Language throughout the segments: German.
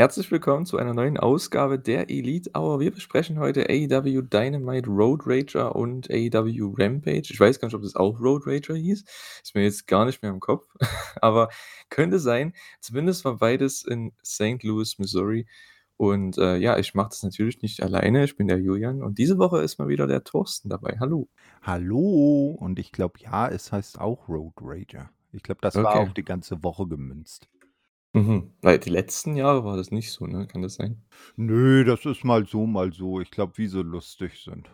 Herzlich willkommen zu einer neuen Ausgabe der Elite Hour. Wir besprechen heute AEW Dynamite Road Rager und AEW Rampage. Ich weiß gar nicht, ob das auch Road Rager hieß. Ist mir jetzt gar nicht mehr im Kopf. Aber könnte sein. Zumindest war beides in St. Louis, Missouri. Und äh, ja, ich mache das natürlich nicht alleine. Ich bin der Julian und diese Woche ist mal wieder der Thorsten dabei. Hallo. Hallo. Und ich glaube, ja, es heißt auch Road Rager. Ich glaube, das war Okay. auf die ganze Woche gemünzt. Mhm. Weil die letzten Jahre war das nicht so, ne? Kann das sein? Nö, das ist mal so, mal so. Ich glaube, wie sie lustig sind.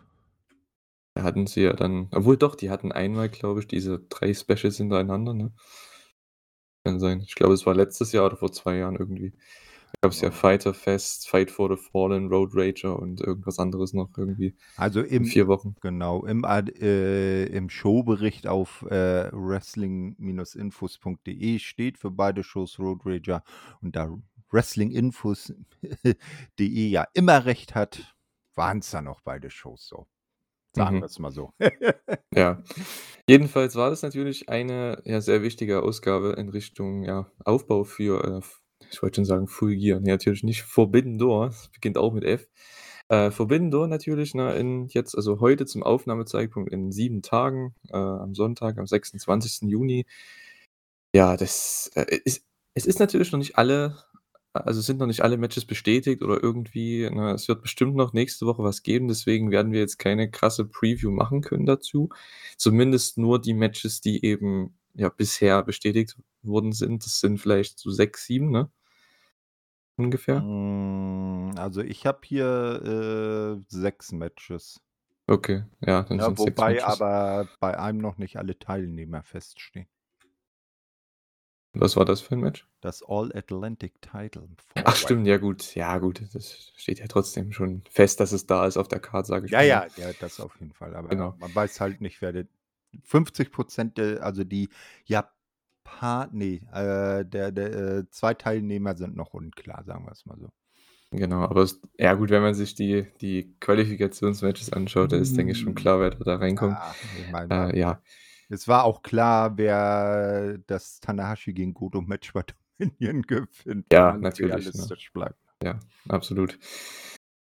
Da hatten sie ja dann, obwohl doch, die hatten einmal, glaube ich, diese drei Specials hintereinander, ne? Kann sein. Ich glaube, es war letztes Jahr oder vor zwei Jahren irgendwie. Gab es ja Ja. Fighter Fest, Fight for the Fallen, Road Rager und irgendwas anderes noch irgendwie Also in im, vier Wochen. genau, im, äh, im Showbericht auf äh, wrestling-infos.de steht für beide Shows Road Rager und da wrestlinginfos.de ja immer recht hat, waren es dann auch beide Shows so. Sagen Mhm. wir es mal so. Ja. Jedenfalls war das natürlich eine ja, sehr wichtige Ausgabe in Richtung ja, Aufbau für, äh, ich wollte schon sagen Full nee, natürlich nicht Forbidden Door, das beginnt auch mit F. Äh, Forbidden Door natürlich, ne, in jetzt, also heute zum Aufnahmezeitpunkt in sieben Tagen, äh, am Sonntag, am 26. Juni. Ja, das äh, ist, es ist natürlich noch nicht alle, also sind noch nicht alle Matches bestätigt oder irgendwie, ne, es wird bestimmt noch nächste Woche was geben, deswegen werden wir jetzt keine krasse Preview machen können dazu. Zumindest nur die Matches, die eben ja bisher bestätigt worden sind. Das sind vielleicht so sechs, sieben, ne? Ungefähr. Mm, Also ich habe hier äh, sechs Matches. Okay, ja, dann Ja, sind sechs wobei Matches. aber bei einem noch nicht alle Teilnehmer feststehen. Was war das für ein Match? Das All-Atlantic Title. Ach stimmt, ja gut, ja gut, das steht ja trotzdem schon fest, dass es da ist auf der Karte, sage ich Ja, mal. ja, ja, das auf jeden Fall. Aber Genau. man weiß halt nicht, wer der 50 Prozent, also die Japan, nee, äh, der, der äh, zwei Teilnehmer sind noch unklar, sagen wir es mal so. Genau, aber es, ja gut, wenn man sich die, die Qualifikationsmatches anschaut, da ist, denke ich, schon klar, wer da, reinkommt. Ja, ich meine, Äh, ja, es war auch klar, wer das Tanahashi gegen Goto Match bei Dominion gewinnt. Ja, natürlich, ne? Bleibt. ja, absolut.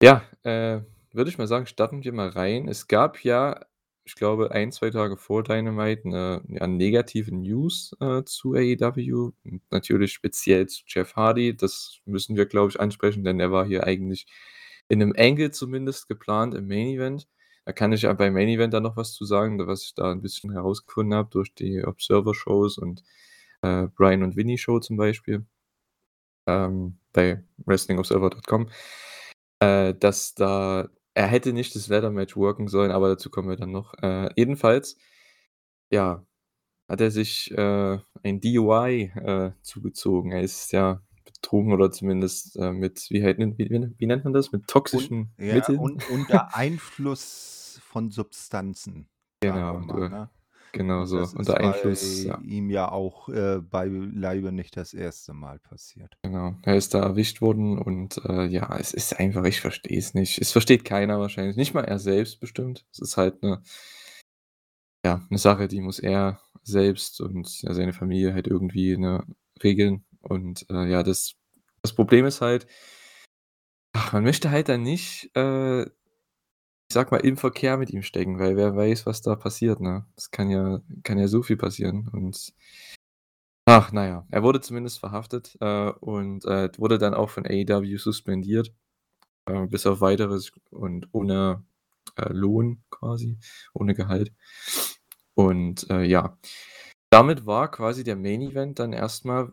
Ja, äh, würde ich mal sagen, starten wir mal rein. Es gab ja, ich glaube, ein, zwei Tage vor Dynamite eine, ja, negative News äh, zu AEW. Natürlich speziell zu Jeff Hardy. Das müssen wir, glaube ich, ansprechen, denn er war hier eigentlich in einem Angle zumindest geplant im Main Event. Da kann ich ja beim Main Event dann noch was zu sagen, was ich da ein bisschen herausgefunden habe durch die Observer-Shows und äh, Brian und Winnie Show zum Beispiel ähm, bei WrestlingObserver.com, äh, dass da er hätte nicht das Ladder Match worken sollen, aber dazu kommen wir dann noch. Äh, jedenfalls, ja, hat er sich äh, ein DUI äh, zugezogen. Er ist ja betrunken oder zumindest äh, mit, wie, wie, wie, nennt man das? Mit toxischen Und, ja, Mitteln. und unter Einfluss von Substanzen. Genau, mal, ne? Genau so. Unter Einfluss, ja. ihm ja auch äh, beileibe nicht das erste Mal passiert. Genau, er ist da erwischt worden und äh, ja, es ist einfach, ich verstehe es nicht. Es versteht keiner wahrscheinlich, nicht mal er selbst bestimmt. Es ist halt eine, ja, eine Sache, die muss er selbst und ja, seine Familie halt irgendwie ne, regeln. Und äh, ja, das, das Problem ist halt, ach, man möchte halt dann nicht, äh, ich sag mal, im Verkehr mit ihm stecken, weil wer weiß, was da passiert, ne? Das kann ja, kann ja so viel passieren. Und Ach, naja, er wurde zumindest verhaftet äh, und äh, wurde dann auch von AEW suspendiert, äh, bis auf weiteres und ohne äh, Lohn quasi, ohne Gehalt. Und äh, ja, damit war quasi der Main Event dann erstmal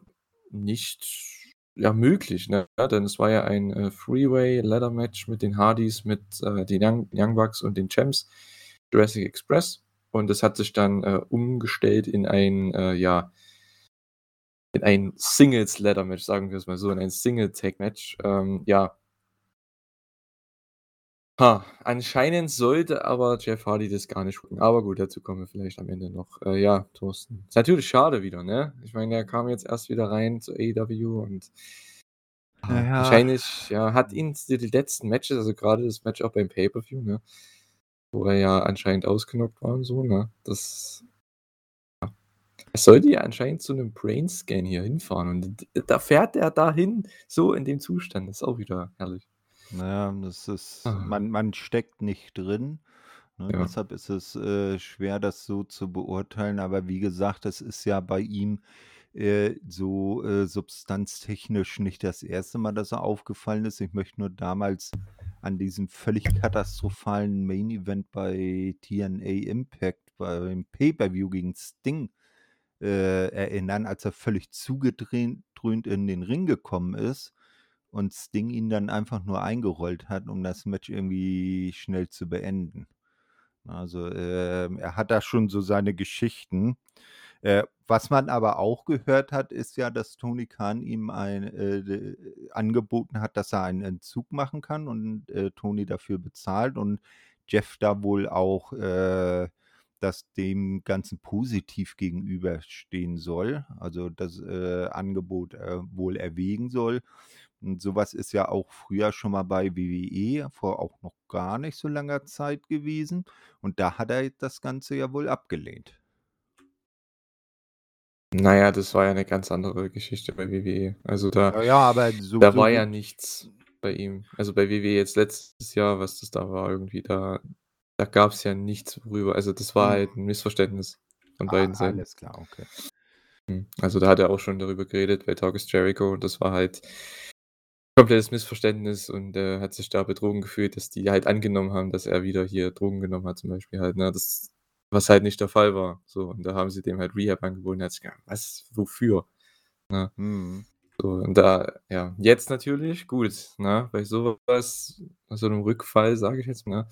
nicht ja, möglich, ne? denn es war ja ein äh, Freeway Ladder Match mit den Hardys, mit äh, den Young, Young Bucks und den Champs, Jurassic Express. Und es hat sich dann äh, umgestellt in ein, äh, ja, in ein Singles Ladder Match, sagen wir es mal so, in ein Single Tag Match. Ähm, ja. Ha, anscheinend sollte aber Jeff Hardy das gar nicht gucken. Aber gut, dazu kommen wir vielleicht am Ende noch. Äh, ja, Thorsten. Ist natürlich schade wieder, ne? Ich meine, er kam jetzt erst wieder rein zu AEW und ah, Naja. wahrscheinlich ja, hat ihn die, die letzten Matches, also gerade das Match auch beim Pay-Per-View, ne? Wo er ja anscheinend ausgenockt war und so, ne? Das Er sollte ja anscheinend zu 'nem Brainscan hier hinfahren und da fährt er dahin, so in dem Zustand. Das ist auch wieder herrlich. Na ja, das ist man man steckt nicht drin, ne? Ja. Deshalb ist es, äh, schwer, das so zu beurteilen. Aber wie gesagt, das ist ja bei ihm, äh, so, äh, substanztechnisch nicht das 1. Mal, dass er aufgefallen ist. Ich möchte nur damals an diesen völlig katastrophalen Main Event bei TNA Impact beim Pay-per-View gegen Sting, äh, erinnern, als er völlig zugedrehen dröhnt in den Ring gekommen ist und Sting ihn dann einfach nur eingerollt hat, um das Match irgendwie schnell zu beenden. Also, ähm, er hat da schon so seine Geschichten. Äh, was man aber auch gehört hat, ist ja, dass Tony Khan ihm ein äh, angeboten hat, dass er einen Entzug machen kann und, äh, Tony dafür bezahlt und Jeff da wohl auch, äh, das dem Ganzen positiv gegenüberstehen soll, also das, äh, Angebot, äh, wohl erwägen soll. Und so was ist ja auch früher schon mal bei WWE vor auch noch gar nicht so langer Zeit gewesen und da hat er das Ganze ja wohl abgelehnt. Na ja, das war ja 'ne ganz andere Geschichte bei WWE. Also, da Ja, ja, aber so da so war ja nichts bei ihm. Also, bei WWE jetzt letztes Jahr, was das da war irgendwie, da da gab's ja nichts, worüber also, das war Mhm. halt 'n Missverständnis von Ah, beiden Seiten. alles klar, okay. Hm, also, da hat er auch schon darüber geredet bei „Talk is Jericho“ und das war halt komplettes Missverständnis und er hat sich da betrogen gefühlt, dass die halt angenommen haben, dass er wieder hier Drogen genommen hat zum Beispiel halt, ne? Das was halt nicht der Fall war, so. Und da haben sie dem halt Rehab angeboten. Er hat sich gedacht: „Was? Wofür?“ Ne? Mhm. So, und da ja, jetzt natürlich, gut, ne, bei so was bei so 'nem Rückfall, sage ich jetzt mal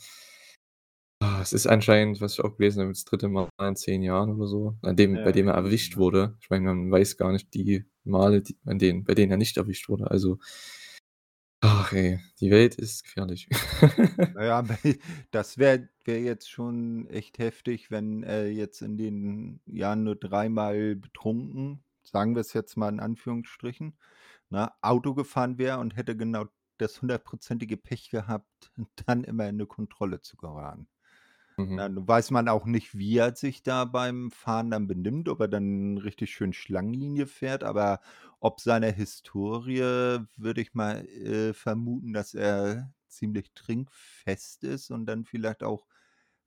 ah, es ist anscheinend, was ich auch gelesen habe, das 3. Mal in 10 Jahren oder so, an dem bei Ja, dem er erwischt sowas. wurde. Ich meine, man weiß gar nicht die Male, die an denen bei denen er nicht erwischt wurde. Also ach ey, die Welt ist gefährlich. Na ja, das wäre wäre jetzt schon echt heftig, wenn er jetzt in den Jahren nur dreimal betrunken, sagen wir's jetzt mal in Anführungsstrichen, ne, Auto gefahren wäre und hätte genau das hundertprozentige Pech gehabt, dann immer in 'ne Kontrolle zu geraten. Mhm. Ja, nun weiß man auch nicht, wie er sich da beim Fahren dann benimmt, ob er dann richtig schön Schlangenlinie fährt, aber ob seiner Historie würde ich mal, äh, vermuten, dass er ziemlich trinkfest ist und dann vielleicht auch,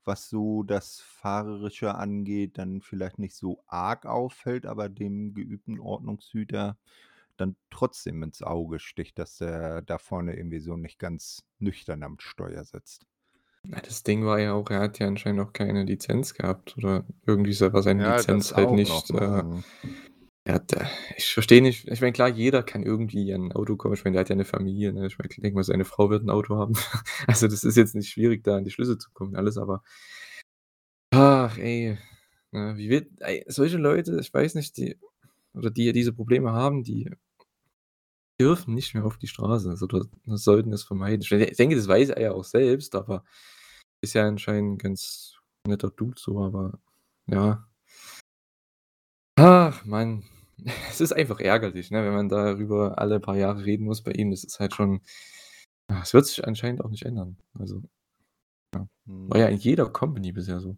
was so das Fahrerische angeht, dann vielleicht nicht so arg auffällt, aber dem geübten Ordnungshüter dann trotzdem ins Auge sticht, dass er da vorne irgendwie so nicht ganz nüchtern am Steuer sitzt. Na, das Ding war ja auch, er hat ja anscheinend auch keine Lizenz gehabt oder irgendwie war seine Ja, das Lizenz halt nicht, äh er hat da ich verstehe nicht ich meine, klar, jeder kann irgendwie an 'n Auto kommen. Ich meine, der hat ja 'ne Familie, ne? Ich meine, ich denke mal, seine Frau wird 'n Auto haben. Also, das ist jetzt nicht schwierig, da an die Schlüssel zu kommen alles, aber ach ey, ne, wie wird ey, solche Leute, ich weiß nicht, die oder die diese Probleme haben, die dürfen nicht mehr auf die Straße, also, da sollten das vermeiden. Ich de denke, das weiß er ja auch selbst, aber ist ja anscheinend 'n ganz netter Dude so, aber ja. Ach Mann, es ist einfach ärgerlich, ne, wenn man darüber alle paar Jahre reden muss bei ihm. Das ist halt schon es wird sich anscheinend auch nicht ändern. Also, ja. War ja in jeder Company bisher so.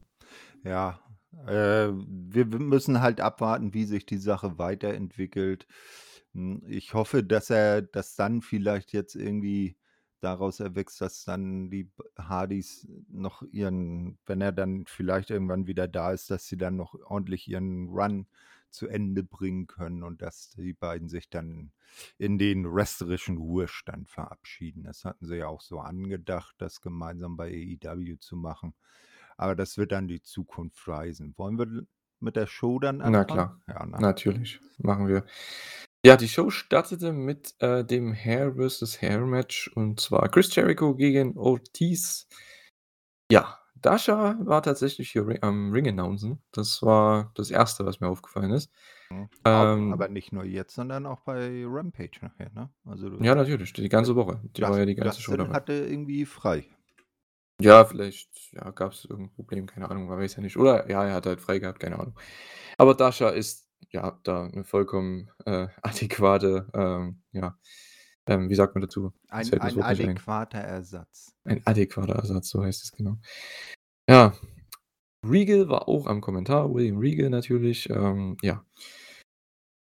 Ja, äh, wir müssen halt abwarten, wie sich die Sache weiterentwickelt. Hm, ich hoffe, dass er dass dann vielleicht jetzt irgendwie daraus erwächst, dass dann die Hardys noch ihren wenn er dann vielleicht irgendwann wieder da ist, dass sie dann noch ordentlich ihren Run zu Ende bringen können und dass die beiden sich dann in den wrestlerischen Ruhestand verabschieden. Das hatten sie ja auch so angedacht, das gemeinsam bei AEW zu machen. Aber das wird dann die Zukunft weisen. Wollen wir mit der Show dann Na anfangen? klar, Ja, ne? natürlich, machen wir. Ja, die Show startete mit, äh, dem Hair versus Hair Match und zwar Chris Jericho gegen Ortiz. Ja, Dasha war tatsächlich hier Ri am Ring announcen. Das war das 1., was mir aufgefallen ist. Mhm, ab aber Ähm nicht nur jetzt, sondern auch bei Rampage nachher, ne? Also, Ja, natürlich, die ganze Woche. Die war Dust ja die ganze Show dabei. hatte irgendwie frei. Ja, vielleicht, ja, gab's irgend 'n Problem, keine Ahnung, man weiß ja nicht. Oder ja, er hat halt frei gehabt, keine Ahnung. Aber Dasha ist, ja, da 'ne vollkommen, äh, adäquate, ähm, ja, ähm, wie sagt man dazu? Ein ein nicht ein. adäquater Ersatz. Ein adäquater Ersatz, so heißt es, genau. Ja. Regal war auch am Kommentar, William Regal natürlich, ähm, ja.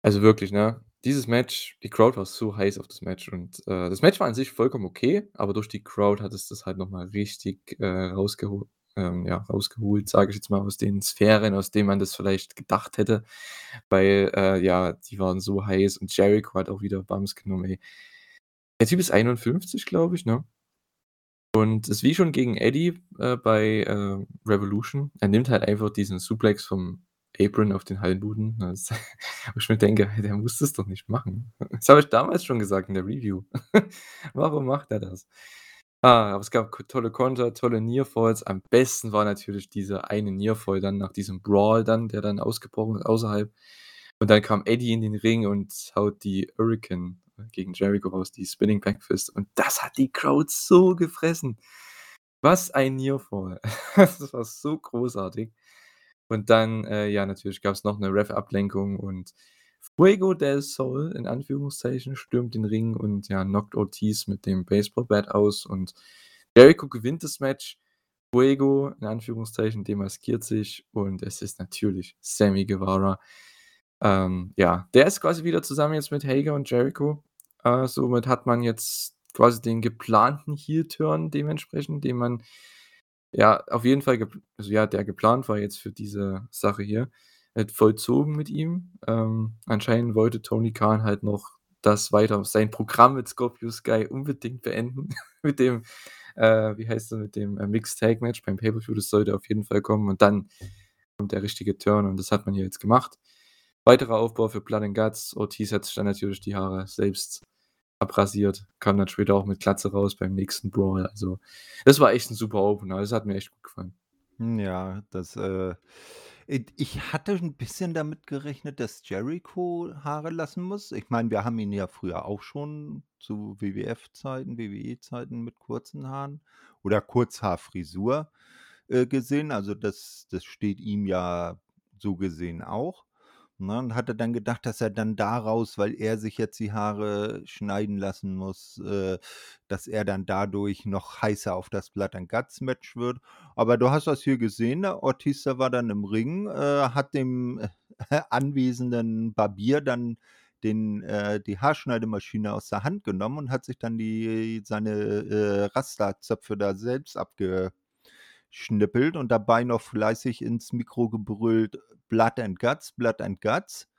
Also wirklich, ne? Dieses Match die Crowd war so heiß auf das Match und, äh, das Match war an sich vollkommen okay, aber durch die Crowd hat es das halt noch mal richtig, äh, rausgeho ähm, ja, rausgeholt, sage ich jetzt mal, aus den Sphären, aus denen man das vielleicht gedacht hätte, weil, äh, ja, die waren so heiß und Jericho hat auch wieder Bumps genommen, ey. Der Typ ist 51, glaube ich, ne? Und ist wie schon gegen Eddie, äh, bei, äh, Revolution. Er nimmt halt einfach diesen Suplex vom Apron auf den Hallenboden. Das wo ich mir denke: „Hey, der muss das doch nicht machen.“ Das habe ich damals schon gesagt in der Review. Warum macht er das? Ah, aber es gab tolle Konter, tolle Nearfalls. Am besten war natürlich dieser eine Nearfall dann nach diesem Brawl dann, der dann ausgebrochen ist außerhalb. Und dann kam Eddie in den Ring und haut die Hurricane gegen Jericho raus, die Spinning Backfist. Und das hat die Crowd so gefressen. Was ein Nearfall. Das war so großartig. Und dann, äh, ja, natürlich gab's noch 'ne Ref-Ablenkung und Fuego del Sol in Anführungszeichen stürmt den Ring und, ja, knockt Ortiz mit dem Baseball-Bat aus und Jericho gewinnt das Match. Fuego in Anführungszeichen demaskiert sich und es ist natürlich Sammy Guevara. Ähm, ja, der ist quasi wieder zusammen jetzt mit Hager und Jericho. Äh, somit hat man jetzt quasi den geplanten Heel-Turn dementsprechend, den man ja, auf jeden Fall also, ja, der geplant war jetzt für diese Sache hier, halt vollzogen mit ihm. Ähm, anscheinend wollte Tony Khan halt noch das weiter sein Programm mit Scorpio Sky unbedingt beenden mit dem, äh, wie heißt das, mit dem, äh, Mixed Tag Match beim Pay-per-View. Das sollte auf jeden Fall kommen und dann kommt der richtige Turn und das hat man hier jetzt gemacht. Weiterer Aufbau für Blood and Guts. Ortiz hat sich dann natürlich die Haare selbst abrasiert, kam dann später auch mit Glatze raus beim nächsten Brawl. Also, das war echt 'n super Opener. Das hat mir echt gut gefallen. Hm, ja, das, äh ich hatte 'n bisschen damit gerechnet, dass Jericho Haare lassen muss. Ich meine, wir haben ihn ja früher auch schon zu WWF-Zeiten, WWE-Zeiten mit kurzen Haaren oder Kurzhaarfrisur, äh, gesehen. Also, das das steht ihm ja so gesehen auch, ne? Und hatte dann gedacht, dass er dann daraus, weil er sich jetzt die Haare schneiden lassen muss, äh, dass er dann dadurch noch heißer auf das Blood and Guts Match wird. Aber du hast das hier gesehen, der Ortiz, der war dann im Ring, äh, hat dem anwesenden Barbier dann den äh, die Haarschneidemaschine aus der Hand genommen und hat sich dann die seine, äh, Rasta-Zöpfe da selbst abgeschnippelt und dabei noch fleißig ins Mikro gebrüllt: „Blood and Guts, Blood and Guts“,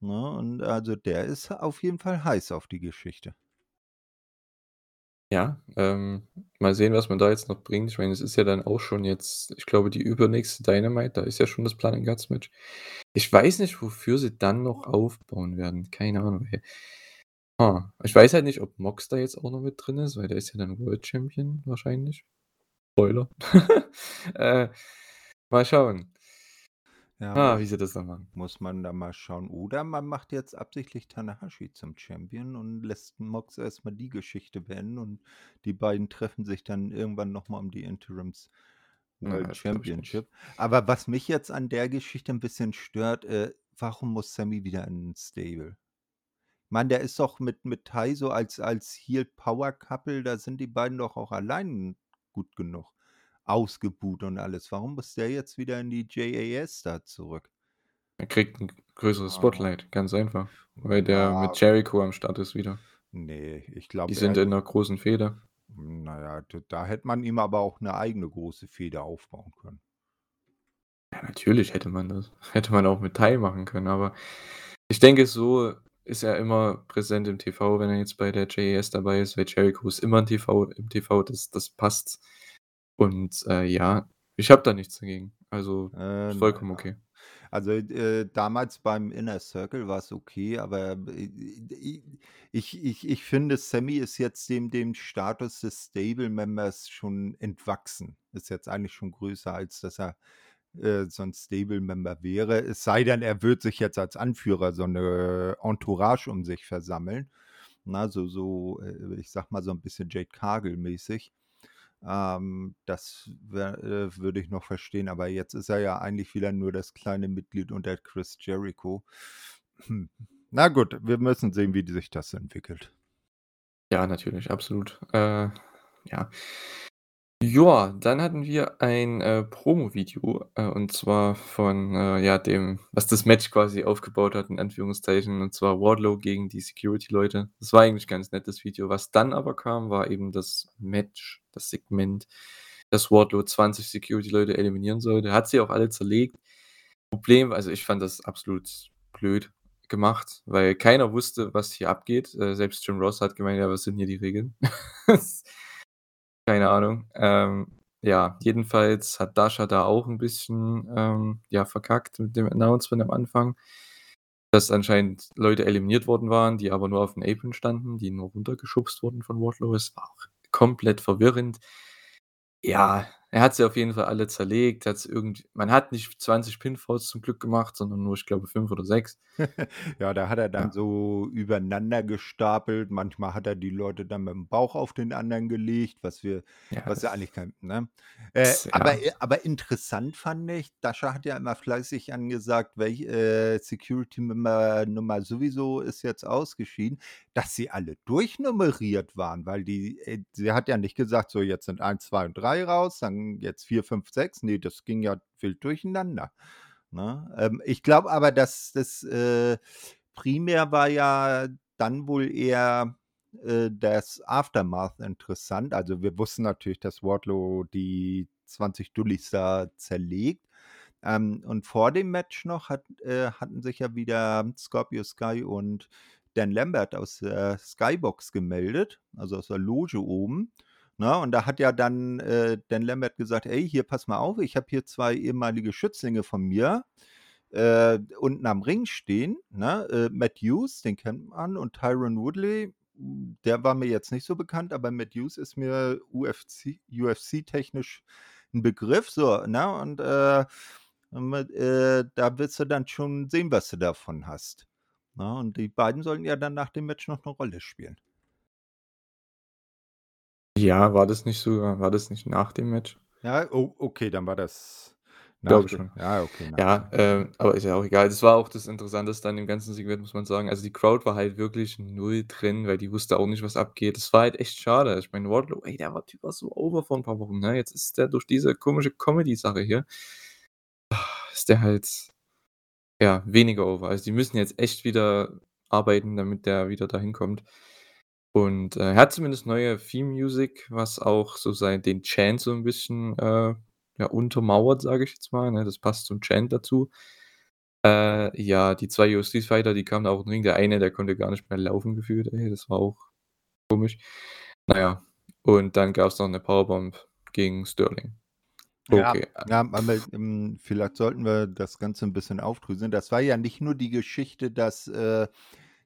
ne? Und also, der ist auf jeden Fall heiß auf die Geschichte. Ja, ähm, mal sehen, was man da jetzt noch bringt. Ich meine, es ist ja dann auch schon jetzt ich glaube, die übernächste Dynamite, da ist ja schon das and Guts Match. Ich weiß nicht, wofür sie dann noch aufbauen werden. Keine Ahnung. Ha, ich weiß halt nicht, ob Mox da jetzt auch noch mit drin ist, weil der ist ja dann World Champion wahrscheinlich. Spoiler. Äh, mal schauen. Ja, Ah, wie sie das dann machen. muss man da mal schauen. Oder man macht jetzt absichtlich Tanahashi zum Champion und lässt Mox erst mal die Geschichte beenden und die beiden treffen sich dann irgendwann noch mal um die Interims Na, World das glaube ich nicht. Championship. Aber was mich jetzt an der Geschichte 'n bisschen stört, äh, warum muss Sammy wieder in 'n Stable? Mann, der ist doch mit mit Tai so als als Heel Power Couple, da sind die beiden doch auch allein gut genug. Ausgebuht und alles. Warum muss der jetzt wieder in die JAS da zurück? Er kriegt 'n größeres Ah. Spotlight, ganz einfach, weil der Ja. mit Jericho am Start ist wieder. Ne, ich Die glaube, sind er in 'ner großen Fehde. Na ja, d da hätte man ihm aber auch 'ne eigene große Fehde aufbauen können. Ja, natürlich hätte man das. Hätte man auch mit Tai machen können, aber ich denke, so ist er immer präsent im TV, wenn er jetzt bei der JAS dabei ist, weil Jericho ist immer im TV im TV, das das passt. Und, äh, ja, ich habe da nichts dagegen. Also, Äh, ist na vollkommen okay. Also, äh, damals beim Inner Circle war's okay, aber i i ich ich ich finde, Sammy ist jetzt dem dem Status des Stable-Members schon entwachsen. Ist jetzt eigentlich schon größer, als dass er, äh, so 'n Stable-Member wäre. Es sei denn, er wird sich jetzt als Anführer so 'ne Entourage um sich versammeln, ne? So so, äh, ich sage mal, so 'n bisschen Jade Cargill-mäßig. Ähm, das wär äh, würde ich noch verstehen, aber jetzt ist er ja eigentlich wieder nur das kleine Mitglied unter Chris Jericho. Hm, na gut, wir müssen sehen, wie sich das entwickelt. Ja, natürlich, absolut. Äh, ja. Ja, dann hatten wir ein, äh, Promovideo, äh, und zwar von, äh, ja, dem was das Match quasi aufgebaut hat in Anführungszeichen, und zwar Wardlow gegen die Security-Leute. Das war eigentlich ganz nettes Video. Was dann aber kam, war eben das Match, das Segment, dass Wardlow 20 Security-Leute eliminieren sollte. Hat sie auch alle zerlegt. Problem also, ich fand das absolut blöd gemacht, weil keiner wusste, was hier abgeht. Äh, selbst Jim Ross hat gemeint: „Ja, was sind hier die Regeln?“ Keine Ahnung. Ähm, ja, jedenfalls hat Dasha da auch 'n bisschen, ähm, ja, verkackt mit dem Announcement am Anfang, dass anscheinend Leute eliminiert worden waren, die aber nur auf'm Apron standen, die nur runtergeschubst wurden von Wardlow. Es war auch komplett verwirrend. Ja, er hat sie auf jeden Fall alle zerlegt, hat's irgend man hat nicht 20 Pinfalls zum Glück gemacht, sondern nur, ich glaube, 5 oder 6. Ja, da hat er dann Ja. so übereinander gestapelt. Manchmal hat er die Leute dann mit'm Bauch auf den anderen gelegt, was wir Ja, was ja das eigentlich kein ne? Äh, das aber ja. äh, aber interessant fand ich, Dasha hat ja immer fleißig angesagt, welch äh, Security-Member Nummer sowieso ist jetzt ausgeschieden, dass sie alle durchnummeriert waren, weil die äh, sie hat ja nicht gesagt: „So, jetzt sind 1, 2 und 3 raus, dann jetzt 4, 5, 6.“ Ne, das ging ja wild durcheinander, ne? Ähm, ich glaube aber, dass das, äh primär war ja dann wohl eher, äh, das Aftermath interessant. Also, wir wussten natürlich, dass Wardlow die 20 Dullis da zerlegt. Ähm, und vor dem Match noch hat äh, hatten sich ja wieder Scorpio Sky und Dan Lambert aus der Skybox gemeldet, also aus der Loge oben, ne? Und da hat ja dann, äh, Dan Lambert gesagt: „Ey, hier, pass mal auf, ich habe hier 2 ehemalige Schützlinge von mir, äh, unten am Ring stehen, ne? Äh, Matt Hughes, den kennt man, und Tyron Woodley, hm, der war mir jetzt nicht so bekannt, aber Matt Hughes ist mir UFC UFC-technisch 'n Begriff, so, ne? Und, äh, äh, da wirst du dann schon sehen, was du davon hast“, ne? Und die beiden sollten ja dann nach dem Match noch 'ne Rolle spielen. Ja, war das nicht sogar war das nicht nach dem Match? Ja, o okay, dann war das nach Glaube schon. ja, okay, Ja, ähm, aber ist ja auch egal. Das war auch das Interessanteste an dem ganzen Segment, muss man sagen. Also, die Crowd war halt wirklich null drin, weil die wusste auch nicht, was abgeht. Das war halt echt schade. Ich meine, Wardlow, ey, der war Typ war so over vor 'n paar Wochen, ne? Jetzt ist der durch diese komische Comedy-Sache hier ist der halt, ja, weniger over. Also, die müssen jetzt echt wieder arbeiten, damit der wieder dahin kommt. Und, äh, er hat zumindest neue Theme Music, was auch so sein den Chant so 'n bisschen, äh, ja, untermauert, sage ich jetzt mal, ne? Das passt zum Chant dazu. Äh, ja, die 2 UFC-Fighter, die kamen da auch in den Ring. Der eine, der konnte gar nicht mehr laufen gefühlt, ey, das war auch komisch. Na ja, und dann gab's noch 'ne Powerbomb gegen Sterling. Okay, ja, hm, vielleicht sollten wir das Ganze 'n bisschen aufdröseln. Das war ja nicht nur die Geschichte, dass, äh,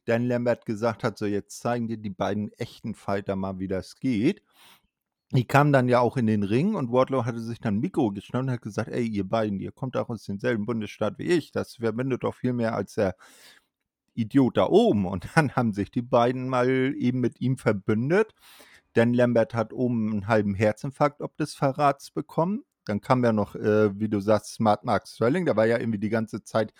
Dan Lambert gesagt hat: „So, jetzt zeigen dir die beiden echten Fighter mal, wie das geht.“ Die kamen dann ja auch in den Ring und Wardlow hatte sich dann Mikro geschnappt und hat gesagt: „Ey, ihr beiden, ihr kommt doch aus demselben Bundesstaat wie ich. Das verbindet doch viel mehr als der Idiot da oben.“ Und dann haben sich die beiden mal eben mit ihm verbündet. Dan Lambert hat oben 'n halben Herzinfarkt ob des Verrats bekommen. Dann kam ja noch, äh, wie du sagst, Smart Mark Sterling, der war ja irgendwie die ganze Zeit,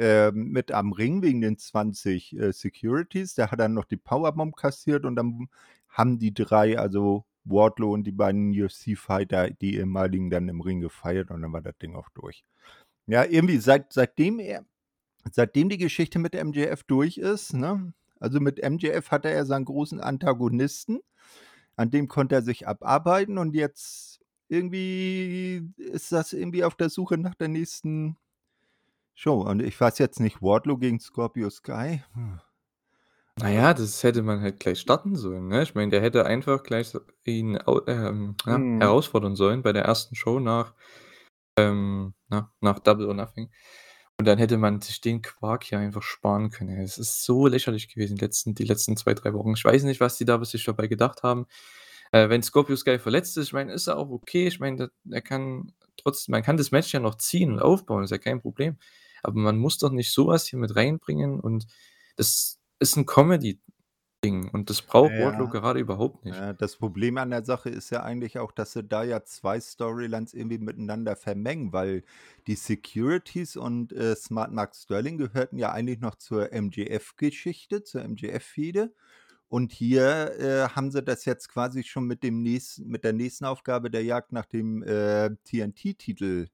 ähm, mit am Ring wegen den 20, äh, Securities. Der hat dann noch die Powerbomb kassiert und dann haben die 3, also Wardlow und die beiden UFC-Fighter, die ehemaligen, dann im Ring gefeiert und dann war das Ding auch durch. Ja, irgendwie seit seitdem er seitdem die Geschichte mit MJF durch ist, ne? Also, mit MJF hatte er seinen großen Antagonisten, an dem konnte er sich abarbeiten und jetzt irgendwie ist das irgendwie auf der Suche nach der nächsten Show. Und ich weiß jetzt nicht, Wardlow gegen Scorpio Sky? Hm. Na ja, das hätte man halt gleich starten sollen, ne? Ich meine, der hätte einfach gleich ihn ähm, ja, Mhm. herausfordern sollen bei der ersten Show nach ähm, na, nach Double or Nothing. Und dann hätte man sich den Quark hier einfach sparen können. Es ist so lächerlich gewesen, die letzten die letzten 2, 3 Wochen. Ich weiß nicht, was die da sich dabei gedacht haben. Äh, wenn Scorpio Sky verletzt ist, ich meine, ist ja auch okay. Ich meine, der kann trotzdem man kann das Match ja noch ziehen und aufbauen, ist ja kein Problem. Aber man muss doch nicht so was hier mit reinbringen und das ist 'n Comedy-Ding und das braucht Wardlow Ja. gerade überhaupt nicht. Ja, das Problem an der Sache ist ja eigentlich auch, dass sie da ja 2 Storylines irgendwie miteinander vermengen, weil die Securities und, äh, Smart Mark Sterling gehörten ja eigentlich noch zur MJF-Geschichte, zur MJF-Fehde. Und hier, äh, haben sie das jetzt quasi schon mit dem nächsten mit der nächsten Aufgabe der Jagd nach dem, äh, TNT-Titel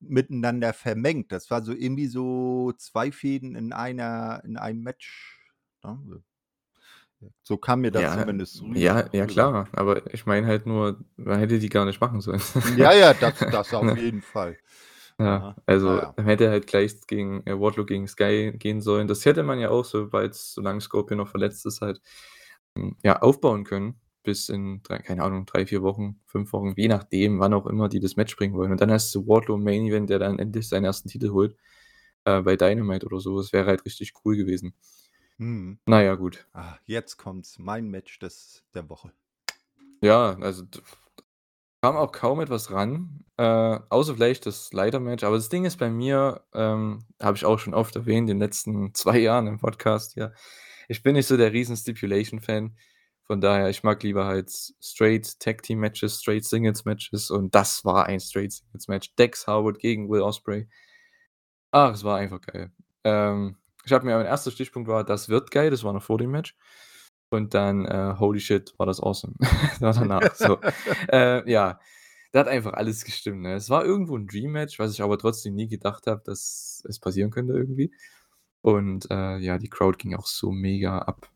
miteinander vermengt. Das war so irgendwie so 2 Fäden in einer in einem Match, ne? So kam mir das Ja, zumindest rüber ja, ja klar, aber ich meine halt nur, man hätte die gar nicht machen sollen. Ja, ja, das das auf jeden Fall. Ja, also na ja. man hätte halt gleich gegen äh, Wardlow gegen Sky gehen sollen. Das hätte man ja auch, sobald's solange Scorpio noch verletzt ist, halt, hm, ja, aufbauen können bis in 3 keine Ahnung, 3, 4 Wochen, 5 Wochen, je nachdem, wann auch immer die das Match bringen wollen. Und dann hast du Wardlow im Main Event, der dann endlich seinen 1. Titel holt, äh, bei Dynamite oder so. Das wäre halt richtig cool gewesen. Mhm. Na ja, gut. Ah, jetzt kommt's, mein Match des der Woche. Ja, also d kam auch kaum etwas ran, äh, außer vielleicht das Leiter-Match. Aber das Ding ist bei mir, ähm, habe ich auch schon oft erwähnt in den letzten 2 Jahren im Podcast hier, ich bin nicht so der Riesen-Stipulation-Fan. Von daher, ich mag lieber halt straight Tag-Team-Matches, straight Singles-Matches und das war ein straight Singles-Match. Dex Harwood gegen Will Ospreay. Ach, es war einfach geil. Ähm, ich habe mir mein erster Stichpunkt war: „Das wird geil“, das war noch vor dem Match. Und dann, äh, holy shit, war das awesome. war danach so. Äh, ja, da hat einfach alles gestimmt, ne? Es war irgendwo 'n Dream-Match, was ich aber trotzdem nie gedacht habe, dass es passieren könnte irgendwie. Und, äh, ja, die Crowd ging auch so mega ab.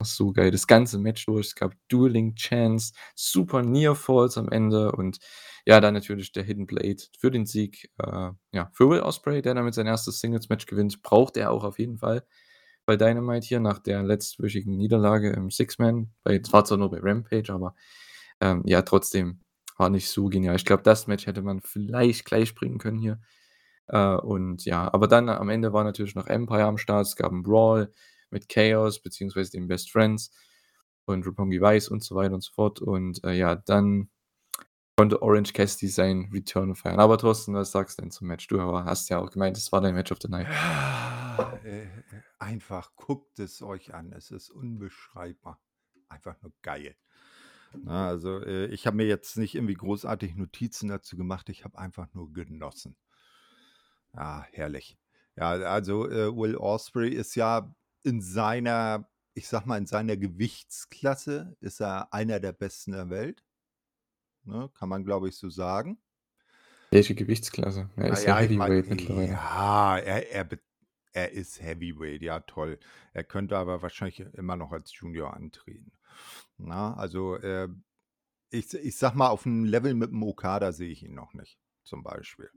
Ach, so geil. Das ganze Match durch. Es gab Dueling Chants, super Near Falls am Ende und ja, dann natürlich der Hidden Blade für den Sieg, äh, ja, für Will Ospreay, der damit sein erstes Singles-Match gewinnt. Braucht er auch auf jeden Fall bei Dynamite hier nach der letztwöchigen Niederlage im Six-Man. Bei war zwar nur bei Rampage, aber, ähm, ja, trotzdem war nicht so genial. Ich glaube, das Match hätte man vielleicht gleich bringen können hier. Äh, und ja, aber dann am Ende war natürlich noch Empire am Start. Es gab 'n Brawl mit Chaos beziehungsweise den Best Friends und Roppongi Vice und so weiter und so fort. Und, äh, ja, dann konnte Orange Cassidy seinen Return feiern. Aber Thorsten, was sagst du denn zum Match? Du hast ja auch gemeint, das war dein Match of the Night. Ja, äh, einfach guckt es euch an. Es ist unbeschreibbar. Einfach nur geil. Ne, also, äh, ich habe mir jetzt nicht irgendwie großartig Notizen dazu gemacht. Ich habe einfach nur genossen. Ja, herrlich. Ja, also, äh, Will Ospreay ist ja in seiner ich sage mal, in seiner Gewichtsklasse ist er einer der Besten der Welt. Ne, kann man, glaube ich, so sagen. Welche Gewichtsklasse? Er Na ist ja ja, meine, Heavyweight mittlerweile. ja, er er er ist Heavyweight, ja toll. Er könnte aber wahrscheinlich immer noch als Junior antreten. Na, also, äh, ich ich sage mal, auf 'n Level mit dem Okada sehe ich ihn noch nicht, zum Beispiel.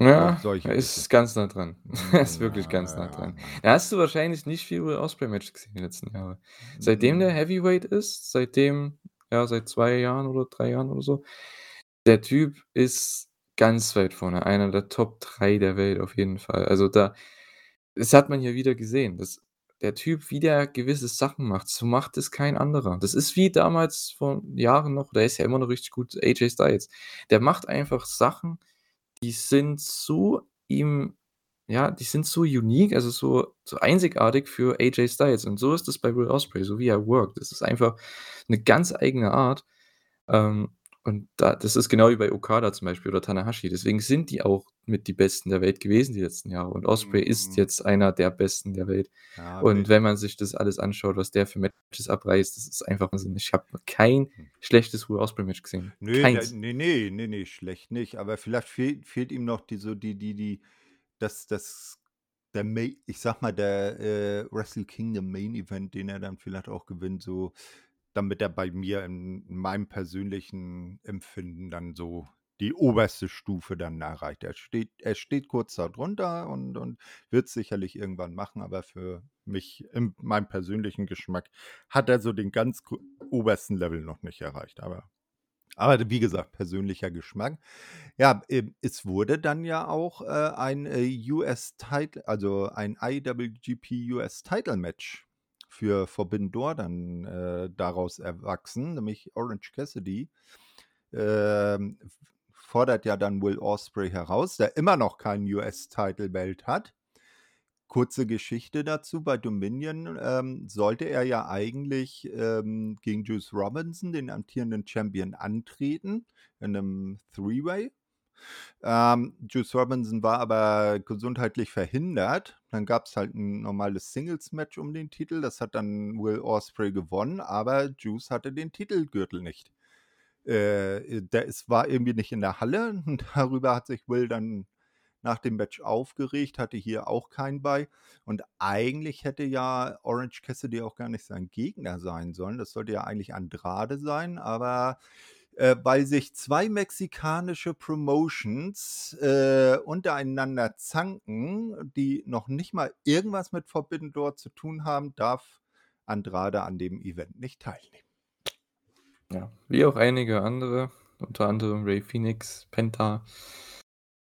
Ja, er ist ganz nah dran. Er ist wirklich ganz nah Na, dran. Da hast du wahrscheinlich nicht viel Will Ospreay-Matches gesehen die letzten Jahre. Seitdem der Hm. Heavyweight ist, seitdem ja, seit 2 Jahren oder 3 Jahren oder so, der Typ ist ganz weit vorne, einer der Top 3 der Welt auf jeden Fall. Also, da das hat man hier wieder gesehen, dass der Typ, wie der gewisse Sachen macht, so macht es kein anderer. Das ist wie damals vor Jahren noch der ist ja immer noch richtig gut, AJ Styles. Der macht einfach Sachen, die sind so ihm ja, die sind so unique, also so so einzigartig für AJ Styles. Und so ist es bei Will Ospreay, so wie er workt. Das ist einfach 'ne ganz eigene Art. Ähm, und da das ist genau wie bei Okada zum Beispiel oder Tanahashi. Deswegen sind die auch mit die Besten der Welt gewesen die letzten Jahre. Und Ospreay ist Mhm. jetzt einer der Besten der Welt. Ja, Und we wenn man sich das alles anschaut, was der für Matches abreißt, das ist einfach Wahnsinn. Ich habe kein Hm. schlechtes Will Ospreay-Match gesehen. Der Keins. ne, ne, ne, ne, schlecht nicht. Aber vielleicht fehlt fehlt ihm noch die so die die die das das der Mai ich sage mal, der, äh, Wrestle Kingdom Main Event, den er dann vielleicht auch gewinnt, so damit er bei mir in in meinem persönlichen Empfinden dann so die oberste Stufe dann erreicht. Er steht er steht kurz da drunter und und wird's sicherlich irgendwann machen, aber für mich in meinem persönlichen Geschmack hat er so den ganz obersten Level noch nicht erreicht. Aber aber wie gesagt, persönlicher Geschmack. Ja, ähm, es wurde dann ja auch, äh, ein, äh, US Title also ein IWGP US Title Match für Forbidden Door dann, äh, daraus erwachsen, nämlich Orange Cassidy, f fordert ja dann Will Ospreay heraus, der immer noch keinen US Title Belt hat. Kurze Geschichte dazu: Bei Dominion, ähm, sollte er ja eigentlich, ähm, gegen Juice Robinson, den amtierenden Champion, antreten in 'nem Three-Way. Ähm, Juice Robinson war aber gesundheitlich verhindert, Dann gab's halt 'n normales Singles-Match um den Titel. Das hat dann Will Ospreay gewonnen, aber Juice hatte den Titelgürtel nicht. Äh, der es war irgendwie nicht in der Halle und darüber hat sich Will dann nach dem Match aufgeregt, hatte hier auch keinen bei. Und eigentlich hätte ja Orange Cassidy auch gar nicht sein Gegner sein sollen. Das sollte ja eigentlich Andrade sein, aber äh, weil sich zwei mexikanische Promotions äh, untereinander zanken, die noch nicht mal irgendwas mit Forbidden Door zu tun haben, darf Andrade an dem Event nicht teilnehmen. Ja, wie auch einige andere, unter anderem Ray Phoenix, Penta.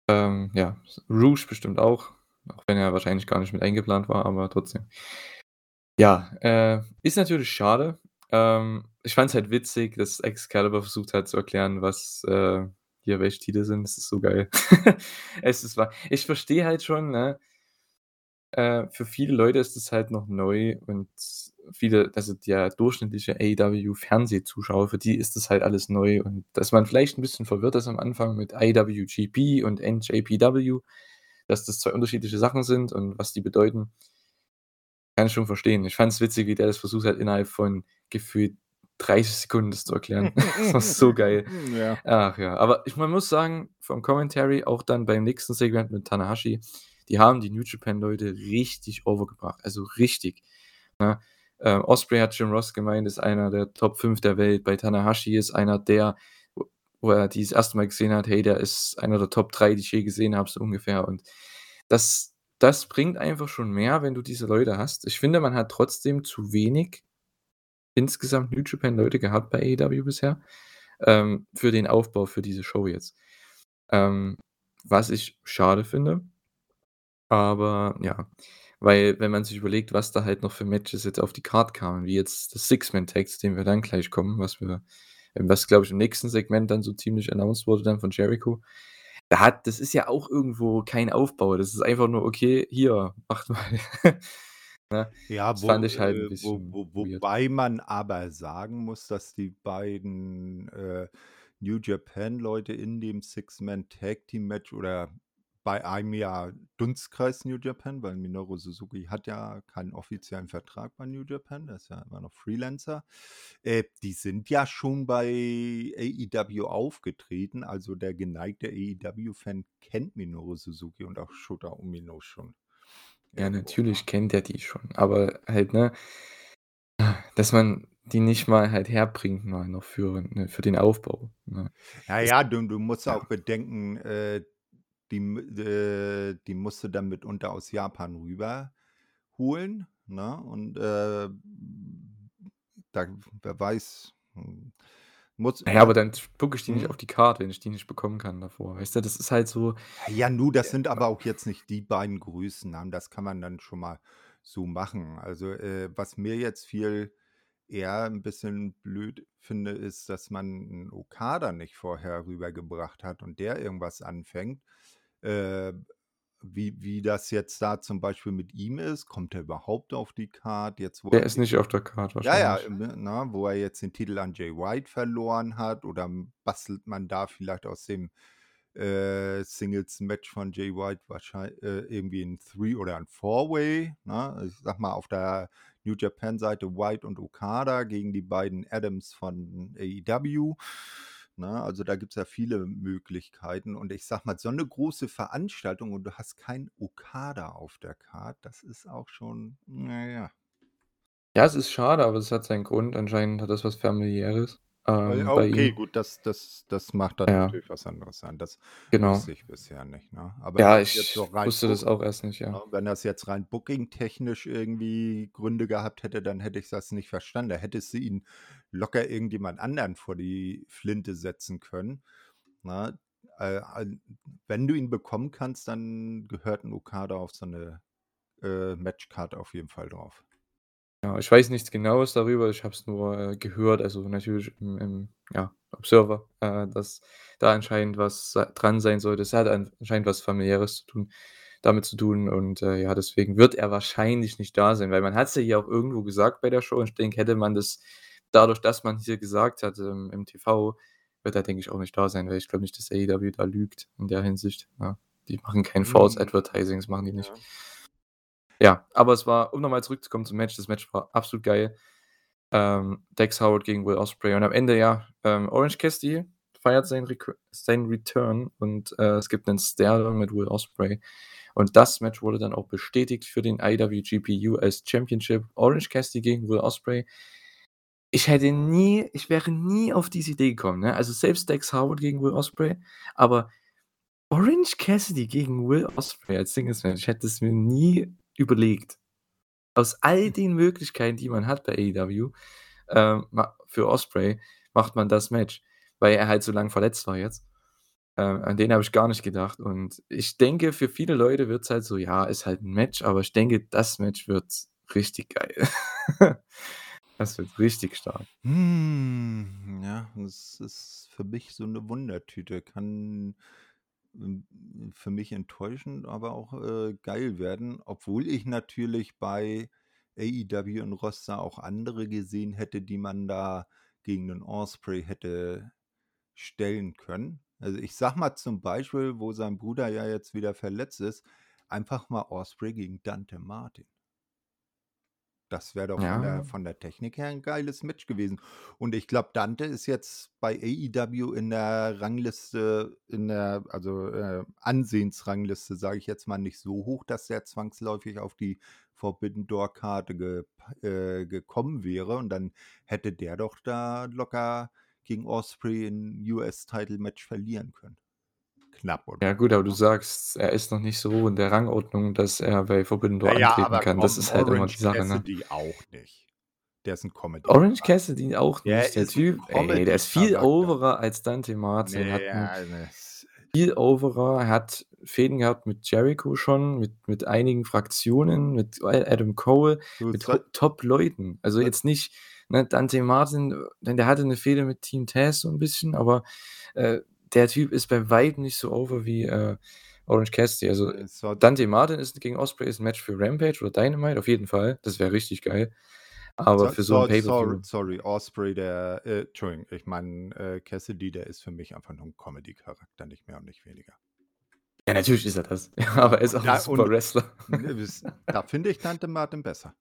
Ähm, ja, Rouge bestimmt auch, auch wenn er wahrscheinlich gar nicht mit eingeplant war, aber trotzdem. Ja, äh, ist natürlich schade. Ähm, ich fand's halt witzig, dass Excalibur versucht hat zu erklären, was, äh, hier welche Titel sind. Das ist so geil. Es ist wahr. Ich verstehe halt schon, ne äh, für viele Leute ist es halt noch neu und viele also der durchschnittliche AEW-Fernsehzuschauer, für die ist das halt alles neu und dass man vielleicht 'n bisschen verwirrt ist am Anfang mit IWGP und NJPW, dass das 2 unterschiedliche Sachen sind und was die bedeuten kann ich schon verstehen. Ich fand's witzig, wie der das versucht hat, innerhalb von gefühlt 30 Sekunden das zu erklären. Das war so geil. Ja. Ach ja, aber ich man muss sagen, vom Commentary, auch dann beim nächsten Segment mit Tanahashi, die haben die New Japan-Leute richtig overgebracht, also richtig, ne? Ähm, Ospreay hat Jim Ross gemeint, ist einer der Top 5 der Welt. Bei Tanahashi ist einer der, wo wo er die das 1. Mal gesehen hat: „Hey, der ist einer der Top 3, die ich je gesehen habe“, so ungefähr. Und das das bringt einfach schon mehr, wenn du diese Leute hast. Ich finde, man hat trotzdem zu wenig insgesamt New Japan-Leute gehabt bei AEW bisher, ähm, für den Aufbau für diese Show jetzt. Ähm, was ich schade finde. Aber ja, weil wenn man sich überlegt, was da halt noch für Matches jetzt auf die Card kamen, wie jetzt das Six-Man-Tag, zu dem wir dann gleich kommen, was wir was, glaube ich, im nächsten Segment dann so ziemlich announced wurde dann von Jericho. Da hat das ist ja auch irgendwo kein Aufbau. Das ist einfach nur: „Okay, hier, macht mal.“ Ne? Ja, Das wo fand ich halt 'n äh, wo bisschen wo weird. wobei man aber sagen muss, dass die beiden, äh, New Japan-Leute in dem Six-Man-Tag-Team-Match oder bei einem ja Dunstkreis New Japan, weil Minoru Suzuki hat ja keinen offiziellen Vertrag bei New Japan, der ist ja immer noch Freelancer. Äh, die sind ja schon bei AEW aufgetreten, also der geneigte AEW-Fan kennt Minoru Suzuki und auch Shota Umino schon Ja, natürlich kennt er die schon, aber halt, ne dass man die nicht mal halt herbringt mal noch für ne, für den Aufbau, ne? Ja, ja, du du musst auch bedenken, äh, die äh, die musst du dann mitunter aus Japan rüberholen, ne? Und, äh, da wer weiß, hm, muss ja, aber dann spucke ich die nicht Mhm. auf die Card, wenn ich die nicht bekommen kann davor. Weißt du, das ist halt so Ja, nu, das äh, sind aber auch jetzt nicht die beiden Größennamen. Das kann man dann schon mal so machen. Also, äh, was mir jetzt viel eher 'n bisschen blöd finde, ist, dass man 'n Okada nicht vorher rübergebracht hat und der irgendwas anfängt. Äh, wie wie das jetzt da zum Beispiel mit ihm ist, kommt er überhaupt auf die Card jetzt, wo Der er ist nicht auf der Card ja, ja, wahrscheinlich. ähm, ne, wo er jetzt den Titel an Jay White verloren hat oder, bastelt man da vielleicht aus dem, äh, Singles-Match von Jay White wahrschei äh, irgendwie 'n Three oder 'n Four-Way, ne? Ich sage mal, auf der New Japan-Seite White und Okada gegen die beiden Adams von AEW, ne? Also, da gibt's ja viele Möglichkeiten und ich sage mal, so 'ne große Veranstaltung und du hast keinen Okada auf der Card, das ist auch schon, na ja. Es ist schade, aber es hat seinen Grund. Anscheinend hat das was Familiäres, Äh, ähm, bei okay, gut, das das das macht dann Ja. natürlich was anderes sein. Das Genau. wusste ich bisher nicht, ne? Aber Ja, so ich rein wusste das auch erst nicht, ja. ne, wenn das jetzt rein bookingtechnisch irgendwie Gründe gehabt hätte, dann hätte ich das nicht verstanden. Da hättest du ihn locker irgendjemand anderen vor die Flinte setzen können, ne? Äh, wenn du ihn bekommen kannst, dann gehört 'n Okada auf so 'ne, äh, Matchcard auf jeden Fall drauf. Ja, ich weiß nichts Genaues darüber. Ich habe es nur, äh, gehört, also natürlich im im, ja, Observer, äh, dass da anscheinend was dran sein sollte. Es hat an anscheinend was Familiäres zu tun damit zu tun und, äh, ja, deswegen wird er wahrscheinlich nicht da sein, weil man hat's ja hier auch irgendwo gesagt bei der Show und ich denke, hätte man das dadurch, dass man's hier gesagt hat, ähm, im TV, wird er, denke ich, auch nicht da sein, weil ich glaube nicht, dass AEW da lügt in der Hinsicht, ja. Die machen kein False Mhm. Advertising, das machen die nicht. Ja. Ja, aber es war um noch mal zurückzukommen zum Match, das Match war absolut geil. Ähm, Dax Howard gegen Will Ospreay und am Ende, ja, ähm, Orange Cassidy feiert seinen Recr seinen Return und, äh, es gibt 'nen Stare-Down mit Will Ospreay. Und das Match wurde dann auch bestätigt für den IWGP US Championship. Orange Cassidy gegen Will Ospreay. Ich hätte nie ich wäre nie auf diese Idee gekommen, ne? Also, selbst Dax Howard gegen Will Ospreay, aber Orange Cassidy gegen Will Ospreay als Singles-Match, ich hätte es mir nie überlegt. Aus all den Möglichkeiten, die man hat bei AEW, ma für Ospreay macht man das Match, weil er halt so lang verletzt war jetzt. Ähm, an den habe ich gar nicht gedacht und ich denke, für viele Leute wird's halt so: „Ja, ist halt 'n Match“, aber ich denke, das Match wird richtig geil. Das wird richtig stark. Hm, ja, das ist für mich so 'ne Wundertüte. Kann, hm, für mich enttäuschend, aber auch, äh, geil werden, obwohl ich natürlich bei AEW und Roster auch andere gesehen hätte, die man da gegen 'nen Ospreay hätte stellen können. Also, ich sage mal zum Beispiel, wo sein Bruder ja jetzt wieder verletzt ist, einfach mal Ospreay gegen Dante Martin. Das wäre doch von der Ja. von der Technik her 'n geiles Match gewesen. Und ich glaube, Dante ist jetzt bei AEW in der Rangliste in der also, äh, Ansehensrangliste, sage ich jetzt mal, nicht so hoch, dass der zwangsläufig auf die Forbidden Door Karte gep äh, gekommen wäre und dann hätte der doch da locker gegen Ospreay 'n US-Title-Match verlieren können. Knapp oder Ja gut, aber du ne? sagst, er ist noch nicht so in der Rangordnung, dass er bei Forbidden Door ja, antreten kann. Das ist halt immer die Orange Sache, ne? Cassidy auch nicht. Der ist 'n Orange Comedy-Charakter. Cassidy auch Der nicht. Der ist 'n Typ, ey, der ist viel overer als Dante Martin, Ne, hat ja, das viel overer. Er hat Fehden gehabt mit Jericho schon, mit mit einigen Fraktionen, mit Adam Cole, Du mit Top-Leuten. Also, jetzt nicht, ne, Dante Martin, denn der hatte 'ne Fehde mit Team Taz so 'n bisschen, aber, äh, der Typ ist bei Weitem nicht so over wie, äh, Orange Cassidy. Also, Äh, Dante Martin ist gegen Ospreay ist 'n Match für Rampage oder Dynamite auf jeden Fall. Das wäre richtig geil. Aber So für so so sorry Pay-per-View sorry, Ospreay, der äh, Entschuldigung, ich meine, äh, Cassidy, der ist für mich einfach nur 'n Comedy-Charakter, nicht mehr und nicht weniger. Ja, natürlich ist er das. Aber er ist auch da super und Wrestler. das da finde ich Dante Martin besser.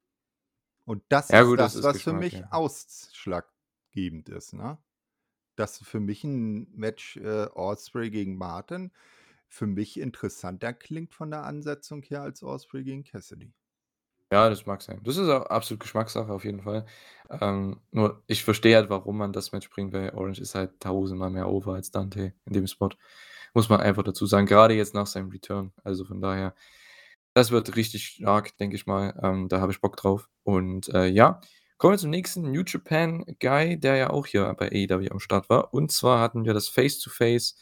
Und das Ja ist gut, das das, ist was für mich ja. ausschlaggebend ist, ne? Dass für mich 'n Match, äh, Ospreay gegen Martin für mich interessanter klingt von der Ansetzung her als Ospreay gegen Cassidy. Ja, das mag sein. Das ist auch absolut Geschmackssache auf jeden Fall. Ähm, nur ich verstehe halt, warum man das Match bringt, weil Orange ist halt tausendmal mehr over als Dante in dem Spot. Muss man einfach dazu sagen, grade jetzt nach seinem Return. Also, von daher, das wird richtig stark, denke ich mal. Ähm, da habe ich Bock drauf. Und, äh, ja, kommen wir zum nächsten New Japan Guy, der ja auch hier bei AEW am Start war. Und zwar hatten wir das Face-to-Face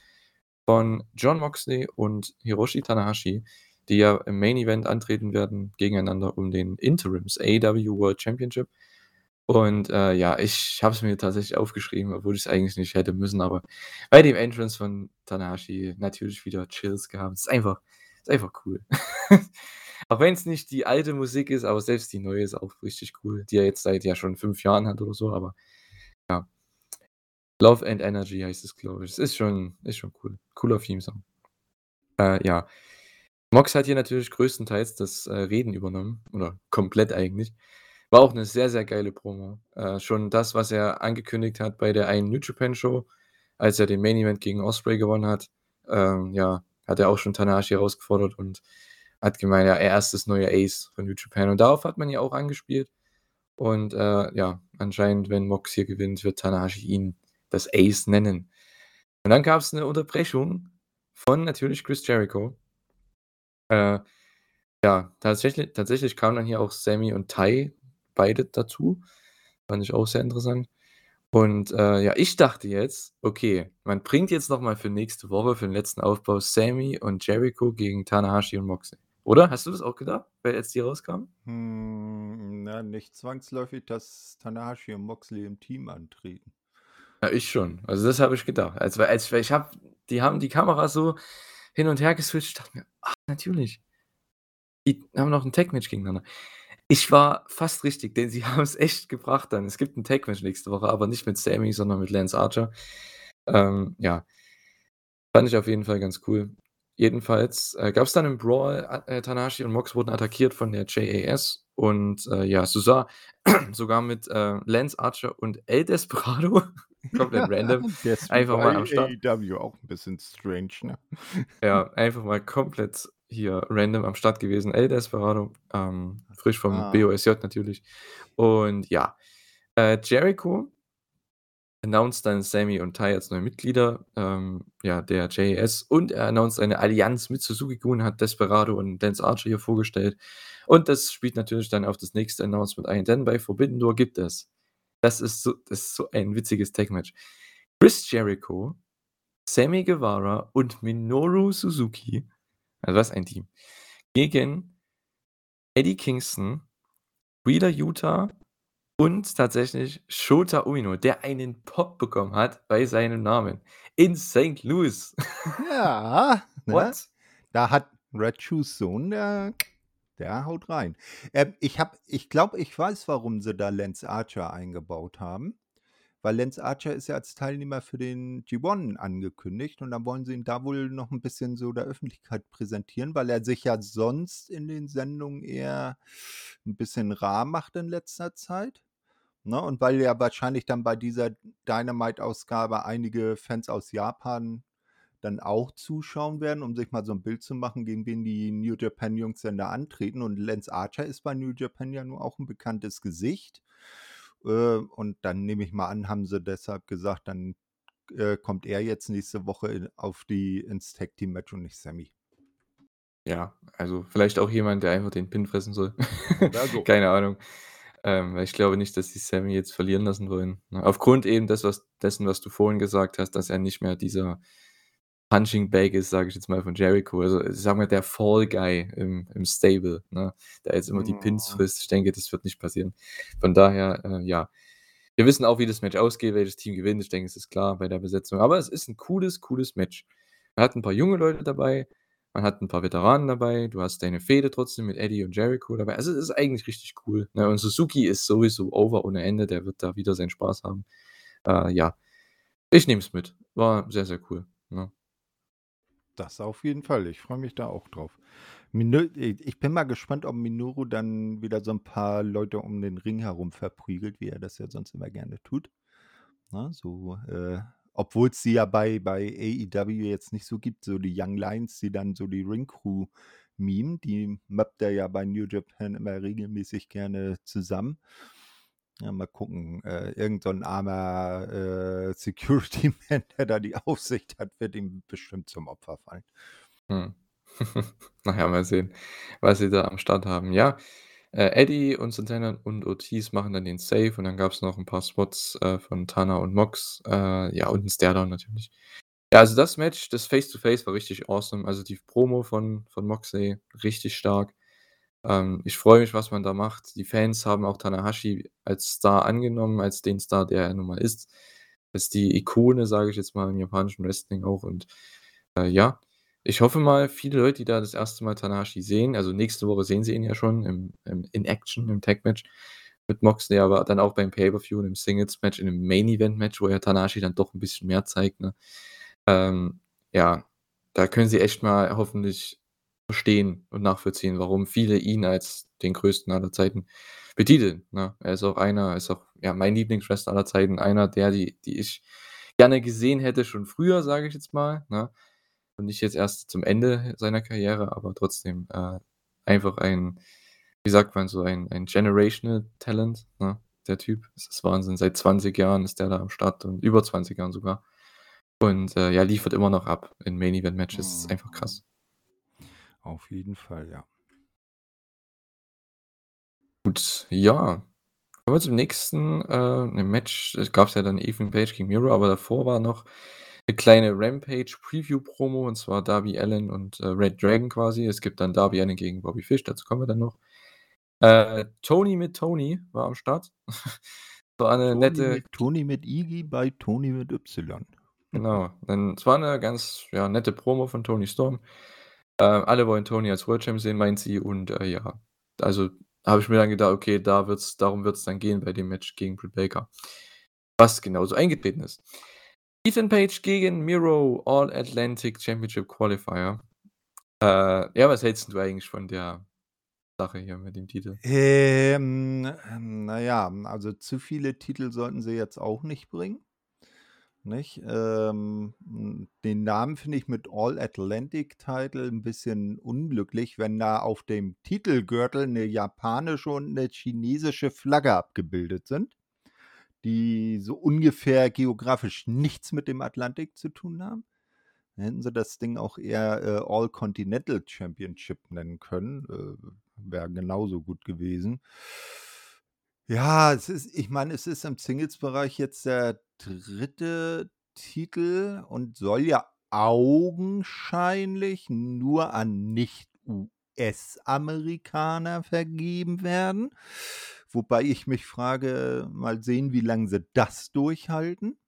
von Jon Moxley und Hiroshi Tanahashi, die ja im Main Event antreten werden gegeneinander um den Interims AEW World Championship. Und, äh, ja, ich habe es mir tatsächlich aufgeschrieben, obwohl ich's eigentlich nicht hätte müssen, aber bei dem Entrance von Tanahashi natürlich wieder Chills gehabt. Ist einfach ist einfach cool. Auch wenn's nicht die alte Musik ist, aber selbst die neue ist auch richtig cool, die er jetzt seit ja schon 5 Jahren hat oder so, aber ja. Love and Energy heißt es, glaube ich. Es ist schon ist schon cool. Cooler Theme-Song. Äh, ja. Mox hat hier natürlich größtenteils das, äh, Reden übernommen oder komplett eigentlich. War auch 'ne sehr, sehr geile Promo. Äh, schon das, was er angekündigt hat bei der einen New Japan Show, als er den Main Event gegen Ospreay gewonnen hat, ähm, ja, hat er auch schon Tanahashi herausgefordert und hat gemeint, ja, er ist das neue Ace von New Japan. Und darauf hat man ja auch angespielt. Und, äh, ja, anscheinend, wenn Mox hier gewinnt, wird Tanahashi ihn das Ace nennen. Und dann gab's 'ne Unterbrechung von natürlich Chris Jericho. Äh, ja, tatsächlich tatsächlich kamen dann hier auch Sammy und Tai beide dazu. Fand ich auch sehr interessant. Und, äh, ja, ich dachte jetzt: „Okay, man bringt jetzt noch mal für nächste Woche, für den letzten Aufbau Sammy und Jericho gegen Tanahashi und Moxley.“ Oder? Hast du das auch gedacht, weil als die rauskamen? Hm, na, nicht zwangsläufig, dass Tanahashi und Moxley im Team antreten. Ja, ich schon. Also, das habe ich gedacht. Als weil als ich habe die haben die Kamera so hin und her geswitcht. Ich dachte mir: „Ach, natürlich.“ Die haben noch 'n Tag-Match gegeneinander. Ich war fast richtig, denn sie haben's echt gebracht dann. Es gibt 'n Tag-Match nächste Woche, aber nicht mit Sammy, sondern mit Lance Archer. Ähm, ja. Fand ich auf jeden Fall ganz cool. jedenfalls, äh, gab's dann 'nen Brawl. A äh, Tanahashi und Mox wurden attackiert von der JAS und, äh, ja, sogar sogar mit, äh, Lance Archer und El Desperado, komplett random, wie einfach mal am Start. AEW auch 'n bisschen strange, ne? Ja, einfach mal komplett hier random am Start gewesen. El Desperado, ähm, frisch vom Ah. BOSJ natürlich. Und ja, äh, Jericho announced dann Sammy und Tai als neue Mitglieder, ähm, ja, der JAS und er announced eine Allianz mit Suzuki-Gun, hat Desperado und Lance Archer hier vorgestellt. Und das spielt natürlich dann auf das nächste Announcement ein, denn bei Forbidden Door gibt es das ist so das ist so ein witziges Tag-Match. Chris Jericho, Sammy Guevara und Minoru Suzuki, also was ein Team, gegen Eddie Kingston, Wheeler Yuta und tatsächlich Shota Umino, der einen Pop bekommen hat bei seinem Namen in St. Louis. Ja, ne? Da hat Red Shoes Sohn, der der haut rein. Ähm, ich ich glaube, ich weiß, warum sie da Lance Archer eingebaut haben, weil Lance Archer ist ja als Teilnehmer für den G1 angekündigt und dann wollen sie ihn da wohl noch 'n bisschen so der Öffentlichkeit präsentieren, weil er sich ja sonst in den Sendungen eher 'n bisschen rar macht in letzter Zeit, ne? Und weil ja wahrscheinlich dann bei dieser Dynamite-Ausgabe einige Fans aus Japan dann auch zuschauen werden, um sich mal so 'n Bild zu machen, gegen wen die New Japan Jungs denn da antreten. Und Lance Archer ist bei New Japan ja nun auch 'n bekanntes Gesicht. Äh, und dann nehme ich mal an, haben sie deshalb gesagt, dann, äh, kommt er jetzt nächste Woche in auf die ins Tag-Team-Match und nicht Sammy. Ja, also vielleicht auch jemand, der einfach den Pin fressen soll. So. Keine Ahnung. Ähm, weil ich glaube nicht, dass sie Sammy jetzt verlieren lassen wollen, ne? Aufgrund eben des was dessen, was du vorhin gesagt hast, dass er nicht mehr dieser Punching Bag ist, sage ich jetzt mal, von Jericho. Also, ich sage mal, der Fall Guy im im Stable, ne, der jetzt immer die Pins Mhm. frisst. Ich denke, das wird nicht passieren. Von daher, äh, ja. Wir wissen auch, wie das Match ausgeht, welches Team gewinnt. Ich denke, es ist klar bei der Besetzung. Aber es ist 'n cooles, cooles Match. Man hat 'n paar junge Leute dabei, man hat 'n paar Veteranen dabei, du hast deine Fehde trotzdem mit Eddie und Jericho dabei. Also, es ist eigentlich richtig cool, ne? Und Suzuki ist sowieso over ohne Ende, der wird da wieder seinen Spaß haben. Äh, ja. Ich nehme es mit. War sehr, sehr cool, ne? Das auf jeden Fall. Ich freue mich da auch drauf. Ich bin mal gespannt, ob Minoru dann wieder so 'n paar Leute um den Ring herum verprügelt, wie er das ja sonst immer gerne tut. Ne, so, äh obwohl's sie ja bei bei AEW jetzt nicht so gibt, so die Young Lions, die dann so die Ring Crew mimen. Die mappt er ja bei New Japan immer regelmäßig gerne zusammen. Ja, mal gucken. Äh, irgend so 'n armer, äh, Security-Man, der da die Aufsicht hat, wird ihm bestimmt zum Opfer fallen. Mhm. Na ja, mal sehen, was sie da am Start haben. Ja, äh, Eddie und Santana und Ortiz machen dann den Save und dann gab's noch 'n paar Spots, äh, von Tana und Mox, äh, ja, und 'n Staredown natürlich. Ja, also das Match, das Face to Face war richtig awesome. Also die Promo von von Moxley richtig stark. Ähm, ich freue mich, was man da macht. Die Fans haben auch Tanahashi als Star angenommen, als den Star, der er nun mal ist. Ist die Ikone, sage ich jetzt mal, im japanischen Wrestling auch und, äh, ja, ich hoffe mal, viele Leute, die da das 1. Mal Tanahashi sehen also nächste Woche sehen sie ihn ja schon im im in Action, im Tag-Match mit Moxley, aber dann auch beim Pay-per-View und im Singles-Match, in 'nem Main-Event-Match, wo ja Tanahashi dann doch 'n bisschen mehr zeigt, ne? Ähm, ja, da können sie echt mal hoffentlich verstehen und nachvollziehen, warum viele ihn als den Größten aller Zeiten betiteln, ne? Er ist auch einer ist auch, ja, mein Lieblingswrestler aller Zeiten, einer der, die die ich gerne gesehen hätte schon früher, sage ich jetzt mal, ne? Und nicht jetzt erst zum Ende seiner Karriere, aber trotzdem, äh, einfach ein wie sagt man so, ein ein Generational Talent, ne, der Typ. Das ist Wahnsinn. Seit 20 Jahren ist der da am Start und über 20 Jahren sogar. Und, äh, ja, liefert immer noch ab in Main-Event-Matches. Ist einfach Mhm. krass. Auf jeden Fall, ja. Gut, ja. Kommen wir zum nächsten, äh, 'nem Match. Es gab's ja dann Ethan Page gegen Miro, aber davor war noch 'ne kleine Rampage-Preview-Promo, und zwar Darby Allin und, äh, Red Dragon quasi. Es gibt dann Darby Allin gegen Bobby Fish, dazu kommen wir dann noch. Äh, Tony mit Tony war am Start. War 'ne Tony nette mit Tony mit Iggy bei Tony mit Y. Genau. Dann es war 'ne ganz, ja, nette Promo von Toni Storm. Äh, alle wollen Tony als World Champ sehen, meint sie und, äh, ja. Also, habe ich mir dann gedacht: „Okay, da wird's darum wird's dann gehen bei dem Match gegen Britt Baker.“ Was genauso eingetreten ist. Ethan Page gegen Miro, All Atlantic Championship Qualifier. Äh, ja, was hältst du eigentlich von der Sache hier mit dem Titel? Ähm, ähm, na ja, also zu viele Titel sollten sie jetzt auch nicht bringen. Nicht? Ähm, hm, den Namen finde ich mit All Atlantic Title 'n bisschen unglücklich, wenn da auf dem Titelgürtel 'ne japanische und 'ne chinesische Flagge abgebildet sind, die so ungefähr geografisch nichts mit dem Atlantik zu tun haben. Dann hätten sie das Ding auch eher, äh, All Continental Championship nennen können, äh, wäre genauso gut gewesen. Ja, es ist ich meine, es ist im Singles-Bereich jetzt der 3. Titel und soll ja augenscheinlich nur an Nicht-US-Amerikaner vergeben werden. Wobei ich mich frage, mal sehen, wie lang sie das durchhalten.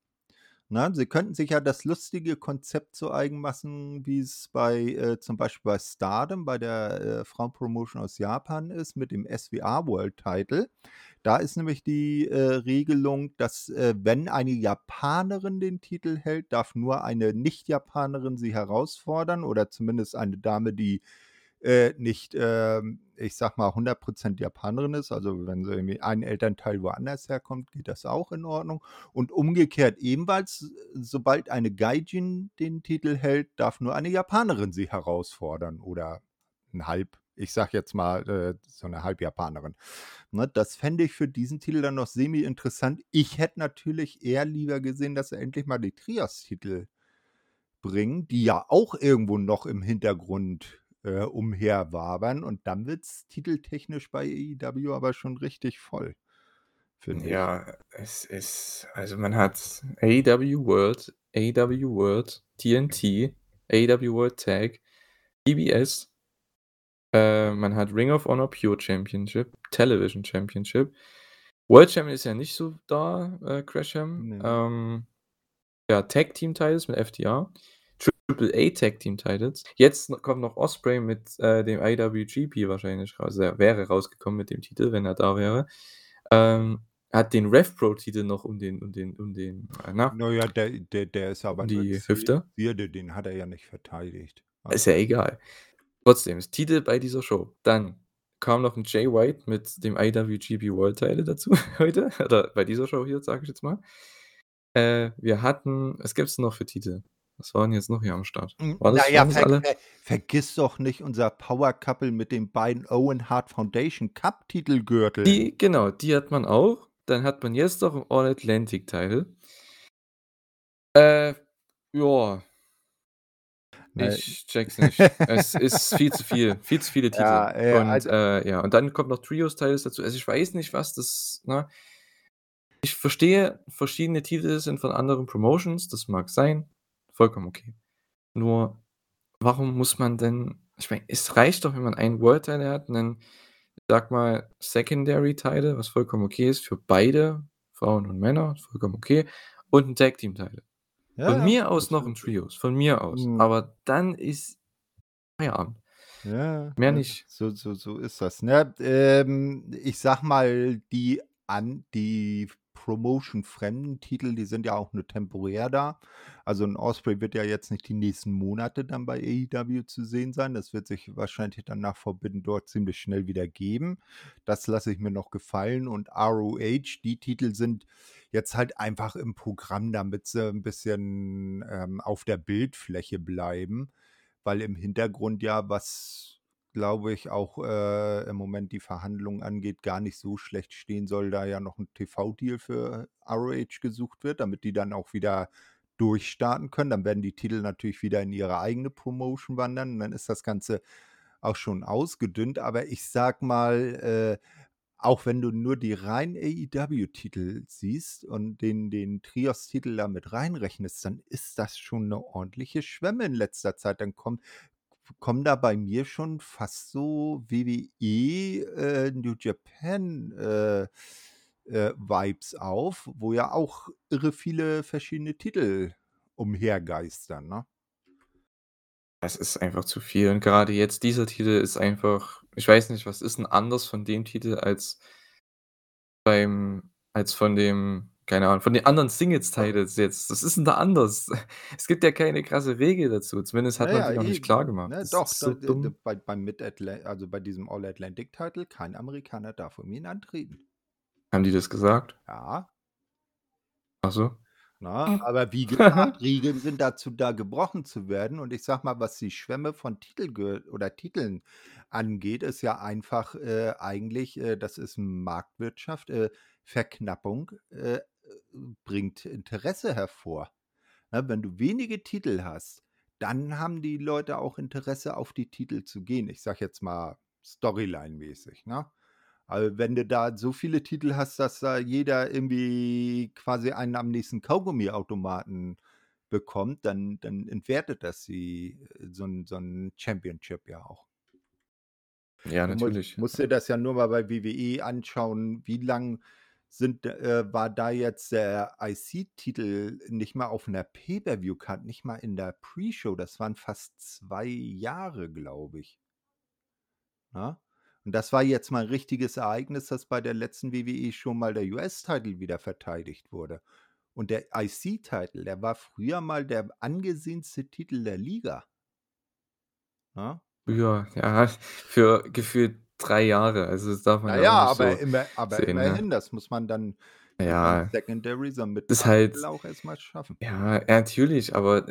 Ne, sie könnten sich ja das lustige Konzept zu eigen machen, wie's bei äh, zum Beispiel bei Stardom, bei der, äh, Frauenpromotion aus Japan ist mit dem SWR World Title. Da ist nämlich die, äh, Regelung, dass, äh, wenn eine Japanerin den Titel hält, darf nur eine Nicht-Japanerin sie herausfordern oder zumindest eine Dame, die, äh, nicht, ähm, ich sage mal, 100% Japanerin ist. Also, wenn sie irgendwie ein Elternteil woanders herkommt, geht das auch in Ordnung. Und umgekehrt ebenfalls, sobald eine Gaijin den Titel hält, darf nur eine Japanerin sie herausfordern oder 'n halb ich sage jetzt mal, äh, so 'ne Halbjapanerin. Ne, das fände ich für diesen Titel dann noch semi-interessant. Ich hätte natürlich eher lieber gesehen, dass sie endlich mal die Trios-Titel bringen, die ja auch irgendwo noch im Hintergrund, äh, umherwabern und dann wird's titeltechnisch bei AEW aber schon richtig voll, finde ich. Ja, es ist also, man hat AEW World, AEW World, TNT, AEW World Tag, TBS äh, man hat Ring of Honor Pure Championship, Television Championship. World Champion ist ja nicht so da, äh, Gresham. Ne. Ähm, ja, Tag Team Titles mit FTR, Triple A Tag Team Titles. Jetzt kommt noch Ospreay mit, äh, dem IWGP wahrscheinlich raus. Also, er wäre rausgekommen mit dem Titel, wenn er da wäre. Ähm, hat den Rev Pro Titel noch um den um den um den, äh, na Na ja, der der der ist aber die Hüfte. Zierde, den hat er ja nicht verteidigt. Ist ja egal. Trotzdem, ist Titel bei dieser Show. Dann kam noch 'n Jay White mit dem IWGP World Title dazu heute oder bei dieser Show hier, sage ich jetzt mal. Äh, wir hatten was gibt's noch für Titel? Was war 'n jetzt noch hier am Start? Hm, War das ja, waren das ver alle? ver vergiss doch nicht unser Power Couple mit den beiden Owen Hart Foundation Cup Titelgürteln. Die genau, die hat man auch. Dann hat man jetzt noch 'n All Atlantic Title. Äh, ja. Ich checke es nicht. Es ist viel zu viel, viel zu viele Titel. Ja, äh, Und, also äh, ja, und dann kommt noch Trios Titles dazu. Also, ich weiß nicht, was das ne? Ich verstehe, verschiedene Titel sind von anderen Promotions, das mag sein, vollkommen okay. Nur, warum muss man denn ich meine, es reicht doch, wenn man einen World Title hat, 'nen, sage mal, Secondary Title, was vollkommen okay ist für beide, Frauen und Männer, vollkommen okay, und 'n Tag Team Title. Ja, Von mir aus noch 'n absolut. Trios, von mir aus. Mhm. Aber dann ist Feierabend. Ja, Mehr nicht. so so so ist das, ne? Ähm, ich sage mal, die an die Promotion-fremden Titel, die sind ja auch nur temporär da. Also, 'n Ospreay wird ja jetzt nicht die nächsten Monate dann bei AEW zu sehen sein. Das wird sich wahrscheinlich dann nach Forbidden Door ziemlich schnell wieder geben. Das lasse ich mir noch gefallen und ROH, die Titel sind jetzt halt einfach im Programm, damit sie 'n bisschen, ähm, auf der Bildfläche bleiben, weil im Hintergrund ja, was, glaube ich, auch, äh, im Moment die Verhandlungen angeht, gar nicht so schlecht stehen soll, da ja noch 'n TV-Deal für ROH gesucht wird, damit die dann auch wieder durchstarten können. Dann werden die Titel natürlich wieder in ihre eigene Promotion wandern und dann ist das Ganze auch schon ausgedünnt. Aber ich sage mal, äh, auch wenn du nur die reinen AEW-Titel siehst und den den Trios-Titel da mit reinrechnest, dann ist das schon 'ne ordentliche Schwemme in letzter Zeit. Dann kommen kommen da bei mir schon fast so WWE, äh, New Japan, äh, äh, Vibes auf, wo ja auch irre viele verschiedene Titel umhergeistern, ne? Es ist einfach zu viel und grade jetzt dieser Titel ist einfach ich weiß nicht, was ist 'n anders von dem Titel als beim als von dem keine Ahnung, von den anderen Singles-Titles jetzt. Was ist denn da anders? Es gibt ja keine krasse Regel dazu. Zumindest hat Na man die noch nicht eben, klargemacht. ne? Das Doch, da so d d dumm. bei beim Mid-Atla also, bei diesem All-Atlantic-Title, kein Amerikaner darf um ihn antreten. Haben die das gesagt? Ja. Ach so. Ne? Aber wie gesagt, Regeln sind dazu da, gebrochen zu werden. Und ich sage mal, was die Schwemme von Titel oder Titeln angeht, ist ja einfach, äh, eigentlich, äh, das ist Marktwirtschaft, äh, Verknappung, äh, bringt Interesse hervor. Ne, wenn du wenige Titel hast, dann haben die Leute auch Interesse, auf die Titel zu gehen. Ich sage jetzt mal Storyline-mäßig, ne? Also, wenn du da so viele Titel hast, dass da jeder irgendwie quasi einen am nächsten Kaugummiautomaten bekommt, dann dann entwertet das die äh, so 'n so 'n Championship ja auch. Ja, Du natürlich. musst dir das ja nur mal bei WWE anschauen, wie lang sind äh, war da jetzt der IC-Titel nicht mal auf 'ner Pay-per-View-Card, nicht mal in der Pre-Show. Das waren fast 2 Jahre, glaube ich. Ne? Und das war jetzt mal 'n richtiges Ereignis, dass bei der letzten WWE-Show mal der US-Titel wieder verteidigt wurde. Und der IC-Titel, der war früher mal der angesehenste Titel der Liga. Ne? Früher, ja, für gefühlt 3 Jahre. Also, das darf man Na ja ja, nicht aber so immer aber sehen, ne? immerhin, das muss man dann Ja. Secondary, so 'nem Ist halt auch erst mal schaffen. ja, ja, natürlich, aber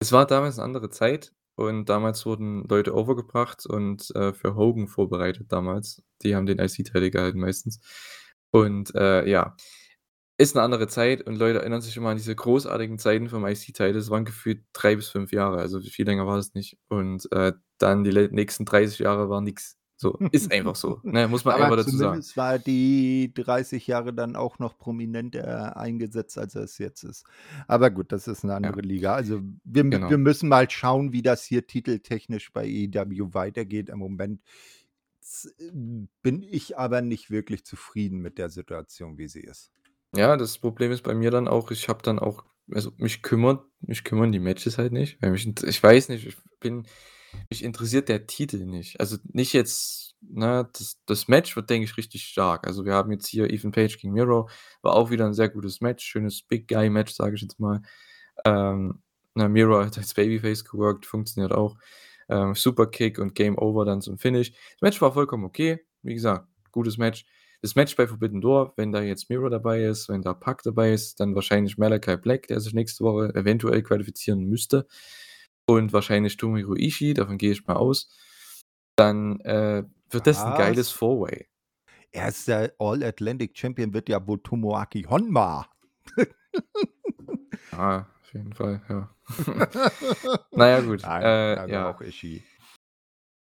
es war damals 'ne andere Zeit und damals wurden Leute over gebracht und, äh, für Hogan vorbereitet damals. Die haben den IC-Titel gehalten meistens. Und, äh, ja, ist 'ne andere Zeit und Leute erinnern sich immer an diese großartigen Zeiten vom IC-Titel. Das waren gefühlt 3 bis 5 Jahre, also viel länger war das nicht. Und, äh, dann die nächsten 30 Jahre waren nix. So, ist einfach so, ne? Muss man einfach dazu sagen. zumindest war die 30 Jahre dann auch noch prominenter eingesetzt, als es jetzt ist. Aber gut, das ist 'ne Ja. andere Liga. Also, wir m wir Genau. müssen mal schauen, wie das hier titeltechnisch bei AEW weitergeht. Im Moment bin ich aber nicht wirklich zufrieden mit der Situation, wie sie ist. Ja, das Problem ist bei mir dann auch, ich habe dann auch also, mich kümmert mich kümmern die Matches halt nicht, weil mich ich weiß nicht, ich bin mich interessiert der Titel nicht. Also, nicht jetzt, ne das das Match wird, denke ich, richtig stark. Also, wir haben jetzt hier Ethan Page gegen Miro, war auch wieder 'n sehr gutes Match, schönes Big Guy Match, sage ich jetzt mal. Ähm, ne, Miro hat als Babyface geworkt, funktioniert auch. Ähm, Superkick und Game Over dann zum Finish. Das Match war vollkommen okay. Wie gesagt, gutes Match. Das Match bei Forbidden Door, wenn da jetzt Miro dabei ist, wenn da Pac dabei ist, dann wahrscheinlich Malachi Black, der sich nächste Woche eventuell qualifizieren müsste. Und wahrscheinlich Tomohiro Ishii, davon gehe ich mal aus. Dann, äh, wird das 'n geiles Was? Four-Way. Erster All-Atlantic Champion wird ja wohl Tomoaki Honma. Ah, auf jeden Fall, ja. Na ja, gut, Nein, äh, ja. auch Ishii.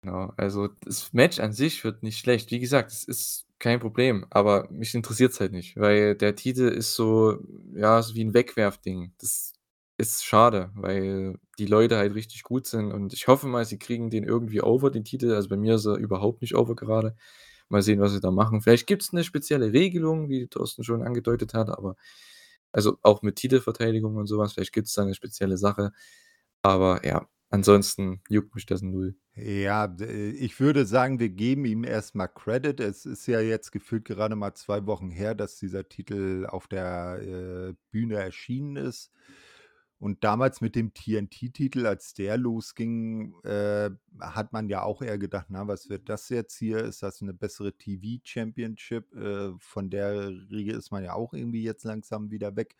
Genau, also, das Match an sich wird nicht schlecht. Wie gesagt, es ist kein Problem, aber mich interessiert's halt nicht, weil der Titel ist so ja, so wie 'n Wegwerfding. Das ist schade, weil die Leute halt richtig gut sind und ich hoffe mal, sie kriegen den irgendwie over, den Titel. Also, bei mir ist er überhaupt nicht over gerade. Mal sehen, was sie da machen. Vielleicht gibt's 'ne spezielle Regelung, wie Thorsten schon angedeutet hat, aber also, auch mit Titelverteidigung und so was. Vielleicht gibt's da 'ne spezielle Sache. Aber ja, ansonsten juckt mich das 0. Ja, d ich würde sagen, wir geben ihm erst mal Credit. Es ist ja jetzt gefühlt gerade mal 2 Wochen her, dass dieser Titel auf der, äh, Bühne erschienen ist. Und damals mit dem TNT-Titel, als der losging, äh, hat man ja auch eher gedacht: „Na, was wird das jetzt hier? Ist das 'ne bessere TV-Championship?“ Äh, von der Riege ist man ja auch irgendwie jetzt langsam wieder weg.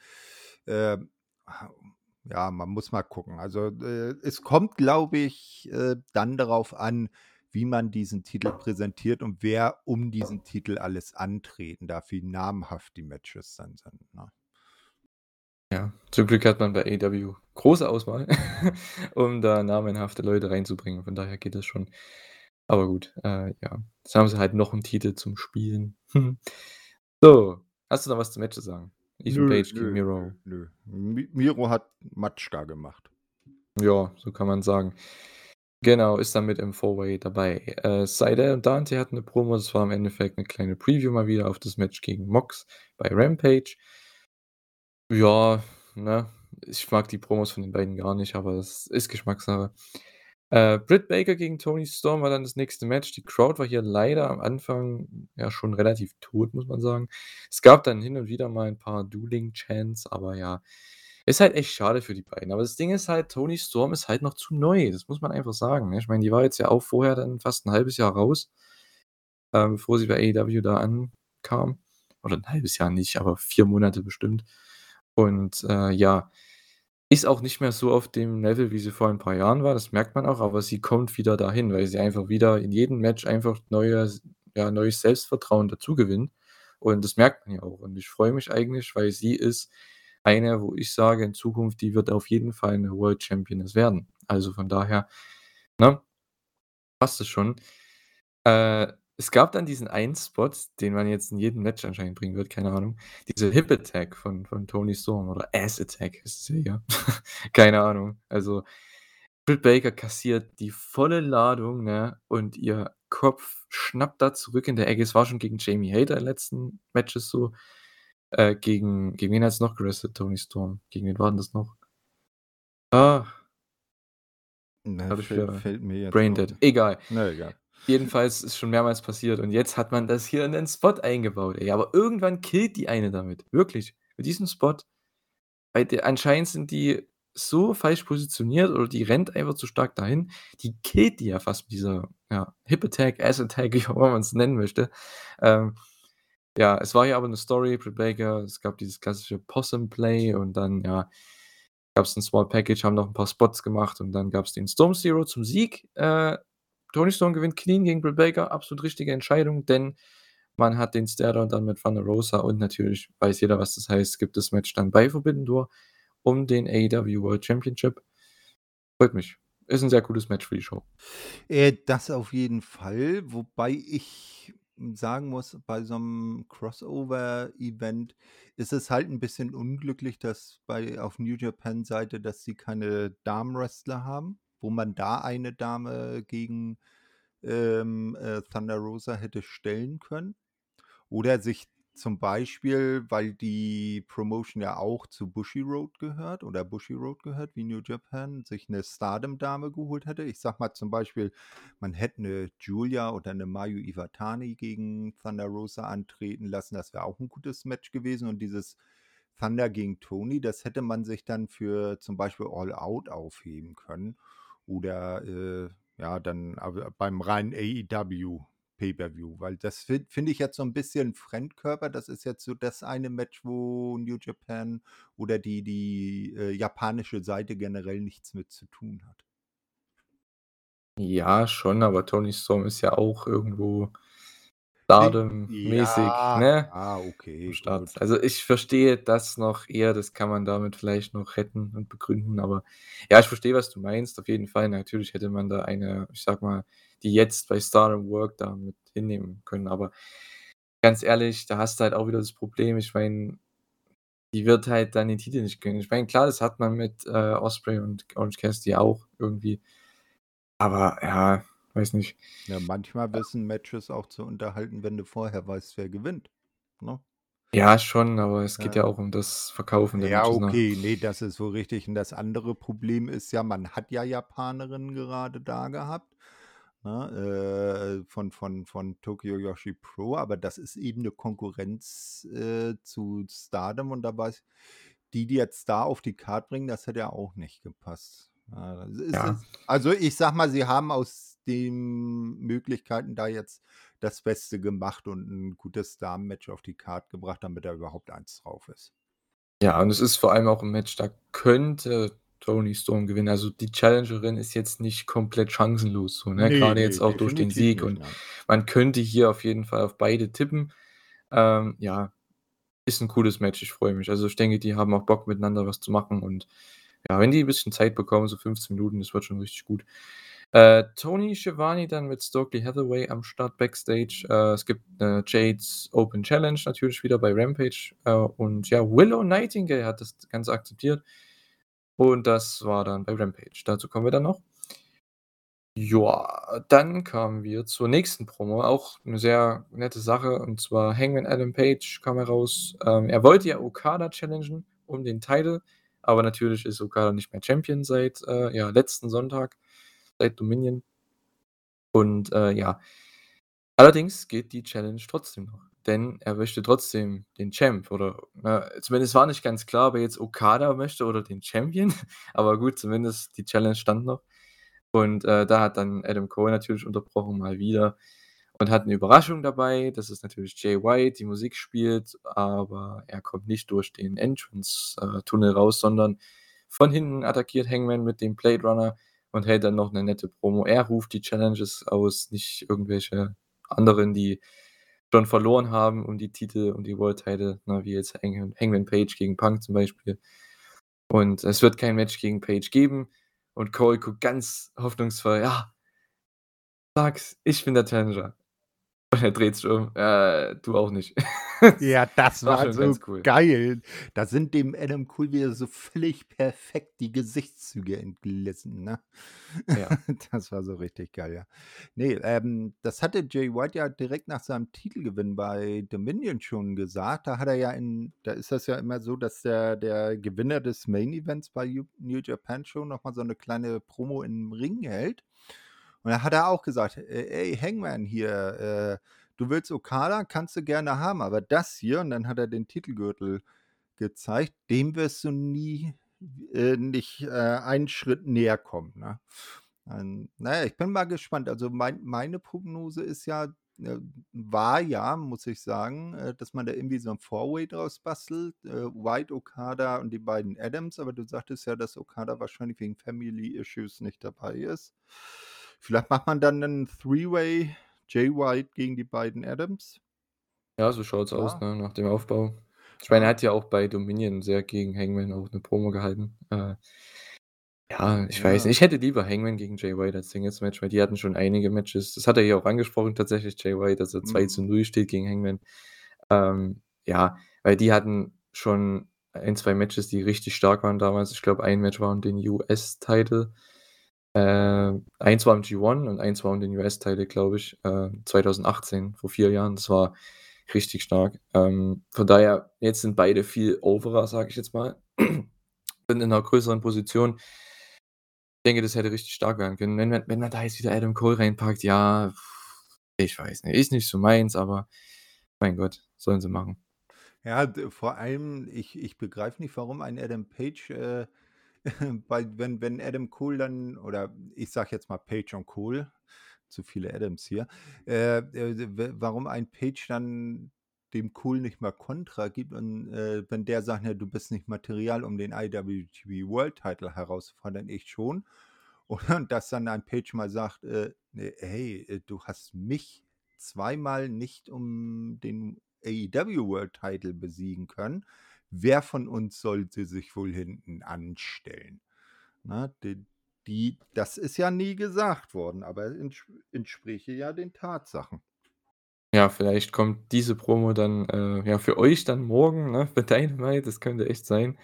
Ja, man muss mal gucken. Also, äh, es kommt, glaube ich, äh, dann darauf an, wie man diesen Titel präsentiert und wer um diesen Titel alles antreten darf, wie namhaft die Matches dann sind, ne? Ja, zum Glück hat man bei AEW große Auswahl, um da namenhafte Leute reinzubringen. Von daher geht das schon. Aber gut, äh, ja. Jetzt haben sie halt noch 'n Titel zum Spielen. So, hast du noch was zum Match zu sagen? Ethan Nö, Page gegen Miro. nö, nö. Mi Miro hat Matschka gemacht. Ja, so kann man sagen. Genau, ist dann mit im Four-Way dabei. Äh, Sydal und Dante hatten 'ne Promo, das war im Endeffekt 'ne kleine Preview mal wieder auf das Match gegen Mox bei Rampage. Ja, ne? Ich mag die Promos von den beiden gar nicht, aber das ist Geschmackssache. Äh, Britt Baker gegen Toni Storm war dann das nächste Match. Die Crowd war hier leider am Anfang, ja, schon relativ tot, muss man sagen. Es gab dann hin und wieder mal 'n paar Dueling-Chants, aber ja, ist halt echt schade für die beiden. Aber das Ding ist halt, Toni Storm ist halt noch zu neu. Das muss man einfach sagen, ne? Ich meine, die war jetzt ja auch vorher dann fast 'n halbes Jahr raus ähm, bevor sie bei AEW da ankam. Oder 'n halbes Jahr nicht, aber 4 Monate bestimmt. Und, äh, ja, ist auch nicht mehr so auf dem Level, wie sie vor ein paar Jahren war, das merkt man auch, aber sie kommt wieder dahin, weil sie einfach wieder in jedem Match einfach neues ja, neues Selbstvertrauen dazugewinnt. Und das merkt man ja auch. Und ich freue mich eigentlich, weil sie ist eine, wo ich sage, in Zukunft, die wird auf jeden Fall 'ne World Championess werden. Also von daher, ne, passt es schon. Äh, es gab dann diesen einen Spot, den man jetzt in jedem Match anscheinend bringen wird, keine Ahnung. Diese Hip Attack von von Toni Storm oder Ass Attack ist es ja. Keine Ahnung. Also, Britt Baker kassiert die volle Ladung, ne, und ihr Kopf schnappt da zurück in der Ecke. Es war schon gegen Jamie Hater in letzten Matches so. Äh, gegen gegen wen hat's noch gewrestelt, Toni Storm? Gegen wen war denn das noch? Ah. Ne, Habe ich fällt wieder fällt mir jetzt Brain auch dead. Egal. na egal. Jedenfalls ist schon mehrmals passiert und jetzt hat man das hier in den Spot eingebaut, ey. Aber irgendwann killt die eine damit, wirklich. Mit diesem Spot. Weil der anscheinend sind die so falsch positioniert oder die rennt einfach zu stark dahin. Die killt die ja fast mit dieser, ja, Hip Attack, Ass Attack, wie auch immer man's nennen möchte. Ähm, ja, es war ja aber 'ne Story, Britt Baker es gab dieses klassische Possum Play und dann, ja, gab's 'n Small Package, haben noch 'n paar Spots gemacht und dann gab's den Storm Zero zum Sieg. Äh, Toni Storm gewinnt clean gegen Britt Baker, absolut richtige Entscheidung, denn man hat den Staredown dann mit Thunder Rosa und natürlich weiß jeder, was das heißt, gibt das Match dann bei Forbidden Door um den AEW World Championship. Freut mich. Ist 'n sehr gutes Match für die Show. Äh, das auf jeden Fall, wobei ich sagen muss, bei so 'nem Crossover-Event ist es halt 'n bisschen unglücklich, dass bei auf New Japan Seite, dass sie keine Damen-Wrestler haben, wo man da eine Dame gegen, ähm, äh, Thunder Rosa hätte stellen können. Oder sich zum Beispiel, weil die Promotion ja auch zu Bushiroad gehört oder Bushiroad gehört wie New Japan, sich 'ne Stardom-Dame geholt hätte. Ich sage mal zum Beispiel, man hätte 'ne Giulia oder 'ne Mayu Iwatani gegen Thunder Rosa antreten lassen. Das wäre auch 'n gutes Match gewesen und dieses Thunder gegen Toni, das hätte man sich dann für zum Beispiel All Out aufheben können oder, äh, ja, dann aber beim reinen AEW Pay-per-View, weil das fin finde ich jetzt so 'n bisschen Fremdkörper. Das ist jetzt so das eine Match, wo New Japan oder die die, äh, japanische Seite generell nichts mit zu tun hat. Ja, schon, aber Toni Storm ist ja auch irgendwo Stardom-mäßig, ja, ne, ah, okay. Also, ich verstehe das noch eher, das kann man damit vielleicht noch retten und begründen, aber ja, ich verstehe, was du meinst, auf jeden Fall. Natürlich hätte man da eine, ich sage mal, die jetzt bei Stardom workt, da mit hinnehmen können, aber ganz ehrlich, da hast du halt auch wieder das Problem, ich meine, die wird halt dann den Titel nicht gewinnen. Ich meine, klar, das hat man mit, äh, Osprey und Orange Cassidy auch irgendwie. Aber ja, weiß nicht. Ja, manchmal wissen Matches auch zu unterhalten, wenn du vorher weißt, wer gewinnt, ne? Ja, schon, aber es geht ja Ja. auch um das Verkaufen der Ja, Matches, ne? okay, ne, das ist so richtig. Und das andere Problem ist ja, man hat ja Japanerinnen gerade da gehabt, ne, äh, von von von Tokyo Joshi Pro, aber das ist eben 'ne Konkurrenz, äh, zu Stardom und da weiß die, die jetzt da auf die Card bringen, das hätte ja auch nicht gepasst. Ja, also, ich sage mal, sie haben aus den Möglichkeiten da jetzt das Beste gemacht und 'n gutes Damen-Match auf die Card gebracht, damit da überhaupt eins drauf ist. Ja, und es ist vor allem auch 'n Match, da könnte Toni Storm gewinnen. Also, die Challengerin ist jetzt nicht komplett chancenlos so, ne? Ne, Grade ne, jetzt auch durch den Sieg nicht, und nein. man könnte hier auf jeden Fall auf beide tippen. Ähm, ja, ist 'n cooles Match, ich freue mich. Also, ich denke, die haben auch Bock, miteinander was zu machen und ja, wenn die 'n bisschen Zeit bekommen, so 15 Minuten, das wird schon richtig gut. Äh, Tony Schiavone dann mit Stokely Hathaway am Start Backstage. Äh, es gibt 'ne Jade's Open Challenge natürlich wieder bei Rampage, äh, und ja, Willow Nightingale hat das Ganze akzeptiert und das war dann bei Rampage. Dazu kommen wir dann noch. Ja, dann kamen wir zur nächsten Promo, auch 'ne sehr nette Sache, und zwar Hangman Adam Page kam heraus. Ähm, er wollte ja Okada challengen um den Title, aber natürlich ist Okada nicht mehr Champion seit, äh, ja, letzten Sonntag. Seit Dominion. Und, äh, ja. Allerdings geht die Challenge trotzdem noch, denn er möchte trotzdem den Champ oder, ne zumindest war nicht ganz klar, ob er jetzt Okada möchte oder den Champion, aber gut, zumindest die Challenge stand noch. Und, äh, da hat dann Adam Cole natürlich unterbrochen mal wieder und hat 'ne Überraschung dabei. Das ist natürlich Jay White, die Musik spielt, aber er kommt nicht durch den Entrance äh, raus, sondern von hinten attackiert Hangman mit dem Blade Runner und hält dann noch 'ne nette Promo. Er ruft die Challenges aus, nicht irgendwelche anderen, die schon verloren haben um die Titel, um die World Title, ne, wie jetzt Hangman Hangman Page gegen Punk zum Beispiel. Und es wird kein Match gegen Page geben und Cole guckt ganz hoffnungsvoll: „Ja, sag's, ich bin der Challenger.“ Er dreht sich um: „Äh, du auch nicht.“ Ja, das War war so ganz cool. geil. Da sind dem Adam Cole wieder so völlig perfekt die Gesichtszüge entglissen, ne? Ja. Das war so richtig geil, ja. Ne, ähm, das hatte Jay White ja direkt nach seinem Titelgewinn bei Dominion schon gesagt. Da hat er ja in da ist das ja immer so, dass der der Gewinner des Main Events bei New Japan Show noch mal so 'ne kleine Promo im Ring hält. Und da hat er auch gesagt: „Äh, ey, Hangman hier, äh, du willst Okada, kannst du gerne haben, aber das hier“ und dann hat er den Titelgürtel gezeigt, „dem wirst du nie äh, nicht, äh, einen Schritt näher kommen“, ne? Ähm, na ja, ich bin mal gespannt. Also, mein meine Prognose ist ja äh, war ja, muss ich sagen, äh, dass man da irgendwie so 'n Four-Way draus bastelt, äh, White, Okada und die beiden Adams, aber du sagtest ja, dass Okada wahrscheinlich wegen Family Issues nicht dabei ist. Vielleicht macht man dann 'nen Three-Way, Jay White gegen die beiden Adams? Ja, so schaut's aus, Ja. ne, nach dem Aufbau. Ich meine, er hat ja auch bei Dominion sehr gegen Hangman auch 'ne Promo gehalten. Äh ja, ich weiß Ja. nicht. Ich hätte lieber Hangman gegen Jay White als Singles-Match, weil die hatten schon einige Matches. Das hat er hier auch angesprochen tatsächlich, Jay White, dass er zwei Mhm. zu null steht gegen Hangman. Ähm, ja, weil die hatten schon 1, 2 Matches, die richtig stark waren damals. Ich glaube, ein Match war um den US-Title. Äh, eins war im G1 und eins war um den US-Title, glaube ich, äh, 2018, vor 4 Jahren. Das war richtig stark. Ähm, von daher, jetzt sind beide viel overer, sage ich jetzt mal, sind in 'ner größeren Position. Ich denke, das hätte richtig stark werden können. Wenn man wenn man da jetzt wieder Adam Cole reinpackt, ja, ich weiß nicht, ist nicht so meins, aber mein Gott, sollen sie machen. Ja, vor allem, ich ich begreife nicht, warum ein Adam Page, äh, bei wenn wenn Adam Cole dann oder ich sage jetzt mal Page und Cole, zu viele Adams hier, äh, äh, w warum ein Page dann dem Cole nicht mal Kontra gibt und, äh, wenn der sagt: „Ja, du bist nicht Material, um den IWGP World Title herauszufordern, ich schon.“ Und dass dann ein Page mal sagt, äh: „Ne, hey, äh, du hast mich zweimal nicht um den AEW World Title besiegen können. Wer von uns sollte sich wohl hinten anstellen?“ Ne, d die das ist ja nie gesagt worden, aber entspräche ja den Tatsachen. Ja, vielleicht kommt diese Promo dann, äh, ja, für euch dann morgen, ne, für Dynamite. Das könnte echt sein,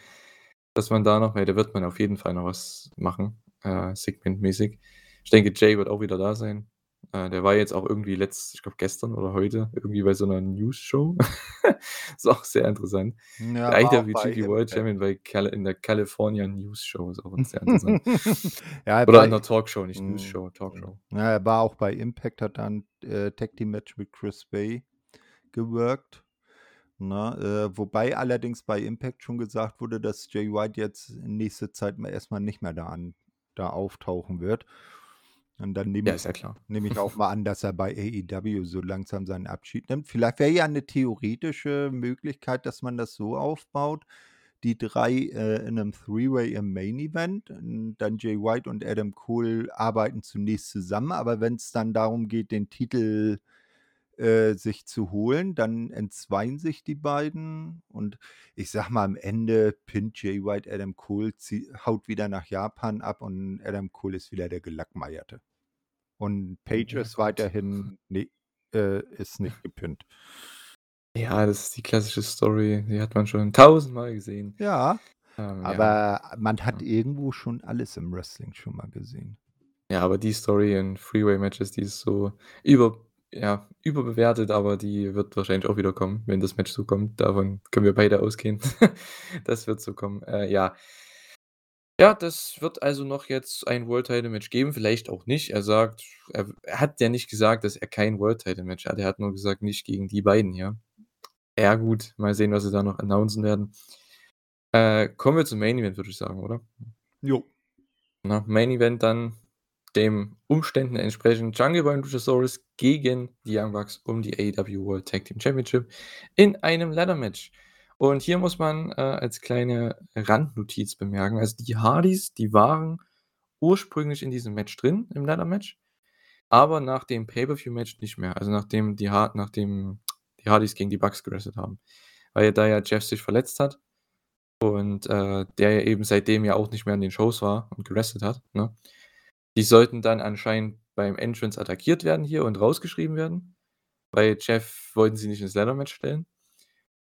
dass man da noch weil da wird man auf jeden Fall noch was machen, äh, segmentmäßig. Ich denke, Jay wird auch wieder da sein. Äh, der war jetzt auch irgendwie letzt ich glaube, gestern oder heute irgendwie bei so 'ner News-Show. Ist auch sehr interessant. Ja, Der auch bei IWGP World. Champion bei Cal in der California News Show, ist auch sehr interessant. Ja, er Oder in 'ner Talkshow, nicht mhm, News-Show, mhm. Talkshow. Ja, er war auch bei Impact, hat da 'n, äh, Tag-Team-Match mit Chris Bey geworkt, ne? Äh, wobei allerdings bei Impact schon gesagt wurde, dass Jay White jetzt in nächster Zeit mal erst mal nicht mehr da an da auftauchen wird. Und dann nehme Ja, ich ja klar. nehme ich auch mal an, dass er bei AEW so langsam seinen Abschied nimmt. Vielleicht wäre ja 'ne theoretische Möglichkeit, dass man das so aufbaut, die 3, äh, in 'nem Three-Way im Main Event, dann Jay White und Adam Cole arbeiten zunächst zusammen, aber wenn's dann darum geht, den Titel, äh, sich zu holen, dann entzweien sich die beiden und ich sage mal, am Ende pinnt Jay White Adam Cole, zie haut wieder nach Japan ab und Adam Cole ist wieder der Gelackmeierte. Und Page ja ist Gott. weiterhin ne, äh, ist nicht gepinnt. Ja, das ist die klassische Story, die hat man schon tausendmal gesehen. Ja, Ähm, ja. aber man hat Ja. irgendwo schon alles im Wrestling schon mal gesehen. Ja, aber die Story in Three-Way-Matches, die ist so über ja, überbewertet, aber die wird wahrscheinlich auch wieder kommen, wenn das Match so kommt. Davon können wir beide ausgehen. Das wird so kommen. Äh, ja. Ja, das wird also noch jetzt ein World Title Match geben, vielleicht auch nicht. Er sagt er er hat ja nicht gesagt, dass er kein World Title Match hat. Er hat nur gesagt: „Nicht gegen die beiden hier.“ Ja gut, mal sehen, was sie da noch announcen werden. Äh, kommen wir zum Main Event, würde ich sagen, oder? Jo. Na, Main Event dann dem Umständen entsprechend Jungle Boy und Luchasaurus gegen die Young Bucks um die AEW World Tag Team Championship in einem Ladder Match. Und hier muss man, äh, als kleine Randnotiz bemerken, also die Hardys, die waren ursprünglich in diesem Match drin, im Ladder Match, aber nach dem Pay-per-View-Match nicht mehr. Also nachdem die Har nachdem die Hardys gegen die Bucks gewrestelt haben. Weil da ja Jeff sich verletzt hat und, äh, der ja eben seitdem ja auch nicht mehr in den Shows war und gewrestelt hat, ne? Die sollten dann anscheinend beim Entrance attackiert werden hier und rausgeschrieben werden, weil Jeff wollten sie nicht ins Ladder Match stellen.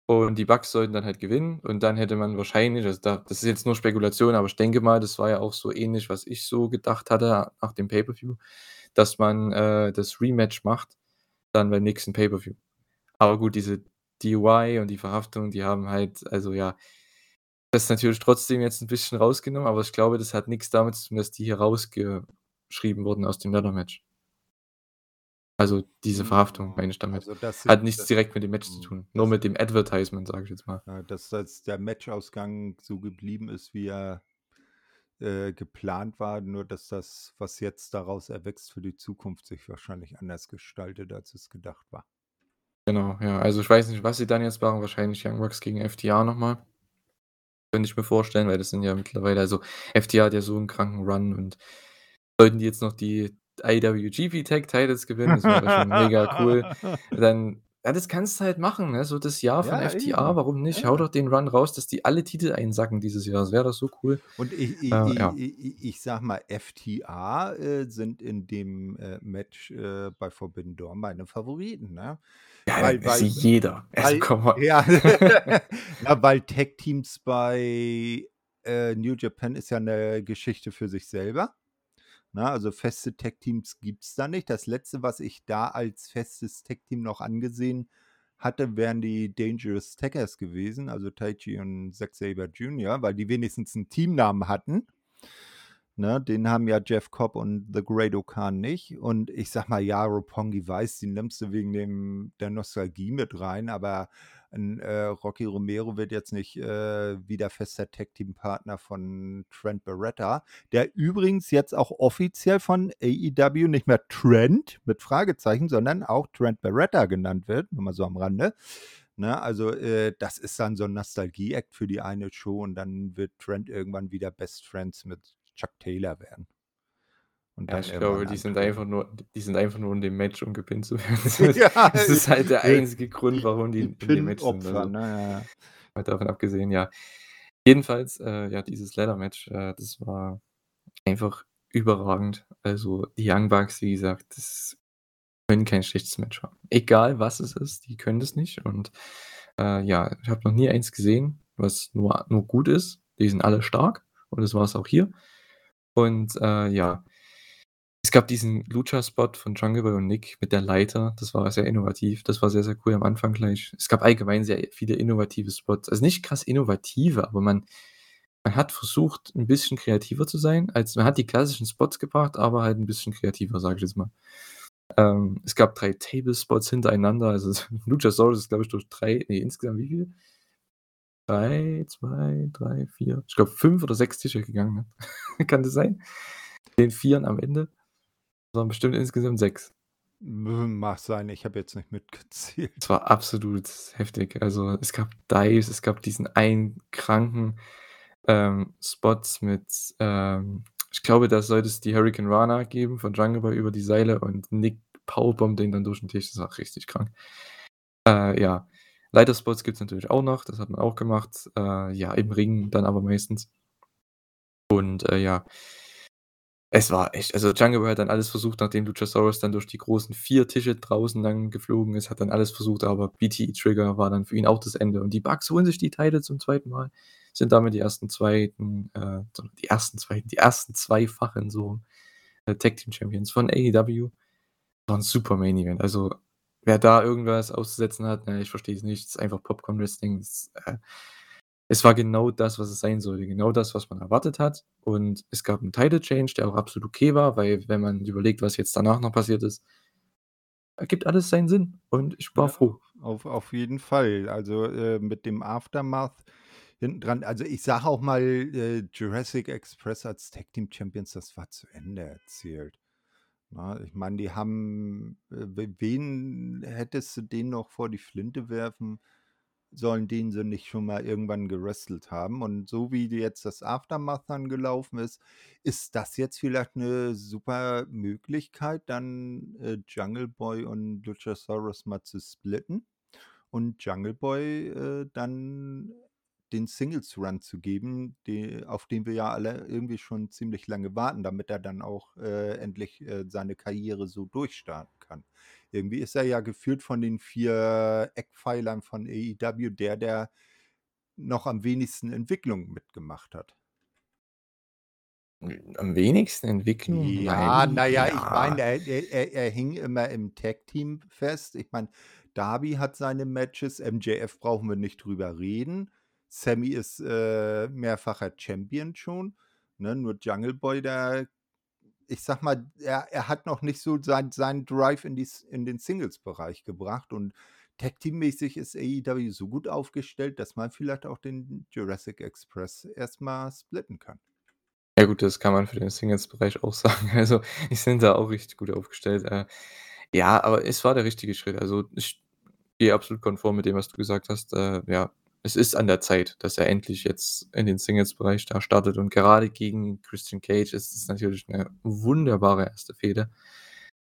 Und die Bucks sollten dann halt gewinnen und dann hätte man wahrscheinlich also da das ist jetzt nur Spekulation, aber ich denke mal, das war ja auch so ähnlich, was ich so gedacht hatte nach dem Pay-per-View, dass man, äh, das Rematch macht dann beim nächsten Pay-per-View. Aber gut, diese DUI und die Verhaftung, die haben halt also ja, das natürlich trotzdem jetzt 'n bisschen rausgenommen, aber ich glaube, das hat nix damit zu tun, dass die hier rausgeschrieben wurden aus dem Ladder Match. Also, diese Verhaftung Hm, meine ich damit. also, dass Hat nichts direkt mit dem Match zu hm, tun, nur dass mit dem Advertisement, sage ich jetzt mal. Dass das der Matchausgang so geblieben ist, wie er, äh, geplant war, nur dass das, was jetzt daraus erwächst für die Zukunft, sich wahrscheinlich anders gestaltet, als es gedacht war. Genau, ja. Also, ich weiß nicht, was sie dann jetzt machen, wahrscheinlich Young Bucks gegen FTR noch mal. Könnte ich mir vorstellen, weil das sind ja mittlerweile also, FTR hat ja so 'n kranken Run und sollten die jetzt noch die IWGP Tag Titles gewinnen, das wäre schon mega cool. Dann ja, das kannst du halt machen, ne? So das Jahr von Ja, FTR, eben. warum nicht? Hau Ja. doch den Run raus, dass die alle Titel einsacken dieses Jahr. Das wäre doch so cool. Und i i Äh, ja. i i ich sage mal, FTR, äh, sind in dem, äh, Match, äh, bei Forbidden Door meine Favoriten, ne? Ja, Weil weil jeder. Also, weil on. ja, ja, weil Tag Teams bei, äh, New Japan ist ja 'ne Geschichte für sich selber, ne? Also, feste Tag Teams gibt's da nicht. Das Letzte, was ich da als festes Tag Team noch angesehen hatte, wären die Dangerous Tekkers gewesen, also Taichi und Zack Sabre Jr., weil die wenigstens 'n Teamnamen hatten. Ne, den haben ja Jeff Cobb und The Great-O-Khan nicht. Und ich sage mal, ja, Roppongi Vice, den nimmst du wegen dem der Nostalgie mit rein, aber 'n, äh, Rocky Romero wird jetzt nicht, äh, wieder fester Tag-Team-Partner von Trent Barreta, der übrigens jetzt auch offiziell von AEW nicht mehr Trent mit Fragezeichen, sondern auch Trent Barreta genannt wird, nur mal so am Rande, ne? Also, äh, das ist dann so 'n Nostalgie-Act für die eine Show und dann wird Trent irgendwann wieder Best Friends mit Chuck Taylor werden. Und Ja, ich glaube, die sind einfach nur die sind einfach nur in dem Match, um gepinnt zu werden. Ja, Das ist halt der einzige Grund, warum die die in dem Match sind, also ne? Ja, davon abgesehen, ja. Jedenfalls, äh, ja, dieses Ladder Match, äh, das war einfach überragend. Also, die Young Bucks, wie gesagt, das können kein schlechtes Match haben. Egal, was es ist, die können das nicht und, äh, ja, ich habe noch nie eins gesehen, was nur nur gut ist. Die sind alle stark und das war's auch hier. Und, äh, ja. Es gab diesen Lucha-Spot von Jungle Boy und Nick mit der Leiter. Das war sehr innovativ. Das war sehr, sehr cool am Anfang gleich. Es gab allgemein sehr viele innovative Spots. Also, nicht krass innovative, aber man man hat versucht, 'n bisschen kreativer zu sein, als man hat die klassischen Spots gebracht, aber halt 'n bisschen kreativer, sage ich jetzt mal. Ähm, es gab 3 Table-Spots hintereinander. Also, Luchasaurus ist, glaube ich, durch 3 ne, insgesamt wie viel? 3, 2, 3, 4, ich glaube 5 oder 6 Tische gegangen, ne? Kann das sein? Den 4ern am Ende? Waren bestimmt insgesamt 6. M mag sein, ich habe jetzt nicht Es mitgezählt. war absolut heftig. Also, es gab Dives, es gab diesen einen kranken, ähm, Spots mit, ähm ich glaube, da sollte es die Hurricane Rana geben von Jungle Boy über die Seile und Nick powerbombt den dann durch den Tisch. Das war richtig krank. Äh, ja. Leiterspots gibt's natürlich auch noch, das hat man auch gemacht. Äh, ja, im Ring dann aber meistens. Und, äh, ja. Es war echt also, Boy hat dann alles versucht, nachdem Luchasaurus dann durch die großen 4 Tische draußen dann geflogen ist, hat dann alles versucht, aber BTE Trigger war dann für ihn auch das Ende. Und die Bucks holen sich die Title zum 2. Mal, sind damit die ersten 2., äh die ersten 2. die ersten zweifachen so, äh, Tag Team Champions von AEW. War 'n super Main Event. Also, wer da irgendwas auszusetzen hat, ne, ich verstehe es nicht. Das ist einfach Popcorn Wrestling. Das, äh Es war genau das, was es sein sollte, genau das, was man erwartet hat. Und es gab 'n Title Change, der auch absolut okay war, weil wenn man überlegt, was jetzt danach noch passiert ist ergibt alles seinen Sinn und ich war Ja, froh. auf auf jeden Fall. Also, äh, mit dem Aftermath hinten dran also, ich sage auch mal, äh, Jurassic Express als Tag Team Champions, das war zu Ende erzählt, ne? Ich meine, die haben äh, we wen hättest du denen noch vor die Flinte werfen sollen, den sie nicht schon mal irgendwann gewrestelt haben? Und so wie jetzt das Aftermath dann gelaufen ist, ist das jetzt vielleicht 'ne super Möglichkeit, dann, äh, Jungle Boy und Luchasaurus mal zu splitten und Jungle Boy, äh, dann den Singles Run zu geben, de auf den wir ja alle irgendwie schon ziemlich lange warten, damit er dann auch, äh, endlich, äh, seine Karriere so durchstarten kann. Irgendwie ist er ja gefühlt von den 4 Eckpfeilern von AEW der, der noch am wenigsten Entwicklung mitgemacht hat. Hm, am wenigsten Entwicklung? Ja, Nein, na ja, ich meine, er er er er hing immer im Tag-Team fest. Ich meine, Darby hat seine Matches, MJF brauchen wir nicht drüber reden. Sammy ist, äh, mehrfacher Champion schon, ne? Nur Jungle Boy, der ich sage mal, er er hat noch nicht so sein seinen Drive in die in den Singles-Bereich gebracht und Tag-Team-mäßig ist AEW so gut aufgestellt, dass man vielleicht auch den Jurassic Express erst mal splitten kann. Ja gut, das kann man für den Singles-Bereich auch sagen. Also, die sind da auch richtig gut aufgestellt. Äh, ja, aber es war der richtige Schritt. Also, ich gehe absolut konform mit dem, was du gesagt hast. Äh, ja, es ist an der Zeit, dass er endlich jetzt in den Singles-Bereich da startet und gerade gegen Christian Cage ist es natürlich 'ne wunderbare 1. Fehde.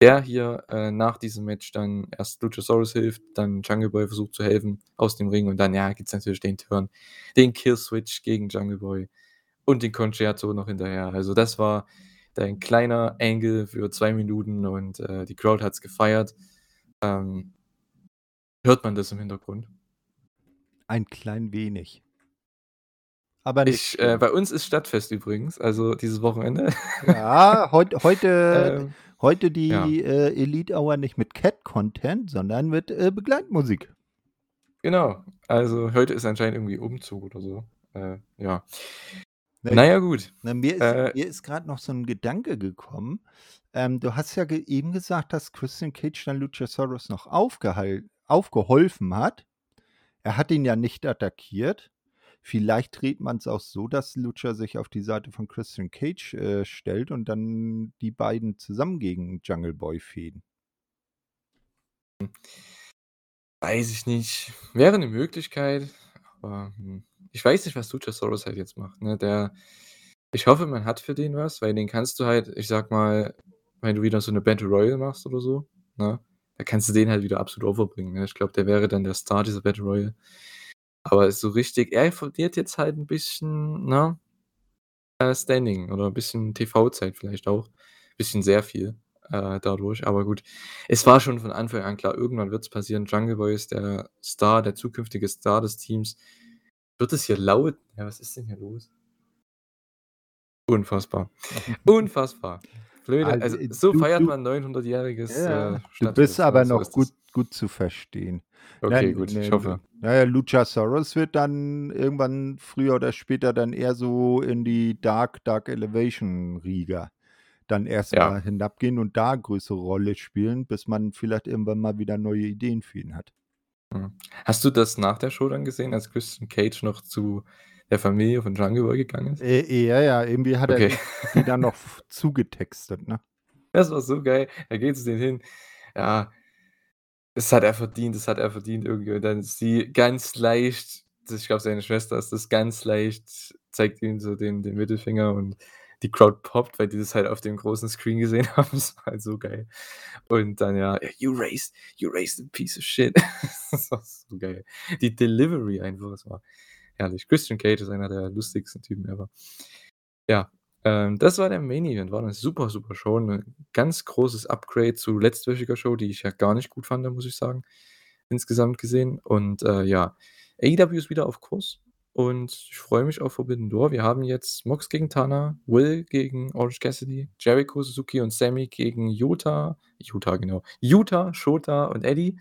Der hier, äh, nach diesem Match dann erst Luchasaurus hilft, dann Jungle Boy versucht zu helfen aus dem Ring und dann, ja, gibt's natürlich den Turn, den Kill-Switch gegen Jungle Boy und den Con-Chair-To noch hinterher. Also, das war dein kleiner Angle für 2 Minuten und, äh, die Crowd hat's gefeiert. Ähm hört man das im Hintergrund? Ein klein wenig. Aber nicht Ich äh, schlimm. bei uns ist Stadtfest übrigens, also dieses Wochenende. Ja, heut heute Ähm, heute ja. die, äh, Elite Hour nicht mit Cat-Content, sondern mit, äh, Begleitmusik. Genau. Also, heute ist anscheinend irgendwie Umzug oder so. Äh, ja. Na ja, gut. na, mir ist Äh mir ist grad noch so 'n Gedanke gekommen. Ähm, du hast ja ge eben gesagt, dass Christian Cage dann Luchasaurus noch aufgeholfen hat. Er hat ihn ja nicht attackiert. Vielleicht dreht man's auch so, dass Lucha sich auf die Seite von Christian Cage, äh, stellt und dann die beiden zusammen gegen Jungle Boy. Hm. Weiß ich nicht. Wäre 'ne Möglichkeit, aber, hm, ich weiß nicht, was Luchasaurus halt jetzt macht, ne? Der ich hoffe, man hat für den was, weil den kannst du halt ich sage mal, wenn du wieder so 'ne Battle Royal machst oder so, ne, dann kannst du den halt wieder absolut overbringen, ne? Ich glaube, der wäre dann der Star dieser Battle Royal. Aber so richtig er verliert jetzt halt 'n bisschen, ne, äh, Standing oder 'n bisschen TV-Zeit vielleicht auch. Bisschen sehr viel, äh, dadurch. Aber gut, es war schon von Anfang an klar, irgendwann wird's passieren. Jungle Boy ist der Star, der zukünftige Star des Teams. Wird es hier laut? Ja, was ist denn hier los? Unfassbar. Unfassbar. Blöde Also, also, äh, so du feiert man 900-jähriges, Ja, äh, du bist aber weißt du, noch gut gut zu verstehen. Okay, Nein, gut, ich ne, hoffe. na ja, Luchasaurus wird dann irgendwann früher oder später dann eher so in die Dark Dark Elevation-Riga dann erst Ja. hinabgehen und da größere Rolle spielen, bis man vielleicht irgendwann mal wieder neue Ideen für ihn hat. Mhm. Hast du das nach der Show dann gesehen, als Christian Cage noch zu der Familie von Boy gegangen ist? Äh, ja, ja, irgendwie hat er Okay. die die dann noch zugetextet, ne? Das war so geil. Er geht zu denen hin: „Ja, das hat er verdient, das hat er verdient irgendwie.“ Und dann sie ganz leicht ich glaube, seine Schwester ist das, ganz leicht zeigt ihm so den den Mittelfinger und die Crowd poppt, weil die das halt auf dem großen Screen gesehen haben. Das war halt so geil. Und dann ja: „You raised you raised a piece of shit.“ Das war so geil. Die Delivery einfach, das war herrlich. Christian Cage ist einer der lustigsten Typen ever. Ja, ähm, das war der Main Event. War 'ne super, super Show, 'ne ganz großes Upgrade zu letztwöchiger Show, die ich ja gar nicht gut fand, muss ich sagen, insgesamt gesehen. Und, äh, ja, AEW ist wieder auf Kurs und ich freue mich auf Forbidden Door. Wir haben jetzt Mox gegen Tana, Will gegen Orange Cassidy, Jericho, Suzuki und Sammy gegen Yuta Yuta, genau, Yuta, Shota, und Eddie.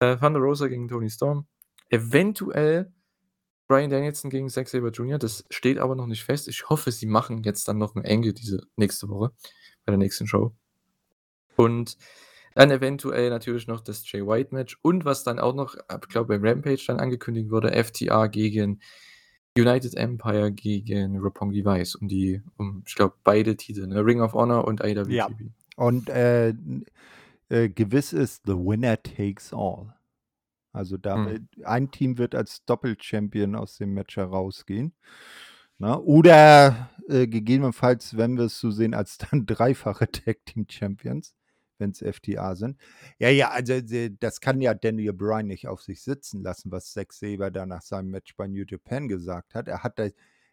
Äh, Thunder Rosa gegen Toni Storm. Eventuell Bryan Danielson gegen Zack Sabre Jr., das steht aber noch nicht fest. Ich hoffe, sie machen jetzt dann noch 'n Angle diese nächste Woche bei der nächsten Show. Und dann eventuell natürlich noch das Jay White Match und was dann auch noch, äh, ich glaube, bei Rampage dann angekündigt wurde, FTR gegen United Empire gegen Roppongi Vice um die um, ich glaube, beide Titel, ne? Ring of Honor und Ja. IWTV. Und, äh, äh, gewiss ist, the winner takes all. Also, da Mhm. wird ein Team wird als Doppel-Champion aus dem Match herausgehen, ne? Oder, äh, gegebenenfalls, wenn wir's so sehen, als dann dreifache Tag-Team-Champions, wenn's FTR sind. Ja, ja, also, d das kann ja Daniel Bryan nicht auf sich sitzen lassen, was Zack Sabre da nach seinem Match bei New Japan gesagt hat. Er hat da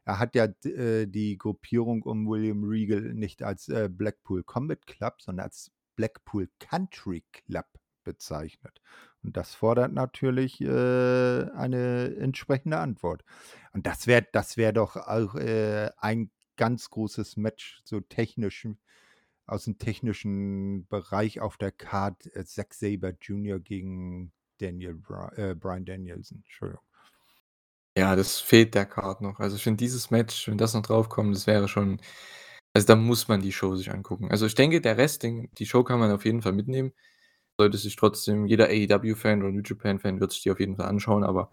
er hat ja äh, die Gruppierung um William Regal nicht als, äh, Blackpool Combat Club, sondern als Blackpool Country Club bezeichnet. Und das fordert natürlich, äh, eine entsprechende Antwort. Und das wäre das wäre doch auch, äh, ein ganz großes Match, so technisch aus'm technischen Bereich auf der Card, äh, Zack Sabre Jr. gegen Daniel Bry äh, Bryan Danielson, Entschuldigung. Ja, das fehlt der Card noch. Also, ich finde dieses Match, wenn das noch draufkommt, das wäre schon also, da muss man die Show sich angucken. Also, ich denke, der Rest, den die Show kann man auf jeden Fall mitnehmen. Sollte sich trotzdem jeder AEW-Fan oder New Japan-Fan wird sich die auf jeden Fall anschauen, aber,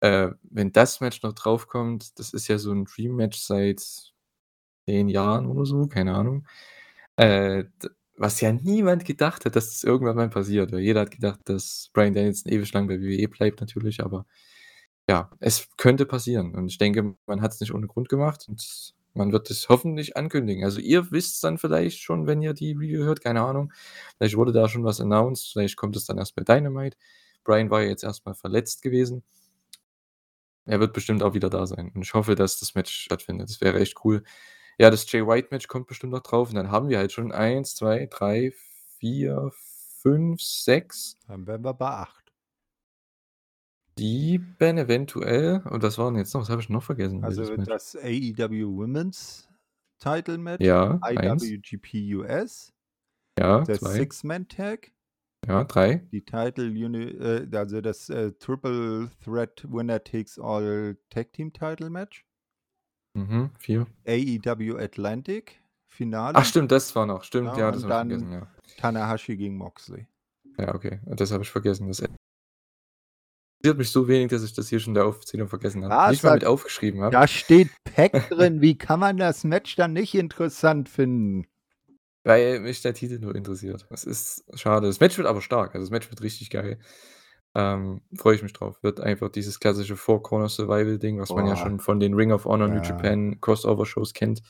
äh, wenn das Match noch draufkommt, das ist ja so 'n Dream-Match seit 10 Jahren oder so, keine Ahnung. Äh, was ja niemand gedacht hat, dass das irgendwann mal passiert, weil jeder hat gedacht, dass Bryan Danielson ewig lang bei WWE bleibt natürlich, aber ja, es könnte passieren und ich denke, man hat's nicht ohne Grund gemacht und man wird es hoffentlich ankündigen. Also, ihr wisst's dann vielleicht schon, wenn ihr die Review hört, keine Ahnung. Vielleicht wurde da schon was announced, vielleicht kommt es dann erst bei Dynamite. Bryan war ja jetzt erst mal verletzt gewesen. Er wird bestimmt auch wieder da sein und ich hoffe, dass das Match stattfindet. Das wäre echt cool. Ja, das Jay White Match kommt bestimmt noch drauf und dann haben wir halt schon 1, 2, 3, 4, 5, 6 Dann wären wir bei 8. 7 eventuell. Und was war denn jetzt noch? Was habe ich noch vergessen? Also, Match? das AEW Women's Title Match, Ja, 1. IWGP US, Ja, das 2. Six-Man-Tag, Ja, 3. die Title Uni äh, also, das, äh, Triple Threat Winner Takes All Tag Team Title Match. Mhm, 4. AEW Atlantic Finale. Ach stimmt, das war noch. Stimmt, Ja, ja, das habe ich vergessen, ja. Tanahashi gegen Moxley. Ja, okay. Das habe ich vergessen. Das interessiert mich so wenig, dass ich das hier schon in der Aufzählung vergessen habe. Was? Nicht mal mit aufgeschrieben habe. da steht Pack drin. Wie kann man das Match dann nicht interessant finden? Weil mich der Titel nur interessiert. Das ist schade. Das Match wird aber stark. Also, das Match wird richtig geil. Ähm, freue ich mich drauf. Wird einfach dieses klassische Four Corner Survival Ding, was man ja schon von den Ring of Honor, New Ja. Japan Crossover-Shows kennt.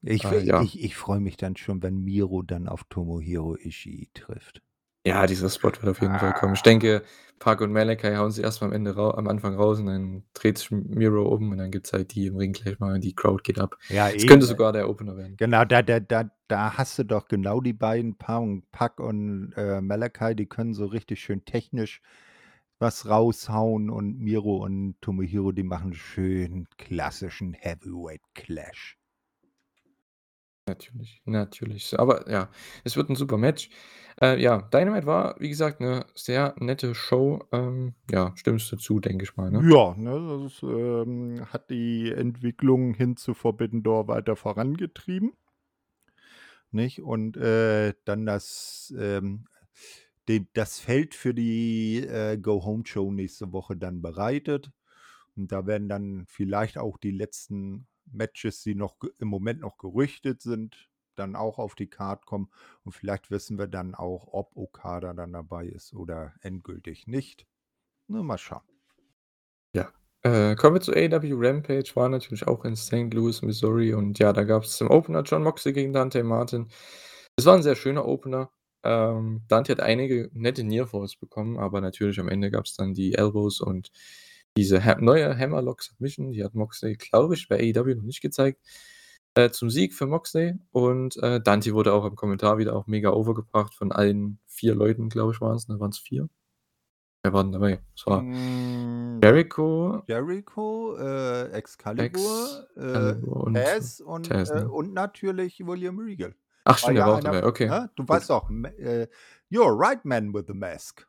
Ich Äh, ja. ich ich freue mich dann schon, wenn Miro dann auf Tomohiro Ishii trifft. Ja, dieser Spot wird auf jeden Fall kommen. Ich Ah. denke, Pac und Malakai hauen sie erst mal am Ende am Anfang raus und dann dreht sich Miro um und dann gibt's halt die im Ring gleich mal und die Crowd geht ab. Ja, Es könnte eben. sogar der Opener werden. Genau, da da da da hast du doch genau die beiden Paarungen, Pac und, äh, Malakai, die können so richtig schön technisch was raushauen und Miro und Tomohiro, die machen schön klassischen Heavyweight Clash. Natürlich, natürlich. Aber ja, es wird 'n super Match. Äh, ja, Dynamite war, wie gesagt, 'ne sehr nette Show. Ähm, ja, stimmst du zu, denke ich mal, ne? Ja, ne, das, ähm, hat die Entwicklung hin zu Forbidden Door weiter vorangetrieben. Nicht? Und, äh, dann das, ähm de das Feld für die, äh, Go-Home-Show nächste Woche dann bereitet. Und da werden dann vielleicht auch die letzten Matches, die noch im Moment noch gerüchtet sind, dann auch auf die Card kommen. Und vielleicht wissen wir dann auch, ob Okada dann dabei ist oder endgültig nicht. Ne, mal schauen. Ja. Äh, kommen wir zu AEW Rampage, war natürlich auch in St. Louis, Missouri und ja, da gab's zum Opener Jon Moxley gegen Dante Martin. Es war 'n sehr schöner Opener. Ähm, Dante hat einige nette Nearfalls bekommen, aber natürlich am Ende gab's dann die Elbows und diese ha neue Hammerlock Submission, die hat Moxley, glaube ich, bei AEW noch nicht gezeigt, äh, zum Sieg für Moxley und, äh, Dante wurde auch im Kommentar wieder auch mega overgebracht von allen 4 Leuten, glaube ich, waren's, ne? Waren's 4? Wer war denn dabei? Es war Hm, Jericho Jericho, äh, Excalibur, äh, Excalibur und Taz und, Taz, äh, ne? und natürlich William Regal. Ach stimmt, der war auch dabei, okay. ne? Du weißt doch, äh, „You're right man with the mask.“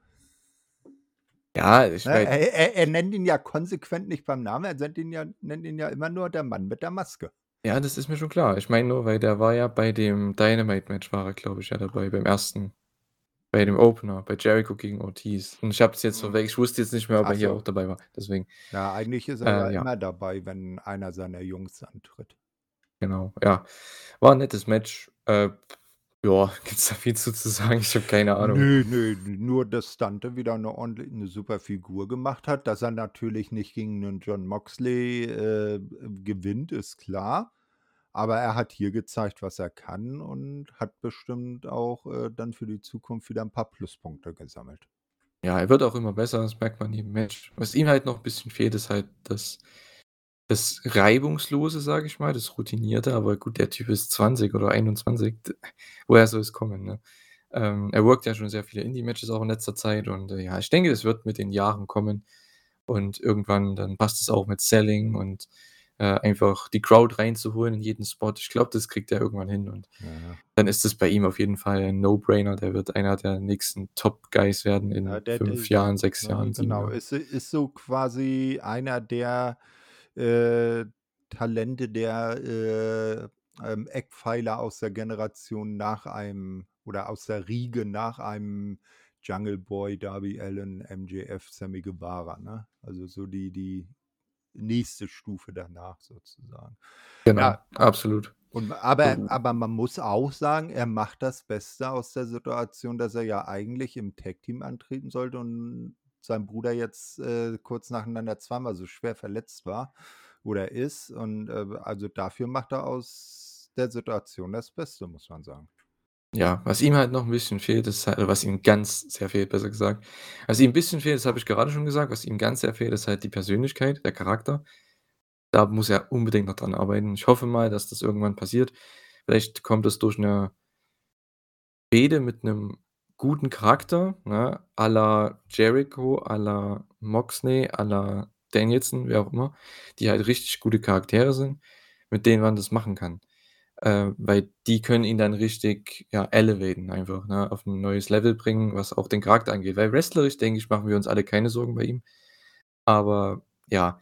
Ja, ich Ne, meine er er er nennt ihn ja konsequent nicht beim Namen, er nennt ihn ja nennt ihn ja immer nur der Mann mit der Maske. Ja, das ist mir schon klar. Ich meine nur, weil der war ja bei dem Dynamite-Match war er, glaube ich, ja dabei, beim 1. bei dem Opener, bei Jericho gegen Ortiz. Und ich habe das jetzt so Mhm. weg ich wusste jetzt nicht mehr, ob er Ach hier so. auch dabei war, deswegen. Ja, eigentlich ist er ja Äh, ja. immer dabei, wenn einer seiner Jungs antritt. Genau, ja. War 'n nettes Match. Äh, ja, gibt's da viel zu zu sagen? Ich habe keine Ahnung. Ne, ne, nur dass Dante wieder 'ne ordentlich 'ne super Figur gemacht hat. Dass er natürlich nicht gegen 'nen Jon Moxley, äh, gewinnt, ist klar. Aber er hat hier gezeigt, was er kann und hat bestimmt auch, äh, dann für die Zukunft wieder 'n paar Pluspunkte gesammelt. Ja, er wird auch immer besser, das merkt man jedem Match. Was ihm halt noch 'n bisschen fehlt, ist halt das das Reibungslose, sage ich mal, das Routinierte, aber gut, der Typ ist 20 oder 21. D woher soll es kommen, ne? Ähm, er workt ja schon sehr viele Indie-Matches auch in letzter Zeit und, äh, ja, ich denke, es wird mit den Jahren kommen und irgendwann dann passt es auch mit Selling und, äh, einfach die Crowd reinzuholen in jeden Spot. Ich glaube, das kriegt er irgendwann hin und Ja. dann ist das bei ihm auf jeden Fall ein No-Brainer. Der wird einer der nächsten Top-Guys werden Ja, in der 5 der Jahren, 6 ne, Jahren, 7 genau. Jahren. Ist ist so quasi einer der, äh, Talente, der, äh, ähm, Eckpfeiler aus der Generation nach einem oder aus der Riege nach einem Jungle Boy, Darby Allin, MJF, Sammy Guevara, ne? Also, so die die nächste Stufe danach sozusagen. Genau, Ja, absolut. und aber U aber man muss auch sagen, er macht das Beste aus der Situation, dass er ja eigentlich im Tag-Team antreten sollte und sein Bruder jetzt, äh, kurz nacheinander zweimal so schwer verletzt war oder ist und, äh, also, dafür macht er aus der Situation das Beste, muss man sagen. Ja, was ihm halt noch 'n bisschen fehlt, ist halt was ihm ganz sehr fehlt, besser gesagt. Was ihm 'n bisschen fehlt, das habe ich gerade schon gesagt, was ihm ganz sehr fehlt, ist halt die Persönlichkeit, der Charakter. Da muss er unbedingt noch dran arbeiten. Ich hoffe mal, dass das irgendwann passiert. Vielleicht kommt es durch 'ne Fehde mit 'nem guten Charakter, ne, à la Jericho, à la Moxley, à la Danielson, wer auch immer, die halt richtig gute Charaktere sind, mit denen man das machen kann. Äh, weil die können ihn dann richtig, ja, elevaten einfach, ne, auf 'n neues Level bringen, was auch den Charakter angeht. Weil wrestlerisch, denke ich, machen wir uns alle keine Sorgen bei ihm. Aber ja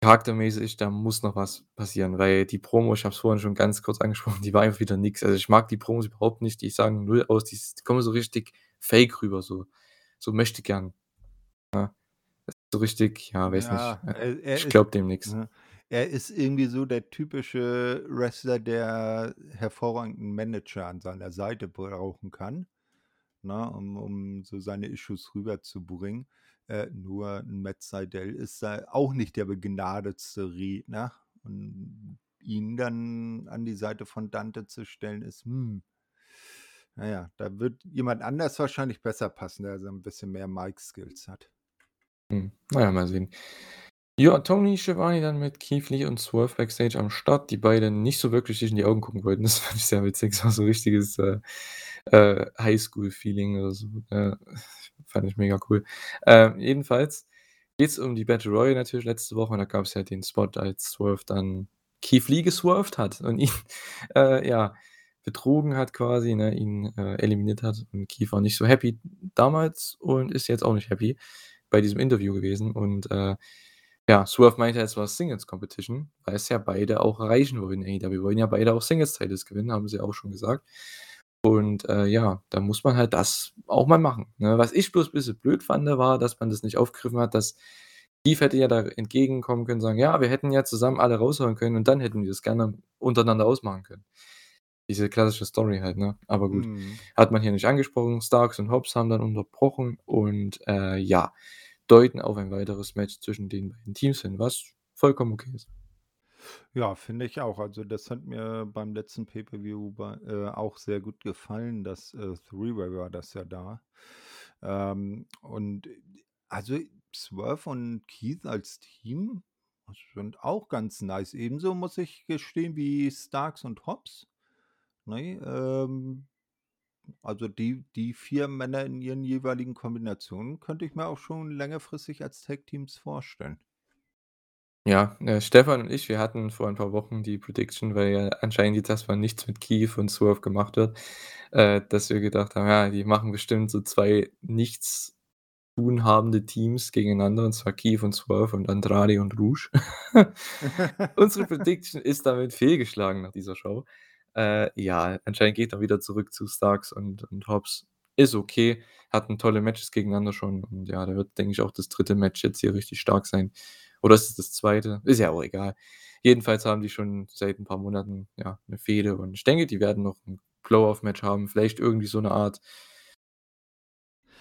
charaktermäßig, da muss noch was passieren, weil die Promo, ich habe es vorhin schon ganz kurz angesprochen, die war einfach wieder nix. Also, ich mag die Promos überhaupt nicht, die sagen null aus, die kommen so richtig fake rüber, so so Möchtegern, ne? So richtig, ja, weiß nicht, Ja, äh, er er ich glaube dem nix. ne, er ist irgendwie so der typische Wrestler, der hervorragenden Manager an seiner Seite brauchen kann, ne, um um so seine Issues rüberzubringen. Äh, nur Matt Sydal ist da auch nicht der begnadetste Redner und ihn dann an die Seite von Dante zu stellen, ist, hm na ja, da wird jemand anders wahrscheinlich besser passen, der so 'n bisschen mehr Mic-Skills hat. Hm, na ja, mal sehen. Ja, Tony Schiavone dann mit Keith Lee und Swerve Backstage am Start, die beide nicht so wirklich sich in die Augen gucken wollten. Das fand ich sehr witzig. Das war so richtiges, äh, äh, Highschool-Feeling oder so, äh, fand ich mega cool. Ähm, jedenfalls geht's um die Battle Royal natürlich letzte Woche und da gab's ja den Spot, als Swerve dann Keith Lee geswerved hat und ihn, äh, ja, betrogen hat quasi, ne, ihn, äh, eliminiert hat und Keith war nicht so happy damals und ist jetzt auch nicht happy bei diesem Interview gewesen und, äh, ja, Swerve meinte, es war Singles Competition, weil es ja beide auch erreichen wollen in AEW. Wollen ja beide auch Singles Titles gewinnen, haben sie auch schon gesagt. Und, äh, ja, da muss man halt das auch mal machen, ne? Was ich bloß bisschen blöd fand, war, dass man das nicht aufgegriffen hat, dass Keith hätte ja da entgegenkommen können, sagen: „Ja, wir hätten ja zusammen alle raushauen können und dann hätten wir das gerne untereinander ausmachen können.“ Diese klassische Story halt, ne? Aber gut, Mhm. hat man hier nicht angesprochen. Starks und Hobbs haben dann unterbrochen und, äh, ja, deuten auf ein weiteres Match zwischen den beiden Teams hin, was vollkommen okay ist. Ja, finde ich auch. Also, das hat mir beim letzten Pay-per-View bei äh, auch sehr gut gefallen. Das, äh, Three-Way war das ja da. Ähm, und, also, Swerve und Keith als Team, sind auch ganz nice. Ebenso muss ich gestehen wie Starks und Hobbs, ne? Ähm, also, die die 4 Männer in ihren jeweiligen Kombinationen könnte ich mir auch schon längerfristig als Tag-Teams vorstellen. Ja, äh, Stefan und ich, wir hatten vor ein paar Wochen die Prediction, weil ja anscheinend jetzt erst mal nichts mit Keith und Swerve gemacht wird, äh, dass wir gedacht haben: „Ja, die machen bestimmt so 2 Nichts tun habende Teams gegeneinander, und zwar Kiev und Swerve und Andrade und Rouge. Unsere Prediction ist damit fehlgeschlagen nach dieser Show. Äh, ja, anscheinend geht er wieder zurück zu Starks und und Hobbs. Ist okay, hatten tolle Matches gegeneinander schon und ja, da wird, denke ich, auch das dritte Match jetzt hier richtig stark sein. Oder ist es das zweite? Ist ja auch egal. Jedenfalls haben die schon seit ein paar Monaten, ja, 'ne Fehde und ich denke, die werden noch 'n Blow-off-Match haben, vielleicht irgendwie so 'ne Art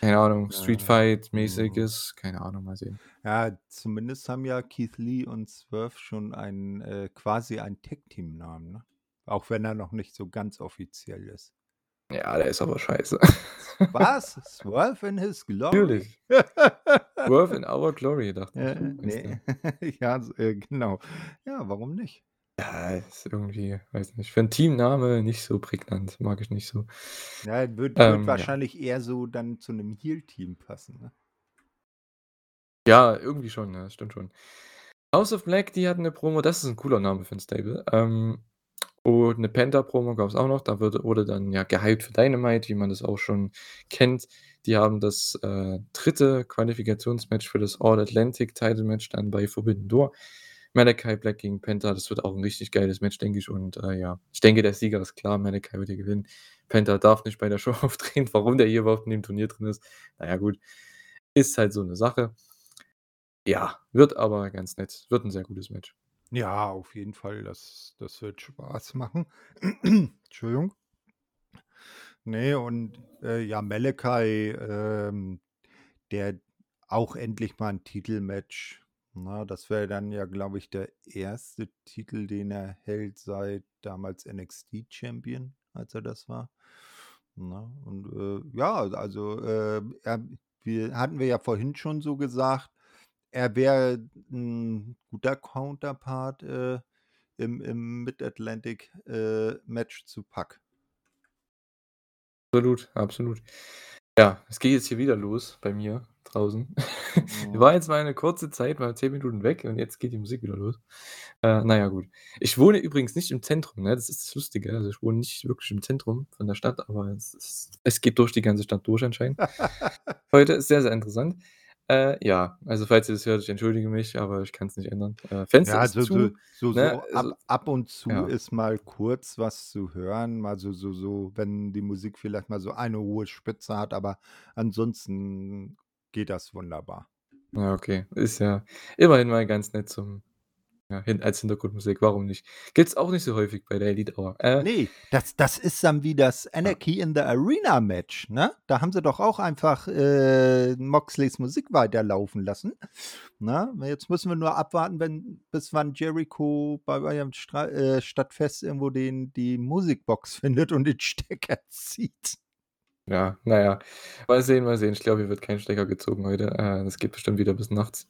keine Ahnung, Street Ja, mhm. Fight-mäßiges, keine Ahnung, mal sehen. Ja, zumindest haben ja Keith Lee und Swerve schon einen äh, quasi einen Tag-Team-Namen, ne? Auch wenn er noch nicht so ganz offiziell ist. Ja, der ist aber scheiße. Was? Swerve in his glory? Natürlich. Swerve in our glory, dachte ich, Äh, heißt ne, der. ja, äh, genau. Ja, warum nicht? Ja, ist irgendwie weiß nicht, für 'n Teamname nicht so prägnant, mag ich nicht so. Ja, wird wird Ähm, ja. wahrscheinlich eher so dann zu 'nem Heel-Team passen, ne? Ja, irgendwie schon, ja, stimmt schon. House of Black, die hatten 'ne Promo, das ist 'n cooler Name für 'n Stable. Ähm, und 'ne Penta-Promo gab's auch noch, da wurde wurde dann, ja, gehypt für Dynamite, wie man das auch schon kennt. Die haben das, äh, 3. Qualifikationsmatch für das All-Atlantic-Title-Match dann bei Forbidden Door. Malachi Black gegen Penta, das wird auch 'n richtig geiles Match, denke ich und, äh, ja, ich denke, der Sieger ist klar, Malachi wird hier gewinnen. Penta darf nicht bei der Show auftreten, warum der hier überhaupt in dem Turnier drin ist, na ja, gut, ist halt so 'ne Sache. Ja, wird aber ganz nett. Wird 'n sehr gutes Match. Ja, auf jeden Fall, das das wird Spaß machen. Entschuldigung. Ne, und, äh, ja, Malachi, ähm, der auch endlich mal 'n Titelmatch, ne? Das wäre dann ja, glaube ich, der 1. Titel, den er hält seit damals NXT Champion, als er das war, ne? Und, äh, ja, also, äh, er wir hatten wir ja vorhin schon so gesagt, er wäre 'n guter Counterpart, äh, im im Mid-Atlantic, äh, zu Pac. Absolut, absolut. Ja, es geht jetzt hier wieder los bei mir draußen. Mhm. War jetzt mal 'ne kurze Zeit mal 10 Minuten weg und jetzt geht die Musik wieder los. Äh, na ja, gut. Ich wohne übrigens nicht im Zentrum, ne? Das ist das Lustige. Also, ich wohne nicht wirklich im Zentrum von der Stadt, aber es ist es geht durch die ganze Stadt durch anscheinend. Heute ist sehr, sehr interessant. Äh, ja, also, falls ihr das hört, ich entschuldige mich, aber ich kann's nicht ändern. Äh, Fenster Ja, ist so zu, so ne? so Also ab ab und zu ja. ist mal kurz was zu hören, mal so so so, wenn die Musik vielleicht mal so eine hohe Spitze hat, aber ansonsten geht das wunderbar. Ja, okay. Ist ja immerhin mal ganz nett zum ja, als Hintergrundmusik, warum nicht? Gibt's auch nicht so häufig bei der Elite Hour. Äh Ne, das das ist dann wie das. Anarchy in the Arena Match, ne? Da haben sie doch auch einfach, äh, Moxleys Musik weiterlaufen lassen, ne? Jetzt müssen wir nur abwarten, wenn bis wann Jericho bei eurem Stra äh, Stadtfest irgendwo den die Musikbox findet und den Stecker zieht. Ja, na ja. Mal sehen, mal sehen. Ich glaube, hier wird kein Stecker gezogen heute. Äh, das geht bestimmt wieder bis nachts.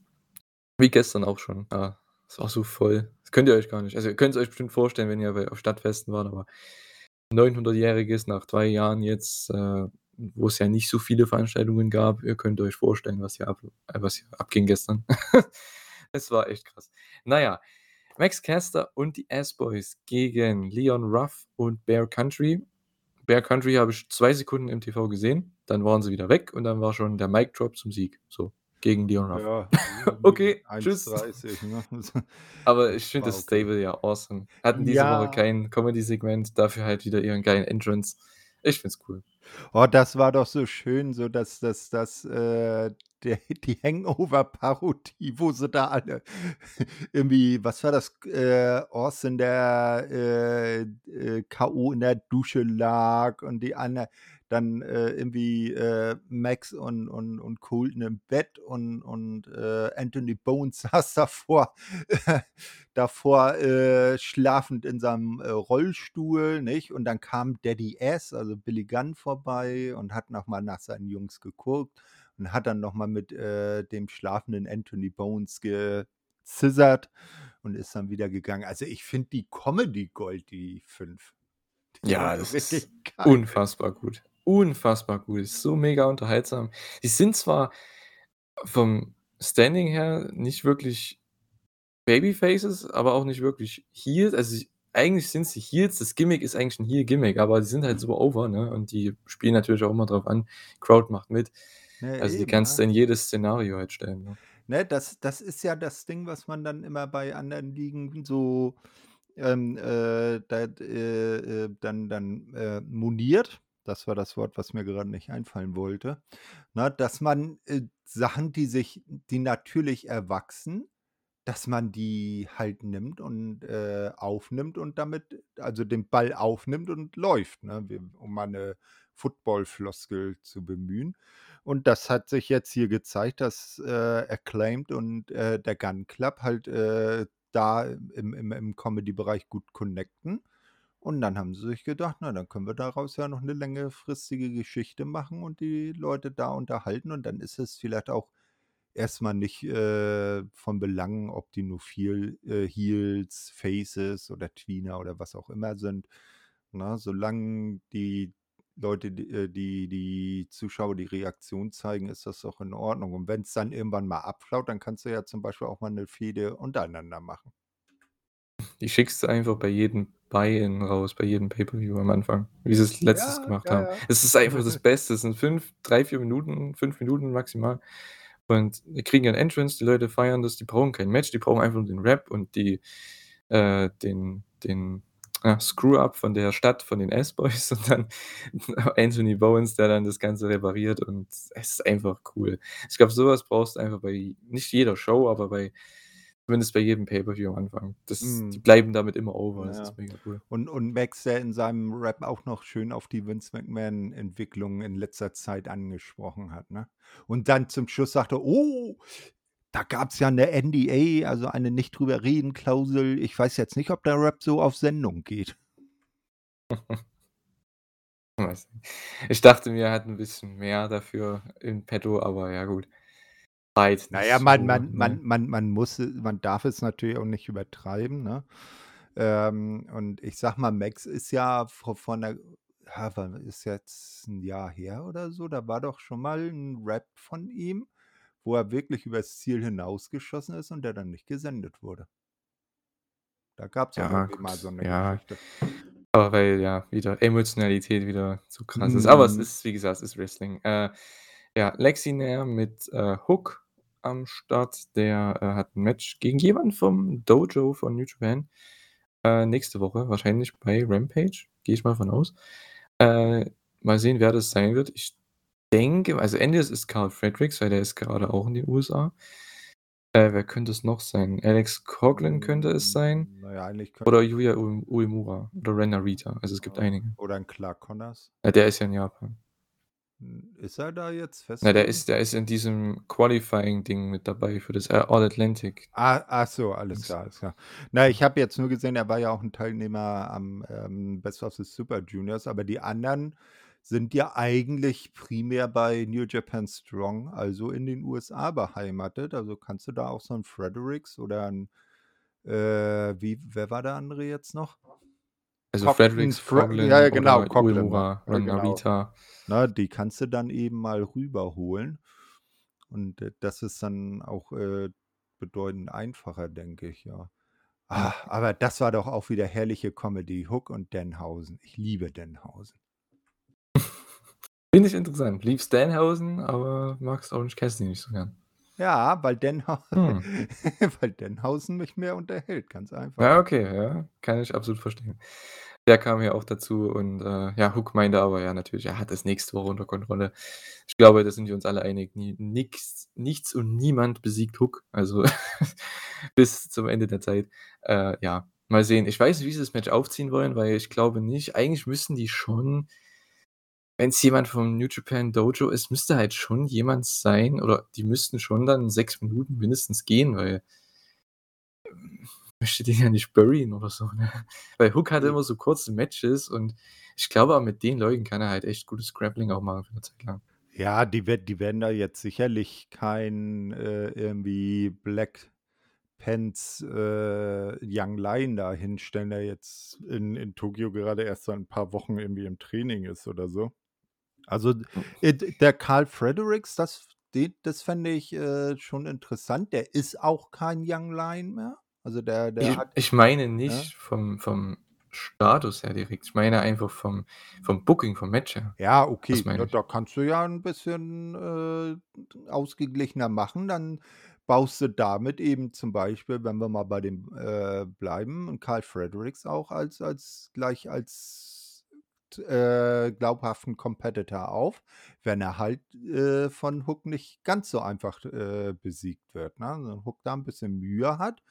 Wie gestern auch schon. Ah, es war so voll. Das könnt ihr euch gar nicht also, ihr könnt's euch bestimmt vorstellen, wenn ihr bei auf Stadtfesten wart, aber 900-jähriges nach 3 Jahren jetzt, äh, wo es ja nicht so viele Veranstaltungen gab. Ihr könnt euch vorstellen, was hier ab äh, was hier abging gestern. Es war echt krass. Na ja, Max Caster und die S-Boys gegen Leon Ruff und Bear Country. Bear Country habe ich 2 Sekunden im TV gesehen, dann waren sie wieder weg und dann war schon der Mic Drop zum Sieg, so, gegen Leon Ruff. Ja, Okay, tschüss. 1,30, ne? Aber Das ich finde das okay. Stable ja awesome. Hatten diese Woche Ja. kein Comedysegment, dafür halt wieder ihren geilen Entrance. Ich finde es cool. Oh, das war doch so schön, so dass dass dass, äh, der die Hangover-Parodie, wo sie da alle irgendwie was war das, äh, Austin, der, äh, äh, K.O. in der Dusche lag und die ander dann, äh, irgendwie, äh, Max und und und Colton im Bett und und, äh, Anthony Bone saß davor davor, äh, schlafend in seinem, äh, Rollstuhl, nicht? Und dann kam Daddy S, also Billy Gunn vorbei und hat noch mal nach seinen Jungs geguckt und hat dann noch mal mit, äh, dem schlafenden Anthony Bones gescisselt und ist dann wieder gegangen. Also, ich finde die Comedy Gold, die 5. Die Ja, das ist unfassbar gut. Unfassbar gut. Ist so mega unterhaltsam. Die sind zwar vom Standing her nicht wirklich Babyfaces, aber auch nicht wirklich Heels. Also, sie eigentlich sind sie Heels. Das Gimmick ist eigentlich 'n Heel-Gimmick, aber die sind halt so over, ne? Und die spielen natürlich auch immer drauf an. Crowd macht mit. Ja, Also, die kannst du ne? in jedes Szenario halt stellen, ne? Ne, das das ist ja das Ding, was man dann immer bei anderen Ligen so, ähm, äh, da äh, äh, dann dann, äh, moniert. Das war das Wort, was mir gerade nicht einfallen wollte. Ne, dass man, äh, Sachen, die sich die natürlich erwachsen, dass man die halt nimmt und, äh, aufnimmt und damit also, den Ball aufnimmt und läuft, ne, um mal 'ne Football-Floskel zu bemühen. Und das hat sich jetzt hier gezeigt, dass, äh, Acclaimed und, äh, der Gun Club halt, äh, da im im im Comedy-Bereich gut connecten. Und dann haben sie sich gedacht: „Na, dann können wir daraus ja noch 'ne längerfristige Geschichte machen und die Leute da unterhalten.“ Und dann ist es vielleicht auch erst mal nicht, äh, von Belang, ob die nur viel äh, Heels, Faces oder Tweener oder was auch immer sind, ne? Solange die Leute, die äh, die die Zuschauer die Reaktion zeigen, ist das doch in Ordnung. Und wenn's dann irgendwann mal abflaut, dann kannst du ja zum Beispiel auch mal 'ne Fehde untereinander machen. Die schickst du einfach bei jedem Buy-in raus, bei jedem Pay-per-View am Anfang, wie sie's letztes Ja, gemacht ja, haben. ja. Es ist einfach das Beste. Es sind 5 3, 4 Minuten, 5 Minuten maximal. Und wir kriegen ihren Entrance, die Leute feiern das, die brauchen kein Match, die brauchen einfach nur den Rap und die äh, den den, Screw-Up von der Stadt, von den S-Boys und dann Anthony Bowens, der dann das Ganze repariert und es ist einfach cool. Ich glaube, so was brauchst du einfach bei nicht jeder Show, aber bei zumindest bei jedem Pay-per-View am Anfang. Das die Mhm. bleiben damit immer over, das Ja. ist mega cool. Und und Max, der in seinem Rap auch noch schön auf die Vince McMahon-Entwicklung in letzter Zeit angesprochen hat, ne? Und dann zum Schluss sagte: „Oh, da gab's ja 'ne NDA, also eine Nicht-Drüber-Reden-Klausel. Ich weiß jetzt nicht, ob der Rap so auf Sendung geht.“ Weiß nicht. Ich dachte mir, er hat 'n bisschen mehr dafür in petto, aber ja gut. War jetzt Na nicht ja, man so, man ne? man man man muss man darf es natürlich auch nicht übertreiben, ne? Ähm, und ich sage mal, Max ist ja vo von der ja, ist jetzt 'n Jahr her oder so? Da war doch schon mal 'n Rap von ihm, wo er wirklich übers Ziel hinausgeschossen ist und der dann nicht gesendet wurde. Da gab's auch Ja, irgendwie mal so gut, 'ne ja. Geschichte. Aber weil ja wieder Emotionalität wieder zu krass ist. Aber es Mhm. ist, wie gesagt, es ist Wrestling. Äh, ja, Lexi Nair mit, äh, Hook am Start, der, äh, hat 'n Match gegen jemanden vom Dojo von New Japan, äh, nächste Woche, wahrscheinlich bei Rampage, gehe ich mal von aus. Äh, mal sehen, wer das sein wird. Ich denke also, es ist Karl Fredericks, weil der ist gerade auch in den USA. Äh, wer könnte es noch sein? Alex Coughlin könnte es sein Hm, na ja, eigentlich könn oder Yuya Ue Uemura oder Ren Narita. Also, es gibt Ah, einige. oder 'n Clark Connors. Ja, der ist ja in Japan. Hm, ist er da jetzt Na, fest der drin? ist der ist in diesem Qualifying-Ding mit dabei für das, äh, All Atlantic Ah, ach so, alles klar, alles klar. Na, ich habe jetzt nur gesehen, er war ja auch 'n Teilnehmer am, ähm, Best of the Super Juniors, aber die anderen sind ja eigentlich primär bei New Japan Strong, also in den USA beheimatet. Also, kannst du da auch so 'n Fredericks oder 'n äh, wie wer war der andere jetzt noch? Also, Coughlin, Fredericks, Fre ja, Coughlin ja, genau, oder Coughlin? Uemura, Ja, genau. Narita. Ne, die kannst du dann eben mal rüberholen. Und, äh, das ist dann auch, äh, bedeutend einfacher, denke ich, ja. Ah, Ja. aber das war doch auch wieder herrliche Comedy, Hook und Danhausen. Ich liebe Danhausen. Finde ich interessant. Liebst Danhausen, aber magst Orange Cassidy nicht so gern. Ja, weil Danhau Hm. weil Danhausen mich mehr unterhält, ganz einfach. Ja, okay, ja, kann ich absolut verstehen. Der kam ja auch dazu und, äh, ja, Hook meinte aber, ja, natürlich, er hat das nächste Woche unter Kontrolle. Ich glaube, da sind wir uns alle einig, ni nix nichts und niemand besiegt Hook, also bis zum Ende der Zeit. Äh, ja, mal sehen. Ich weiß nicht, wie sie das Match aufziehen wollen, weil ich glaube nicht eigentlich müssen die schon wenn's jemand vom New Japan Dojo ist, müsste halt schon jemand sein oder die müssten schon dann 6 Minuten mindestens gehen, weil ähm, möchte den ja nicht buryen oder so, ne? Weil Hook hatte Hm. immer so kurze Matches und ich glaube, auch mit den Leuten kann er halt echt gutes Grappling auch machen für 'ne Zeit lang. Ja, die die werden da jetzt sicherlich kein, äh, irgendwie Black Pants, äh, Young Lion da hinstellen, der jetzt in in Tokio gerade erst seit 'n paar Wochen irgendwie im Training ist oder so. Also, äh, der Karl Fredericks, das das fände ich, äh, schon interessant. Der ist auch kein Young Lion mehr. Also, der der Ich hat ich meine ne? nicht vom vom Status her direkt. Ich meine einfach vom vom Booking, vom Match her. Ja, okay, ich. da kannst du ja 'n bisschen, äh, ausgeglichener machen. Dann baust du damit eben zum Beispiel, wenn wir mal bei dem, äh, bleiben, 'n Karl Fredericks auch als als gleich als äh, glaubhaften Competitor auf, wenn er halt, äh, von Hook nicht ganz so einfach, äh, besiegt wird, ne? Wenn Hook da 'n bisschen Mühe hat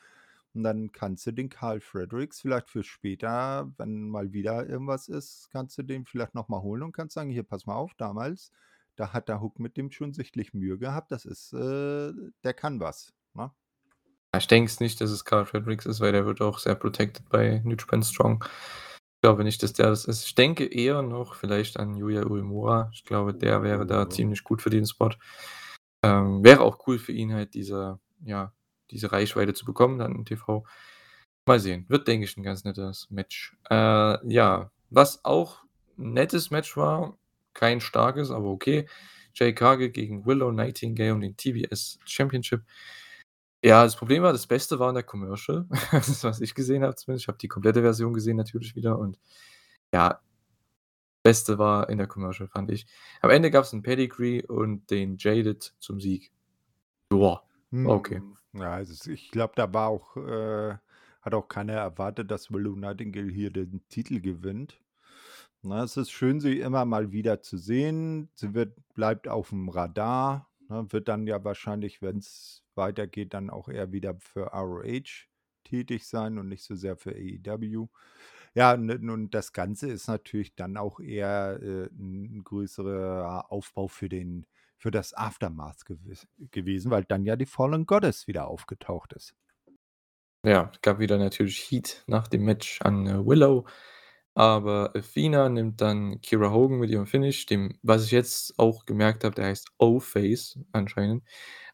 und dann kannst du den Karl Fredericks vielleicht für später, wenn mal wieder irgendwas ist kannst du den vielleicht noch mal holen und kannst sagen: „Hier, pass mal auf, damals, da hat der Hook mit dem schon sichtlich Mühe gehabt. Das ist, äh der kann was“, ne? Ich denke es nicht, dass es Karl Fredericks ist, weil der wird auch sehr protected bei New Japan Strong. Ich glaube nicht, dass der das ist. Ich denke eher noch vielleicht an Yuya Uemura. Ich glaube, der wäre da Ja. ziemlich gut für den Spot. Ähm, wäre auch cool für ihn halt diese ja, diese Reichweite zu bekommen dann im TV. Mal sehen. Wird, denke ich, 'n ganz nettes Match. Äh, ja, was auch 'n nettes Match war, kein starkes, aber okay. Jade Cargill gegen Willow Nightingale um den TBS Championship. Ja, das Problem war, das Beste war in der Commercial, das, was ich gesehen habe zumindest. Ich habe die komplette Version gesehen natürlich wieder und ja Beste war in der Commercial, fand ich. Am Ende gab's 'n Pedigree und den Jaded zum Sieg. Joa, war okay. Ja, also ich glaube, da war auch äh, hat auch keiner erwartet, dass Willow Nightingale hier den Titel gewinnt. Ne, es ist schön, sie immer mal wieder zu sehen. Sie wird bleibt aufm Radar, ne, wird dann ja wahrscheinlich, wenn's weitergeht, dann auch eher wieder für ROH tätig sein und nicht so sehr für AEW. Ja, und n und das Ganze ist natürlich dann auch eher, äh, 'n größerer Aufbau für den für das Aftermath gewis gewesen, weil dann ja die Fallen Goddess wieder aufgetaucht ist. Ja, gab wieder natürlich Heat nach dem Match an, äh, Willow, aber Athena nimmt dann Kiera Hogan mit ihrem Finish, dem was ich jetzt auch gemerkt habe, der heißt O-Face anscheinend,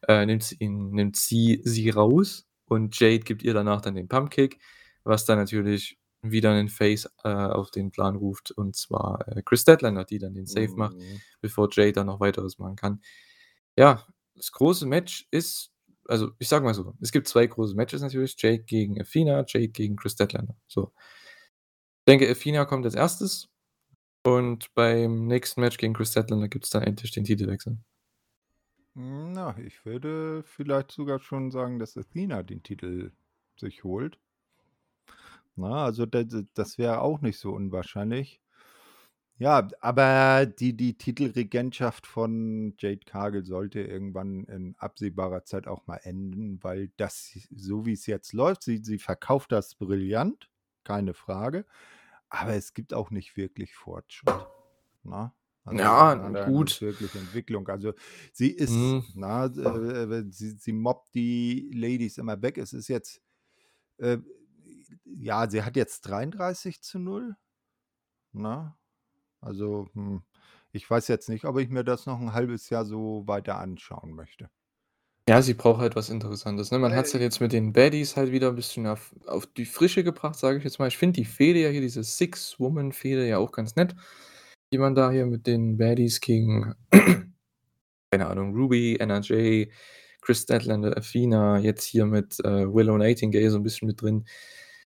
äh, nimmt sie ihn nimmt sie sie raus und Jade gibt ihr danach dann den Pumpkick, was dann natürlich wieder 'nen Face, äh, auf den Plan ruft, und zwar, äh, Kris Statlander, die dann den Save macht, Mhm. bevor Jade dann noch Weiteres machen kann. Ja, das große Match ist also, ich sage mal so, es gibt 2 große Matches natürlich, Jade gegen Athena, Jade gegen Kris Statlander, so. Ich denke, Athena kommt als 1. und beim nächsten Match gegen Kris Statlander gibt's dann endlich den Titelwechsel. Na, ich würde vielleicht sogar schon sagen, dass Athena den Titel sich holt. Na, also da d das wäre auch nicht so unwahrscheinlich. Ja, aber die die Titelregentschaft von Jade Cargill sollte irgendwann in absehbarer Zeit auch mal enden, weil das so wie's jetzt läuft sie sie verkauft das brillant, keine Frage, aber es gibt auch nicht wirklich Fortschritt, ne? Also, Ja, gut. wirklich Entwicklung. Also, sie ist, Hm. na, äh, sie sie mobbt die Ladies immer weg. Es ist jetzt, äh ja, sie hat jetzt 33:0, ne? Also, hm, ich weiß jetzt nicht, ob ich mir das noch 'n 1/2 Jahr so weiter anschauen möchte. Ja, sie braucht halt was Interessantes, ne? Man hat's halt Äh jetzt mit den Baddies halt wieder 'n bisschen auf auf die Frische gebracht, sage ich jetzt mal. Ich finde die Fehde ja hier, diese Six-Woman-Fehde ja auch ganz nett, die man da hier mit den Baddies gegen keine Ahnung, Ruby, NRJ, Kris Statlander, Athena, jetzt hier mit, äh, Willow Nightingale so 'n bisschen mit drin.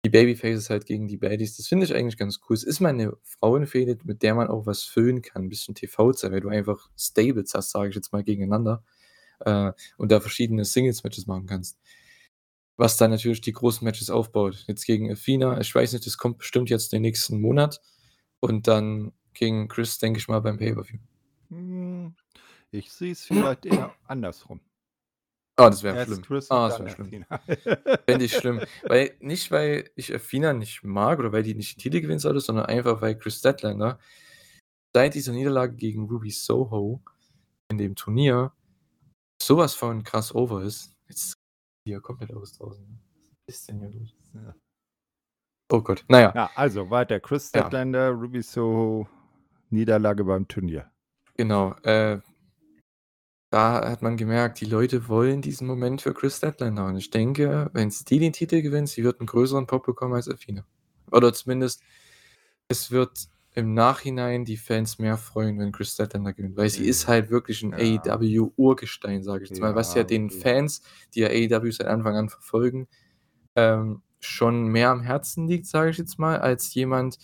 Die Babyfaces halt gegen die Baddies, das finde ich eigentlich ganz cool. Es ist mal 'ne Frauenfehde, mit der man auch was füllen kann, 'n bisschen TV-Zeit, weil du einfach Stables hast, sage ich jetzt mal, gegeneinander, äh, und da verschiedene Singles-Matches machen kannst. Was dann natürlich die großen Matches aufbaut. Jetzt gegen Athena, ich weiß nicht, das kommt bestimmt jetzt den nächsten Monat und dann gegen Kris, denke ich mal, beim Pay-per-View. Hm, ich sehe es vielleicht eher andersrum. Ah, das wäre schlimm. Und Ah, das wäre schlimm. Fände ich schlimm, weil nicht, weil ich Athena nicht mag oder weil die nicht den Titel gewinnen sollte, sondern einfach, weil Kris Statlander seit dieser Niederlage gegen Ruby Soho in dem Turnier so was von krass over ist. Jetzt hier komplett aus draußen. Was ist denn hier los? Ja. Oh Gott, na ja. Ja, also weiter. Kris Ja. Statlander, Ruby Soho, Niederlage beim Turnier. Genau, äh da hat man gemerkt, die Leute wollen diesen Moment für Kris Statlander und ich denke, wenn's die den Titel gewinnt, sie wird 'n größeren Pop bekommen als Athena. Oder zumindest es wird im Nachhinein die Fans mehr freuen, wenn Kris Statlander gewinnt, weil sie ist halt wirklich 'n Ja. AEW-Urgestein, sage ich jetzt mal, was ja Ja, den. Fans, die ja AEW seit Anfang an verfolgen, ähm, schon mehr am Herzen liegt, sage ich jetzt mal, als jemand,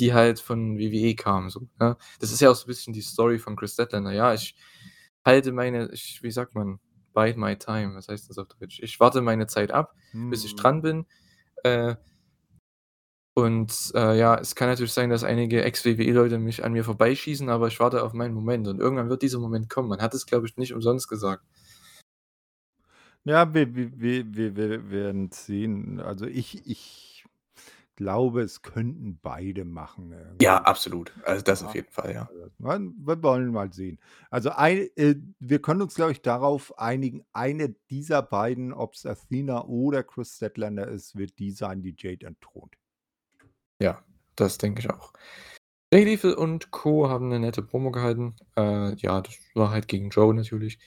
die halt von WWE kam, so, ne? Das ist ja auch so 'n bisschen die Story von Chris Statlander. Ja, ich halte meine ich wie sagt man? Bide my time. Was heißt das auf Deutsch? Ich warte meine Zeit ab, bis ich Mhm. dran bin. Äh und, äh, ja, es kann natürlich sein, dass einige Ex-WWE-Leute mich an mir vorbeischießen, aber ich warte auf meinen Moment und irgendwann wird dieser Moment kommen. Man hat es, glaube ich, nicht umsonst gesagt. Ja, wir wir wir wir werden's sehen. Also, ich ich glaube, es könnten beide machen Ja, irgendwie. absolut. Also, das auf Ja, jeden Fall, ja. wir wollen mal sehen. Also, ei äh, wir können uns, glaube ich, darauf einigen, eine dieser beiden, ob's Athena oder Chris Statlander ist, wird die sein, die Jade entthront. Ja, das denke ich auch. Jay Lethal und Co. haben 'ne nette Promo gehalten. Äh, ja, das war halt gegen Joe natürlich.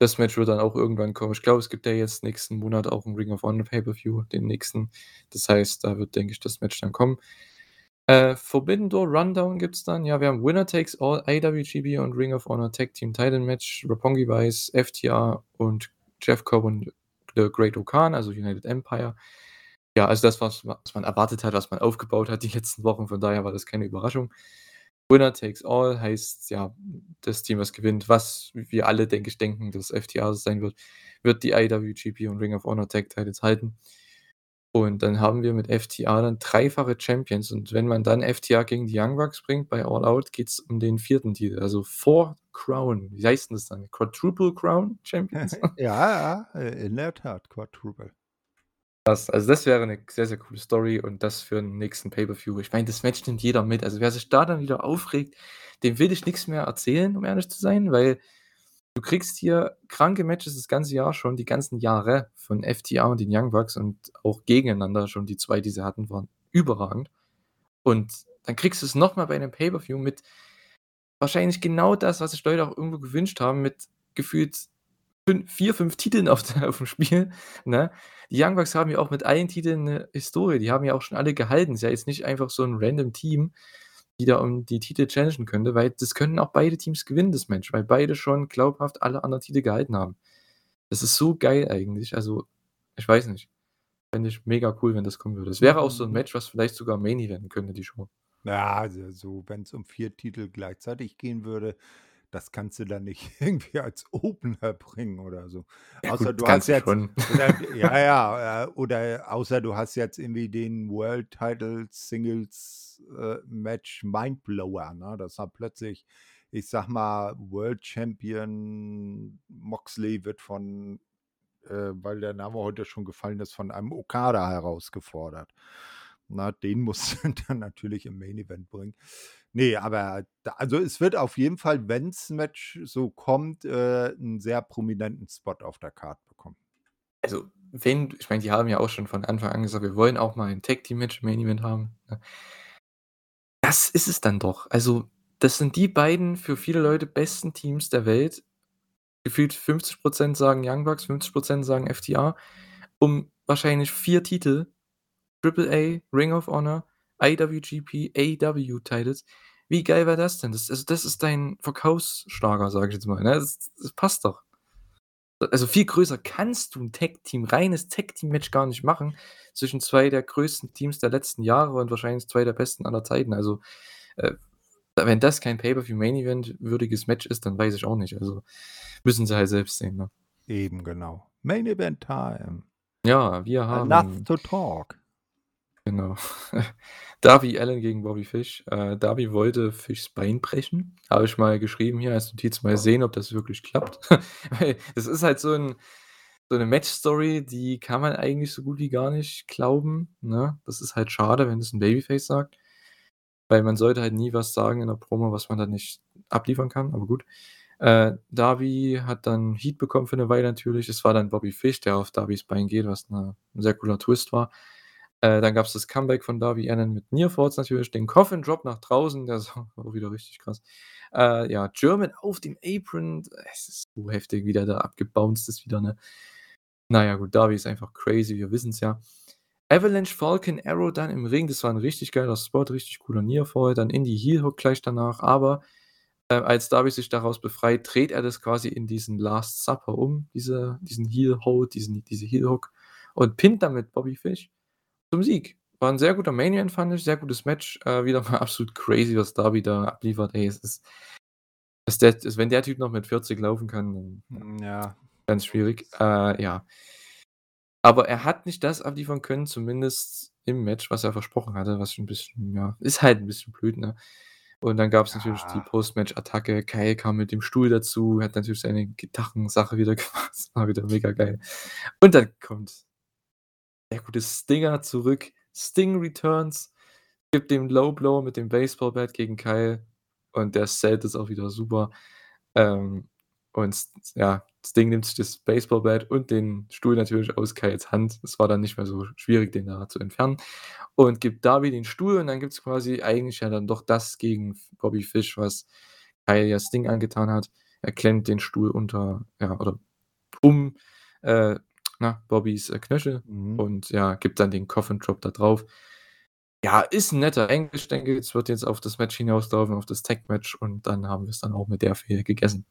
Das Match wird dann auch irgendwann kommen. Ich glaube, es gibt ja jetzt nächsten Monat auch 'n Ring of Honor Pay-per-View, den nächsten. Das heißt, da wird, denke ich, das Match dann kommen. Äh, Forbidden Door Rundown gibt's dann. Ja, wir haben Winner Takes All IWGP und Ring of Honor Tag Team Title Match. Roppongi Vice, FTR und Jeff Cobb und The Great-O-Khan, also United Empire. Ja, also das, was was man erwartet hat, was man aufgebaut hat die letzten Wochen, von daher war das keine Überraschung. Winner Takes All heißt, ja, das Team, was gewinnt, was wir alle, denke ich, denken, dass es sein wird, wird die IWGP und Ring of Honor Tag Titles halten. Und dann haben wir mit FTR dann dreifache Champions und wenn man dann FTR gegen die Young Bucks bringt bei All Out, geht's um den 4. Titel, also 4 Crown. Wie heißt 'n das dann? Quadruple Crown Champions? Ja, in der Tat, Quadruple. Krass, also das wäre 'ne sehr, sehr coole Story und das für 'n nächsten Pay-per-View. Ich meine, das Match nimmt jeder mit. Also, wer sich da dann wieder aufregt, dem will ich nix mehr erzählen, um ehrlich zu sein, weil du kriegst hier kranke Matches das ganze Jahr schon, die ganzen Jahre von FTR und den Young Bucks und auch gegeneinander schon die 2, die sie hatten, waren überragend. Und dann kriegst du's noch mal bei 'nem Pay-per-View mit wahrscheinlich genau das, was sich Leute auch irgendwo gewünscht haben, mit gefühlt fün 4, 5 Titeln auf der aufm Spiel, ne? Die Young Bucks haben ja auch mit allen Titeln 'ne Historie. Die haben ja auch schon alle gehalten. Ist ja jetzt nicht einfach so 'n random Team, die da um die Titel challengen könnte, weil das können auch beide Teams gewinnen, das Match, weil beide schon glaubhaft alle anderen Titel gehalten haben. Das ist so geil eigentlich. Also, ich weiß nicht. Fände ich mega cool, wenn das kommen würde. Es wäre auch so 'n Mhm. Match, was vielleicht sogar Main Eventen könnte, die Show. Ja, also, so wenn's um 4 Titel gleichzeitig gehen würde, das kannst du dann nicht irgendwie als Opener bringen oder so. Ja Außer gut, du hast jetzt oder ja, ja, äh, oder außer du hast jetzt irgendwie den World Title Singles, äh, Match Mindblower, ne? Dass da plötzlich, ich sage mal, World Champion Moxley wird von äh, weil der Name heute schon gefallen ist, von einem Okada herausgefordert. Na, den musst du dann natürlich im Main Event bringen. Ne, aber da also, es wird auf jeden Fall, wenn's Match so kommt, äh, 'n sehr prominenten Spot auf der Card bekommen. Also, wenn ich meine, die haben ja auch schon von Anfang an gesagt: „Wir wollen auch mal ein Tag Team Match im Main Event haben“, ne? Das ist es dann doch. Also, das sind die beiden für viele Leute besten Teams der Welt. Gefühlt 50 % sagen Young Bucks, 50 % sagen FTR, um wahrscheinlich 4 Titel, Triple-A, Ring of Honor, IWGP, AEW Titles. Wie geil wäre das denn? Das also, das ist dein Verkaufsschlager, sage ich jetzt mal, ne? Das das passt doch. Also, viel größer kannst du 'n Tag Team reines Tag Team Match gar nicht machen zwischen 2 der größten Teams der letzten Jahre und wahrscheinlich 2 der besten aller Zeiten. Also, äh, wenn das kein Pay-per-View Main Event würdiges Match ist, dann weiß ich auch nicht. Also, müssen sie halt selbst sehen, ne? Eben genau. Main Event Time. Ja, wir Enough haben to talk. Genau. Darby Allin gegen Bobby Fish. Äh, Darby wollte Fishs Bein brechen. Habe ich mal geschrieben hier als Notiz. Mal sehen, ob das wirklich klappt. Das ist halt so 'n so 'ne Match-Story, die kann man eigentlich so gut wie gar nicht glauben, ne? Das ist halt schade, wenn das 'n Babyface sagt. Weil man sollte halt nie was sagen in 'ner Promo, was man dann nicht abliefern kann, aber gut. Äh, Darby hat dann Heat bekommen für 'ne Weile natürlich. Es war dann Bobby Fish, der auf Darbys Bein geht, was 'ne 'n sehr cooler Twist war. Äh, dann gab's das Comeback von Darby Allin mit Near Falls natürlich, den Coffin Drop nach draußen, der ist auch wieder richtig krass. Äh, ja, German auf dem Apron. Es ist so heftig, wie der da abgebounced ist wieder, ne? Na ja, gut, Darby ist einfach crazy, wir wissen's ja. Avalanche Falcon Arrow dann im Ring. Das war 'n richtig geiler Spot, richtig cooler Near Fall, dann in die Heel Hook gleich danach. Aber, äh, als Darby sich daraus befreit, dreht er das quasi in diesen Last Supper um, diese diesen Heel diese Heel Hook und pinnt damit Bobby Fish. Zum Sieg. War 'n sehr guter Main Event, fand ich, sehr gutes Match. Äh, wieder mal absolut crazy, was Darby da abliefert. Ey, es ist dass der also, wenn der Typ noch mit 40 laufen kann, dann Hm, ja. ganz schwierig. Äh, ja. Aber er hat nicht das abliefern können, zumindest im Match, was er versprochen hatte, was schon 'n bisschen ja, ist halt 'n bisschen blöd, ne? Und dann gab's natürlich die Ja. Post-Match-Attacke. Kyle kam mit dem Stuhl dazu, hat natürlich seine Gitarrensache wieder gemacht. Das war wieder mega geil. Und dann kommt der gute Stinger zurück. Sting returns, gibt dem Low Blow mit dem Baseball Bat gegen Kyle und der sellt es auch wieder super. Ähm, und ja, Sting nimmt sich das Baseball Bat und den Stuhl natürlich aus Kyles Hand. Es war dann nicht mehr so schwierig, den da zu entfernen und gibt Darby den Stuhl und dann gibt's quasi eigentlich ja dann doch das gegen Bobby Fish, was Kyle ja Sting angetan hat. Er klemmt den Stuhl unter ja, oder um, äh, na, Bobbys, äh, Knöchel Mhm. und ja, gibt dann den Coffin Drop da drauf. Ja, ist 'n netter Engel. Ich denke, es wird jetzt auf das Match hinauslaufen, auf das Tag-Match und dann haben wir's dann auch mit der Fehde gegessen.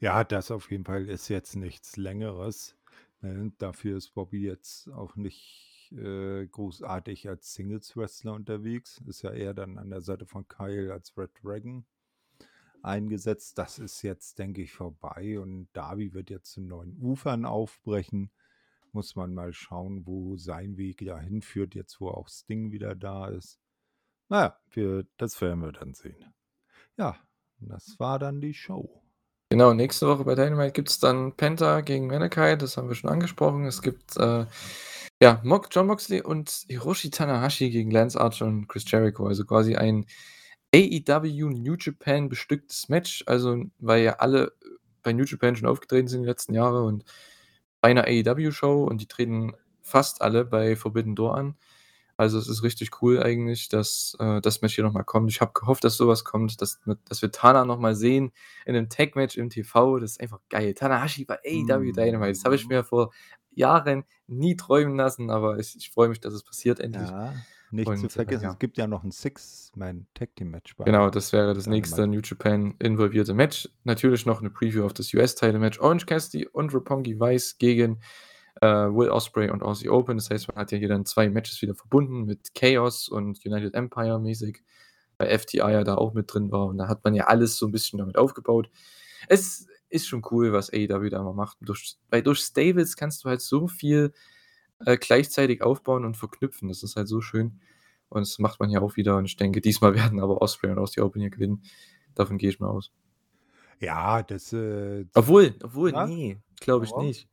Ja, das auf jeden Fall ist jetzt nichts Längeres, ne? Dafür ist Bobby jetzt auch nicht, äh, großartig als Singles-Wrestler unterwegs. Ist ja eher dann an der Seite von Kyle als Red Dragon eingesetzt. Das ist jetzt, denke ich, vorbei und Darby wird jetzt zu neuen Ufern aufbrechen. Muss man mal schauen, wo sein Weg da hinführt, jetzt wo auch Sting wieder da ist. Na ja, wir das werden wir dann sehen. Ja, das war dann die Show. Genau, nächste Woche bei Dynamite gibt's dann Penta gegen Mankind, das haben wir schon angesprochen. Es gibt, äh, ja, Mox Jon Moxley und Hiroshi Tanahashi gegen Lance Archer und Chris Jericho. Also quasi ein AEW New Japan bestücktes Match. Also, weil ja alle, bei New Japan schon aufgetreten sind die letzten Jahre und bei 'ner AEW-Show und die treten fast alle bei Forbidden Door an. Also, es ist richtig cool eigentlich, dass, äh, das Match hier noch mal kommt. Ich habe gehofft, dass so was kommt, dass dass wir Tana noch mal sehen in 'nem Tag-Match im TV. Das ist einfach geil. Tanahashi bei AEW Dynamite. Das habe ich mir vor Jahren nie träumen lassen, aber ich ich freue mich, dass es passiert endlich. Ja, nicht zu Und, äh, vergessen, ja. es gibt ja noch 'n Six-Man-Tag-Team-Match bei Genau, das wäre das nächste. New Japan involvierte Match. Natürlich noch 'ne Preview auf das US-Title-Match. Orange Cassidy und Roppongi Vice gegen, äh, Will Ospreay und Aussie Open. Das heißt, man hat ja hier dann 2 Matches wieder verbunden mit Chaos und United Empire mäßig, weil FTR ja da auch mit drin war und da hat man ja alles so 'n bisschen damit aufgebaut. Es ist schon cool, was AEW da immer macht. Durch weil durch Stables kannst du halt so viel, äh, gleichzeitig aufbauen und verknüpfen. Das ist halt so schön und das macht man hier auch wieder und ich denke, diesmal werden aber Ospreay und Aussie Open hier gewinnen. Davon gehe ich mal aus. Ja, das, äh, Obwohl obwohl, Ja? ne, glaube ich Warum? nicht.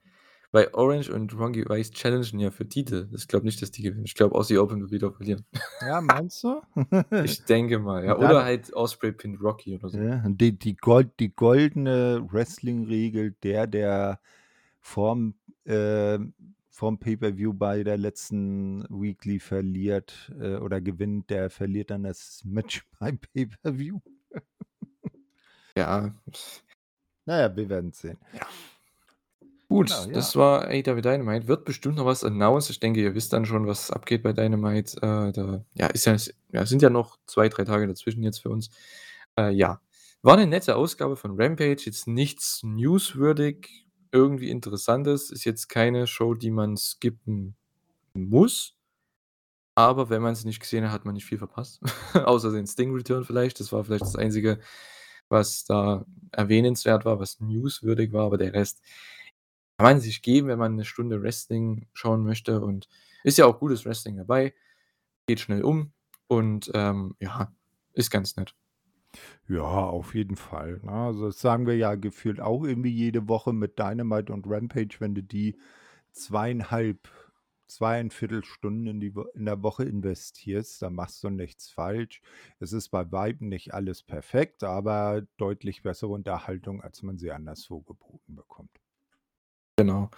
Weil Orange und Roppongi Vice challengen ja für Titel. Ich glaube nicht, dass die gewinnen. Ich glaube, Aussie Open wird wieder verlieren. Ja, meinst du? Ich denke mal, ja. Oder halt Ospreay pinnt Rocky oder so. Ja, die die Gold die goldene Wrestling-Regel, der, der vorm, ähm vorm Pay-per-View bei der letzten Weekly verliert, äh, oder gewinnt, der verliert dann das Match beim Pay-per-View. Ja. Na ja, wir werden's sehen. Ja. Gut, Genau, ja. das war AEW Dynamite. Wird bestimmt noch was announced. Ich denke, ihr wisst dann schon, was abgeht bei Dynamite. Äh, da ja, ist ja ja, sind ja noch 2, 3 Tage dazwischen jetzt für uns. Äh, ja. War 'ne nette Ausgabe von Rampage, jetzt nichts newswürdig, irgendwie Interessantes. Ist jetzt keine Show, die man skippen muss. Aber wenn man's nicht gesehen hat, hat man nicht viel verpasst. Außer den Sting Return vielleicht. Das war vielleicht das Einzige, was da erwähnenswert war, was newswürdig war, aber der Rest kann man sich geben, wenn man 'ne Stunde Wrestling schauen möchte und ist ja auch gutes Wrestling dabei. Geht schnell um und, ähm, ja, ist ganz nett. Ja, auf jeden Fall, ne? Also, das sagen wir ja gefühlt auch irgendwie jede Woche mit Dynamite und Rampage, wenn du die 2,5 2,25 Stunden in die in der Woche investierst, dann machst du nichts falsch. Es ist bei Weitem nicht alles perfekt, aber deutlich bessere Unterhaltung, als man sie anderswo geboten bekommt. Genau.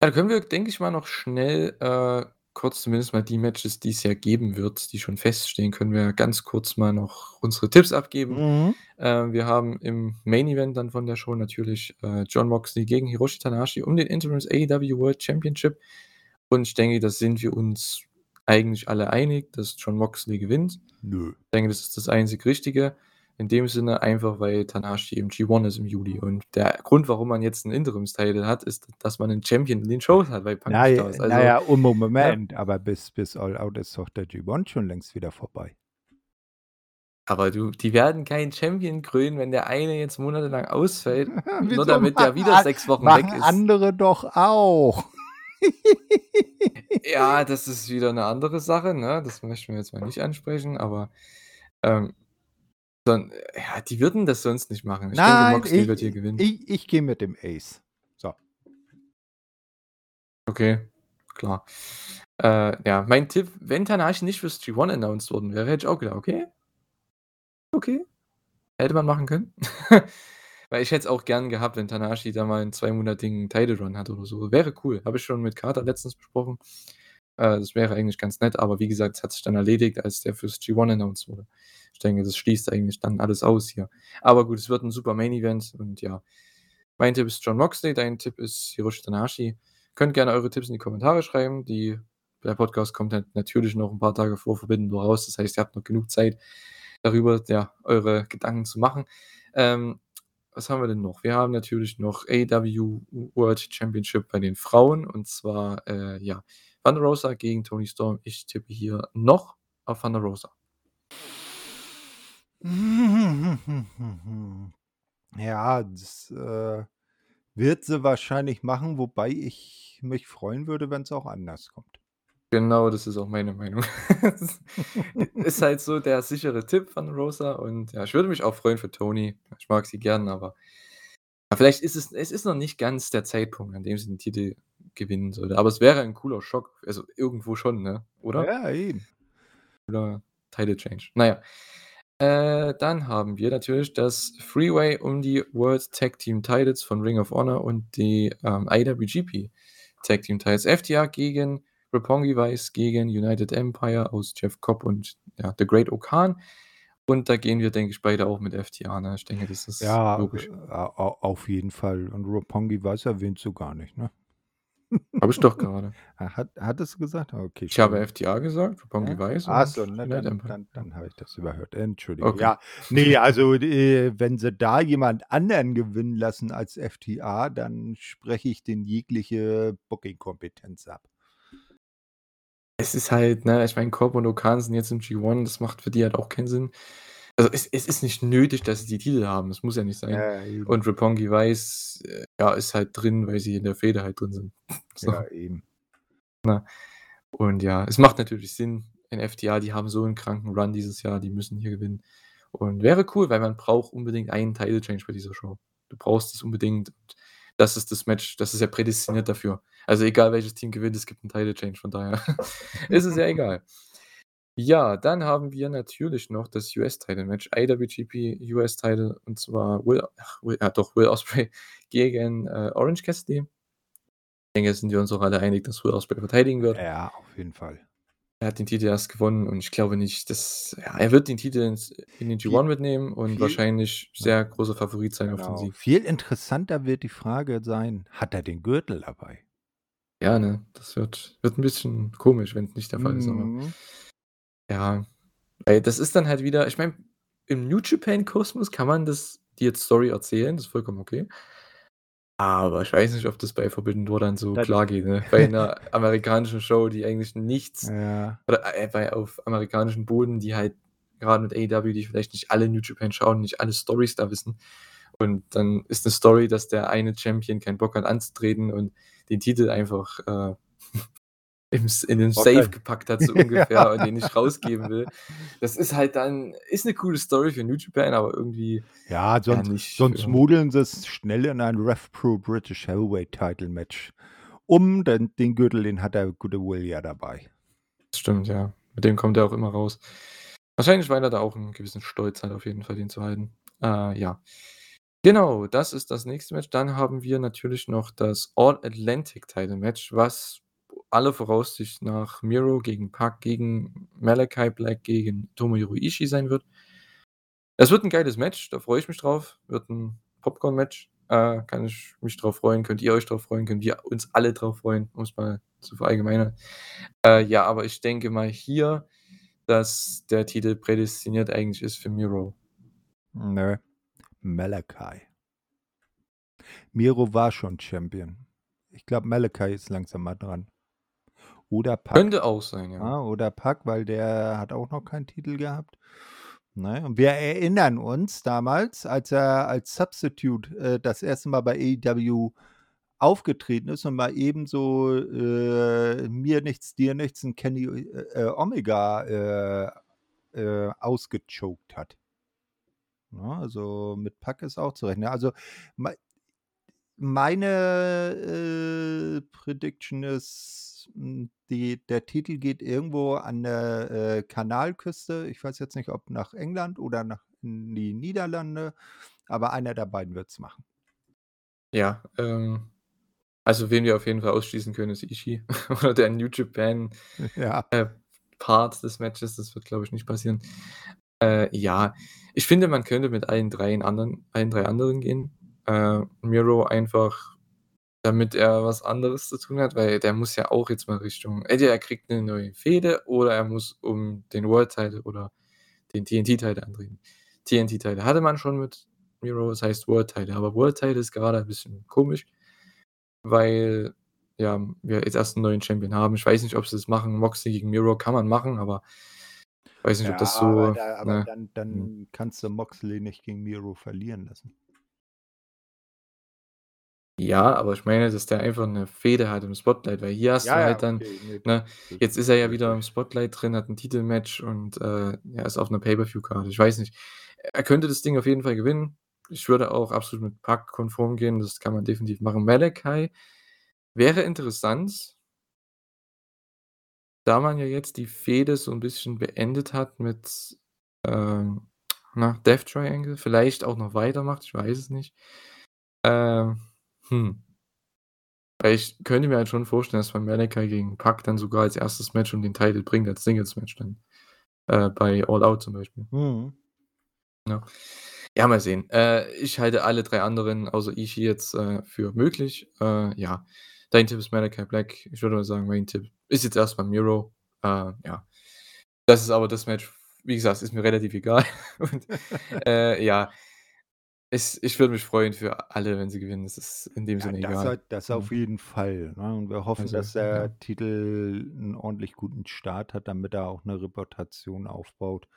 Dann können wir, denke ich mal, noch schnell, äh, kurz zumindest mal die Matches, die es ja geben wird, die schon feststehen, können wir ganz kurz mal noch unsere Tipps abgeben. Mhm. Äh, wir haben im Main Event dann von der Show natürlich, äh, Jon Moxley gegen Hiroshi Tanahashi um den Interims AEW World Championship. Und ich denke, da sind wir uns eigentlich alle einig, dass Jon Moxley gewinnt. Nö. Ich denke, das ist das einzig Richtige. In dem Sinne einfach, weil Tanahashi im G1 ist im Juli. Und der Grund, warum man jetzt 'n Interims-Title hat, ist, dass man 'nen Champion in den Shows hat, weil Punk Na nicht j da ist. Also, ja, und Mo? Moment, aber bis bis All Out ist doch der G1 schon längst wieder vorbei. Aber du, die werden keinen Champion krönen, wenn der eine jetzt monatelang ausfällt, nur damit der wieder 6 Wochen weg ist. andere doch auch. Ja, das ist wieder 'ne andere Sache, ne? Das möchten wir jetzt mal nicht ansprechen, aber, ähm, dann ja, die würden das sonst nicht machen. Ich denke, Nein, Moxley ich wird hier gewinnen. ich ich gehe mit dem Ace. So. Okay, klar. Äh, ja, mein Tipp, wenn Tanahashi nicht fürs G1 announced worden wäre, hätte ich auch gedacht: „Okay. Okay. Hätte man machen können.“ Weil ich hätte es auch gern gehabt, wenn Tanahashi da mal 'n zweimonatigen Title Run hat oder so. Wäre cool. Habe ich schon mit Carter letztens besprochen. Äh, das wäre eigentlich ganz nett, aber wie gesagt, es hat sich dann erledigt, als der fürs G1 announced wurde. Ich denke, das schließt eigentlich dann alles aus hier. Aber gut, es wird 'n super Main Event und ja. Mein Tipp ist Jon Moxley, dein Tipp ist Hiroshi Tanahashi. Könnt gerne eure Tipps in die Kommentare schreiben. Die der Podcast kommt natürlich noch 'n paar Tage vor Door raus. Das heißt, ihr habt noch genug Zeit, darüber, ja, eure Gedanken zu machen. Ähm, was haben wir denn noch? Wir haben natürlich noch AEW World Championship bei den Frauen und zwar, äh, ja, Thunder Rosa gegen Toni Storm. Ich tippe hier noch auf Thunder Rosa. Ja, das, äh, wird sie wahrscheinlich machen, wobei ich mich freuen würde, wenn's auch anders kommt. Genau, das ist auch meine Meinung. Das ist halt so der sichere Tipp von Rosa und ja, ich würde mich auch freuen für Toni. Ich mag sie gern, aber ja, vielleicht ist es es ist noch nicht ganz der Zeitpunkt, an dem sie den Titel gewinnen sollte. Aber es wäre 'n cooler Schock. Also, irgendwo schon, ne? Oder? Ja, eben. Cooler Title Change. Na ja. Äh, dann haben wir natürlich das Three-Way um die World Tag Team Titles von Ring of Honor und die, ähm, IWGP Tag Team Titles. FTR gegen Roppongi Vice gegen United Empire aus Jeff Cobb und, ja, The Great O-Khan. Und da gehen wir, denke ich, beide auch mit FTR, ne? Ich denke, das ist Ja, logisch. äh, au auf jeden Fall. Und Roppongi Vice erwähnst du gar nicht, ne? Habe ich doch gerade. Ha hat hattest du gesagt? Ah, okay, Ich habe. FTR gesagt, Roppongi Ja? Vice Ach und so, ne, dann dann Ja. dann habe ich das überhört. Entschuldigung. Okay. Ja, ne, also, äh, wenn sie da jemand anderen gewinnen lassen als FTR, dann spreche ich denen jegliche Booking-Kompetenz ab. Es ist halt, ne, ich meine, Cobb und O-Khan sind jetzt im G1, das macht für die halt auch keinen Sinn. Also, es es ist nicht nötig, dass sie die Titel haben, das muss ja nicht sein. Ja. Und Roppongi Vice, äh, ja, ist halt drin, weil sie in der Fehde halt drin sind. So. Ja, eben. Ne? Und ja, es macht natürlich Sinn in FTR, die haben so 'n kranken Run dieses Jahr, die müssen hier gewinnen. Und wäre cool, weil man braucht unbedingt einen Title Change bei dieser Show. Du brauchst es unbedingt und das ist das Match, das ist ja prädestiniert dafür. Also, egal welches Team gewinnt, es gibt 'n Title Change, von daher ist es ja egal. Ja, dann haben wir natürlich noch das US-Title-Match, IWGP US-Title und zwar Will ach, Will ja doch, Will Ospreay gegen, äh, Orange Cassidy. Ich denke, sind wir uns auch alle einig, dass Will Ospreay verteidigen wird. Ja, auf jeden Fall. Er hat den Titel erst gewonnen und ich glaube nicht, dass ja, er wird den Titel ins in den Viel G1 mitnehmen und viel wahrscheinlich sehr großer Favorit sein auf den Genau. Sieg. Viel interessanter wird die Frage sein, hat er den Gürtel dabei? Ja, ne? Das wird wird 'n bisschen komisch, wenn's nicht der Fall ist, aber Mhm. ja, ey, das ist dann halt wieder ich meine, im New Japan Kosmos kann man das die jetzt Story erzählen, das ist vollkommen okay. Aber ich weiß nicht, ob das bei Forbidden Door dann so Da klar geht, ne? Bei 'ner amerikanischen Show, die eigentlich nichts Ja. oder, äh, bei auf amerikanischem Boden, die halt grade mit AEW, die vielleicht nicht alle New Japan schauen, nicht alle Storys da wissen. Und dann ist 'ne Story, dass der eine Champion keinen Bock hat anzutreten und den Titel einfach, äh, im in den Safe Okay. gepackt hat, so ungefähr Ja. und den nicht rausgeben will. Das ist halt dann ist 'ne coole Story für New Japan, aber irgendwie Ja, sonst nicht sonst modeln sie's schnell in ein Rev Pro British Heavyweight Title Match um, denn den Gürtel, den hat der gute Will ja dabei. Stimmt, ja. Mit dem kommt er auch immer raus. Wahrscheinlich, weil er da auch 'n gewissen Stolz hat, auf jeden Fall, den zu halten. Äh, ja. Genau, das ist das nächste Match. Dann haben wir natürlich noch das All Atlantic Title Match, was aller Voraussicht nach Miro gegen Pac gegen Malachi Black gegen Tomohiro Ishii sein wird. Es wird 'n geiles Match, da freue ich mich drauf. Wird 'n Popcorn-Match. Äh, kann ich mich drauf freuen, könnt ihr euch drauf freuen, können wir uns alle drauf freuen, um's mal zu verallgemeinern. Äh, ja, aber ich denke mal hier, dass der Titel prädestiniert eigentlich ist für Miro. Nö, Malachi. Miro war schon Champion. Ich glaube, Malachi ist langsam mal dran. Oder Pac. Könnte auch sein, ja. Ja, oder Pac, weil der hat auch noch keinen Titel gehabt. Ne? Und wir erinnern uns damals, als er als Substitute äh, das erste Mal bei AEW aufgetreten ist und mal eben so äh, mir nichts, dir nichts ein Kenny äh, Omega äh, äh, ausgechoked hat. Ja, also mit Pack ist auch zu rechnen. Also me meine äh, Prediction ist, die, der Titel geht irgendwo an der äh, Kanalküste. Ich weiß jetzt nicht, ob nach England oder nach in die Niederlande, aber einer der beiden wird es machen. Ja, ähm, also wen wir auf jeden Fall ausschließen können, ist Ishii oder der New Japan Ja. äh, Part des Matches. Das wird, glaube ich, nicht passieren. Äh, ja, ich finde, man könnte mit allen dreien anderen, allen drei anderen gehen. Äh, Miro einfach, damit er was anderes zu tun hat, weil der muss ja auch jetzt mal Richtung. Entweder er kriegt eine neue Fehde oder er muss um den World Title oder den TNT-Title antreten. TNT-Title hatte man schon mit Miro, das heißt World Title, aber World Title ist gerade ein bisschen komisch, weil ja, wir jetzt erst einen neuen Champion haben. Ich weiß nicht, ob sie das machen. Moxley gegen Miro kann man machen, aber ich weiß nicht, ob das so. aber da, aber ne, dann, dann kannst du Moxley nicht gegen Miro verlieren lassen. Ja, aber ich meine, dass der einfach eine Fehde hat im Spotlight, weil hier hast du halt dann, okay, ne, jetzt ist er ja wieder im Spotlight drin, hat ein Titelmatch und äh, er ist auf einer Pay-Per-View-Karte. Ich weiß nicht. Er könnte das Ding auf jeden Fall gewinnen. Ich würde auch absolut mit Pack konform gehen. Das kann man definitiv machen. Malachi wäre interessant, da man ja jetzt die Fehde so ein bisschen beendet hat mit ähm, na, Death Triangle, vielleicht auch noch weitermacht, ich weiß es nicht. Ähm, hm. Ich könnte mir halt schon vorstellen, dass man Malachi gegen Pack dann sogar als erstes Match um den Titel bringt, als Singles-Match dann. Äh, bei All Out zum Beispiel. Mhm. Ja. Ja, mal sehen. Äh, ich halte alle drei anderen, außer Ishii, jetzt äh, für möglich. Äh, ja, dein Tipp ist Malachi Black. Ich würde mal sagen, mein Tipp ist jetzt erstmal Miro. Äh, ja. Das ist aber das Match, wie gesagt, ist mir relativ egal. Und äh, ja, es, ich würde mich freuen für alle, wenn sie gewinnen. Das ist in dem Ja, Sinne das, egal. hat- das auf Mhm. jeden Fall. Ne? Und wir hoffen, Also, dass der ja. Titel einen ordentlich guten Start hat, damit er auch eine Reputation aufbaut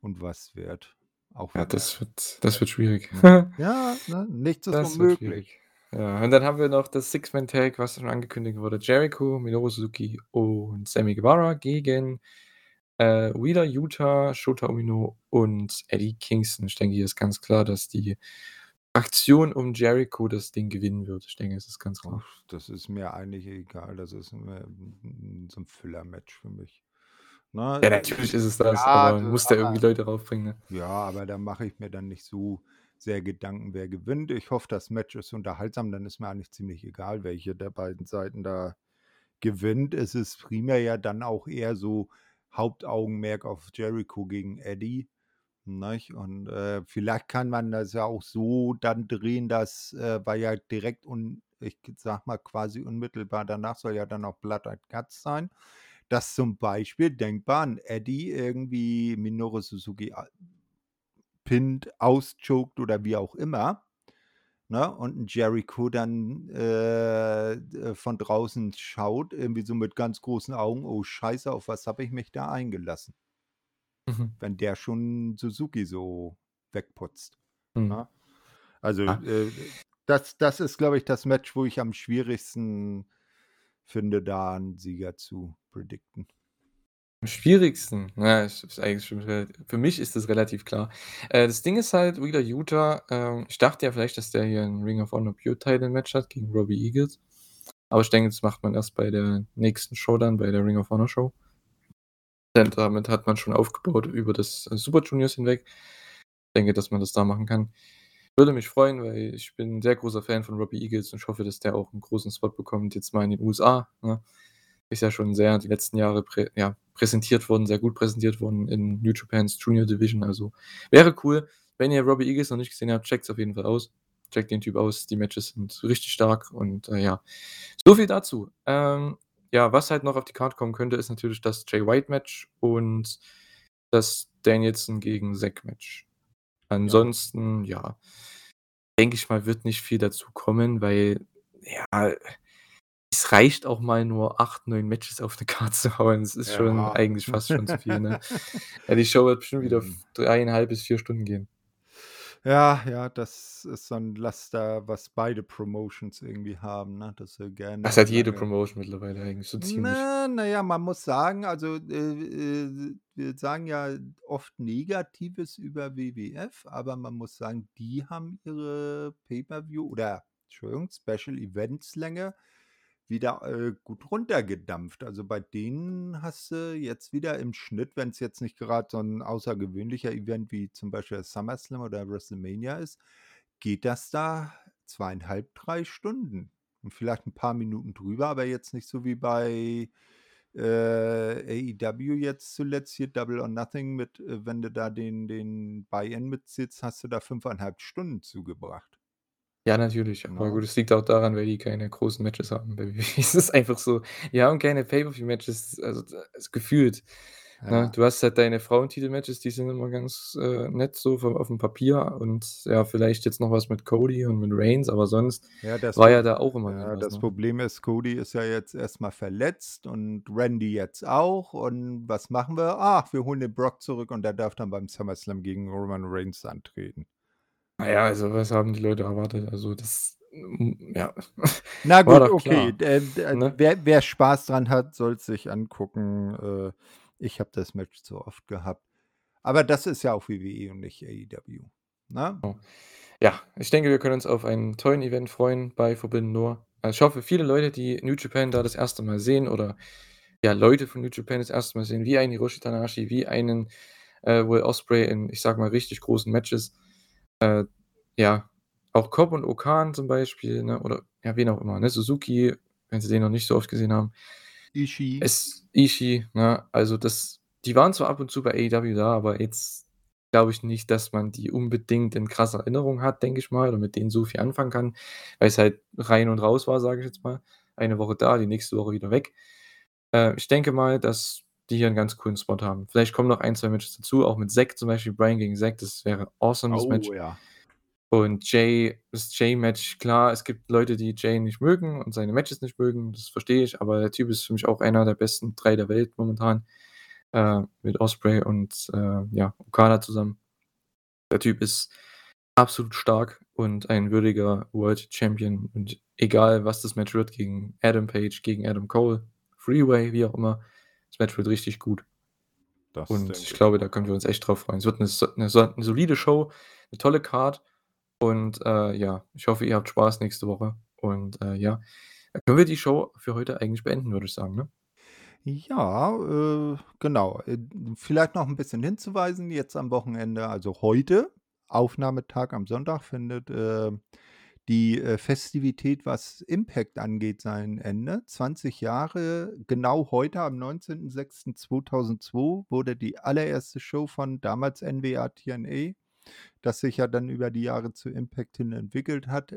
und was wird. Auch Ja, das wird, das wird schwierig. er, ja, ne? nichts ist Das unmöglich. Ja, und dann haben wir noch das Six-Man-Tag, was schon angekündigt wurde. Jericho, Minoru Suzuki und Sammy Guevara gegen äh, Wheeler Utah, Shota Umino und Eddie Kingston. Ich denke, hier ist ganz klar, dass die Aktion um Jericho das Ding gewinnen wird. Ich denke, es ist ganz klar. Das ist mir eigentlich egal. Das ist mm, so ein Füller-Match für mich. Ne? Ja, natürlich ist es das, Ja, aber das- muss aber- irgendwie Leute raufbringen. Ne? Ja, aber da mache ich mir dann nicht so sehr Gedanken, wer gewinnt. Ich hoffe, das Match ist unterhaltsam, dann ist mir eigentlich ziemlich egal, welche der beiden Seiten da gewinnt. Es ist primär ja dann auch eher so Hauptaugenmerk auf Jericho gegen Eddie. Nicht? Und äh, vielleicht kann man das ja auch so dann drehen, dass, äh, weil ja direkt und ich sag mal quasi unmittelbar danach soll ja dann auch Blood and Guts sein, dass zum Beispiel denkbar ein Eddie irgendwie Minoru Suzuki a- pinnt, auschoked oder wie auch immer. Ne? Und ein Jericho dann äh, äh, von draußen schaut, irgendwie so mit ganz großen Augen, oh Scheiße, auf was habe ich mich da eingelassen? Mhm. wenn der schon Suzuki so wegputzt. Hm. Ne? Also Ah. äh, das, das ist, glaube ich, das Match, wo ich am schwierigsten finde, da einen Sieger zu predikten. Am schwierigsten, ja, ist, ist eigentlich schon für mich ist das relativ klar. Äh, das Ding ist halt, Wheeler Utah, ähm, ich dachte ja vielleicht, dass der hier ein Ring of Honor Pure Title Match hat gegen Robbie Eagles. Aber ich denke, das macht man erst bei der nächsten Show dann, bei der Ring of Honor Show. Denn damit hat man schon aufgebaut über das äh, Super Juniors hinweg. Ich denke, dass man das da machen kann. Würde mich freuen, weil ich bin ein sehr großer Fan von Robbie Eagles und ich hoffe, dass der auch einen großen Spot bekommt, jetzt mal in den USA. Ne? Ist ja schon sehr die letzten Jahre prä ja, präsentiert worden, sehr gut präsentiert worden in New Japan's Junior Division. Also wäre cool. Wenn ihr Robbie Eagles noch nicht gesehen habt, checkt es auf jeden Fall aus. Checkt den Typ aus. Die Matches sind richtig stark und äh, ja. So viel dazu. Ähm, ja, was halt noch auf die Karte kommen könnte, ist natürlich das Jay White Match und das Danielson gegen Zack Match. Ja. Ansonsten, ja, denke ich mal, wird nicht viel dazu kommen, weil, ja, es reicht auch mal nur 8, 9 Matches auf 'ne Card zu hauen. Das ist schon Ja. eigentlich fast schon zu viel, ne? Ja, die Show wird bestimmt wieder Mhm. 3,5 bis 4 Stunden gehen. Ja, ja, das ist so 'n Laster, was beide Promotions irgendwie haben, ne, Das gerne hat jede Promotion mittlerweile eigentlich so ziemlich. Na, na ja, man muss sagen, also, äh äh, wir sagen ja oft Negatives über WWF, aber man muss sagen, die haben ihre Pay-per-View oder Entschuldigung, Special Events Länge wieder, äh, gut runtergedampft. Also, bei denen hast du jetzt wieder im Schnitt, wenn's jetzt nicht grad so 'n außergewöhnlicher Event wie zum Beispiel SummerSlam oder WrestleMania ist, geht das da 2,5, 3 Stunden und vielleicht 'n paar Minuten drüber, aber jetzt nicht so wie bei, äh, AEW jetzt zuletzt hier Double or Nothing mit äh, wenn du da den den Buy-in mitziehst, hast du da 5,5 Stunden zugebracht. Ja, natürlich, aber Ne? gut, es liegt auch daran, weil die keine großen Matches haben. Bei WWE ist es einfach so, die haben keine Pay-per-View-Matches, also, d also, gefühlt, ne? Ja. Du hast halt deine Frauentitel-Matches, die sind immer ganz, äh, nett so vom auf'm Papier und ja, vielleicht jetzt noch was mit Cody und mit Reigns, aber sonst Ja, das war Pro ja da auch immer nie ja, was, das ne? Problem ist, Cody ist ja jetzt erst mal verletzt und Randy jetzt auch und was machen wir? Ach, wir holen den Brock zurück und der darf dann beim SummerSlam gegen Roman Reigns antreten. Na ja, also, was haben die Leute erwartet? Also, das, hm, ja, Na war gut, doch okay, klar, d d ne? wer wer Spaß dran hat, soll's sich angucken. Äh, ich habe das Match zu oft gehabt. Aber das ist ja auch WWE und nicht AEW, ne? Oh. Ja, ich denke, wir können uns auf einen tollen Event freuen bei Forbidden Door. Also, ich hoffe, viele Leute, die New Japan da das 1. Mal sehen oder, ja, Leute von New Japan das 1. Mal sehen, wie einen Hiroshi Tanahashi, wie einen, äh, Will Ospreay in, ich sage mal, richtig großen Matches. Äh, ja, auch Cobb und O-Khan zum Beispiel, ne, oder ja, wen auch immer, ne? Suzuki, wenn sie den noch nicht so oft gesehen haben. Ishii. Es Ishii, ne? Also, das die waren zwar ab und zu bei AEW da, aber jetzt glaube ich nicht, dass man die unbedingt in krasser Erinnerung hat, denke ich mal, oder mit denen so viel anfangen kann, weil's halt rein und raus war, sage ich jetzt mal. Eine Woche da, die nächste Woche wieder weg. Äh, ich denke mal, dass die hier 'n ganz coolen Spot haben. Vielleicht kommen noch 1, 2 Matches dazu, auch mit Zack zum Beispiel, Bryan gegen Zack, das wäre awesome, das Oh Match. ja. Und Jay das Jay-Match, klar, es gibt Leute, die Jay nicht mögen und seine Matches nicht mögen, das verstehe ich, aber der Typ ist für mich auch einer der besten 3 der Welt momentan, äh, mit Ospreay und, äh, ja, Okada zusammen. Der Typ ist absolut stark und ein würdiger World Champion und egal, was das Match wird gegen Adam Page, gegen Adam Cole, Freeway, wie auch immer, das Match wird richtig gut. Das Und ich glaube, da können wir uns echt drauf freuen. Es wird 'ne so 'ne so 'ne solide Show, 'ne tolle Card und, äh, ja, ich hoffe, ihr habt Spaß nächste Woche und, äh, ja, können wir die Show für heute eigentlich beenden, würde ich sagen, ne? Ja, äh, genau. Äh, vielleicht noch 'n bisschen hinzuweisen, jetzt am Wochenende, also heute, Aufnahmetag am Sonntag, findet, äh, die, äh, Festivität, was Impact angeht, sein Ende. 20 Jahre, genau heute am 19.06.2002 wurde die allererste Show von damals NWA TNA, das sich ja dann über die Jahre zu Impact hin entwickelt hat,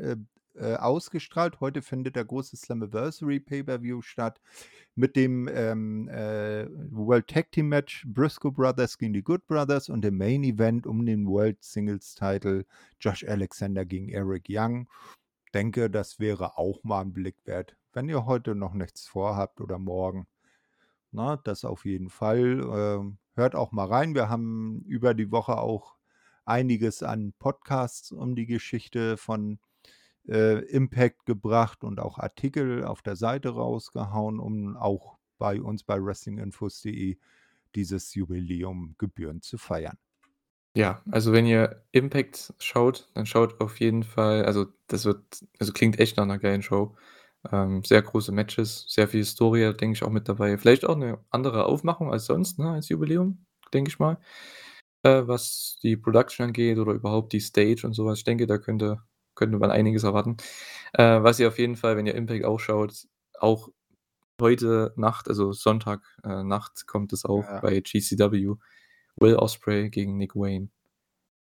äh, ausgestrahlt. Heute findet der große Slammiversary Pay-per-View statt mit dem, ähm, äh, World Tag Team Match Briscoe Brothers gegen die Good Brothers und dem Main Event um den World Singles Title Josh Alexander gegen Eric Young. Denke, das wäre auch mal 'n Blick wert, wenn ihr heute noch nichts vorhabt oder morgen, ne? Das auf jeden Fall. Ähm, hört auch mal rein. Wir haben über die Woche auch einiges an Podcasts um die Geschichte von, äh, Impact gebracht und auch Artikel auf der Seite rausgehauen, um auch bei uns bei wrestlinginfos.de dieses Jubiläum gebührend zu feiern. Ja, also, wenn ihr Impact schaut, dann schaut auf jeden Fall also, das wird also, klingt echt nach 'ner geilen Show. Ähm, sehr große Matches, sehr viel Historie, denke ich, auch mit dabei. Vielleicht auch 'ne andere Aufmachung als sonst, ne, als Jubiläum, denke ich mal, äh, was die Production angeht oder überhaupt die Stage und so was. Ich denke, da könnte könnte man einiges erwarten. Äh, was ihr auf jeden Fall, wenn ihr Impact auch schaut auch heute Nacht, also, Sonntag, äh, Nacht kommt es auch Ja. bei GCW, Will Ospreay gegen Nick Wayne.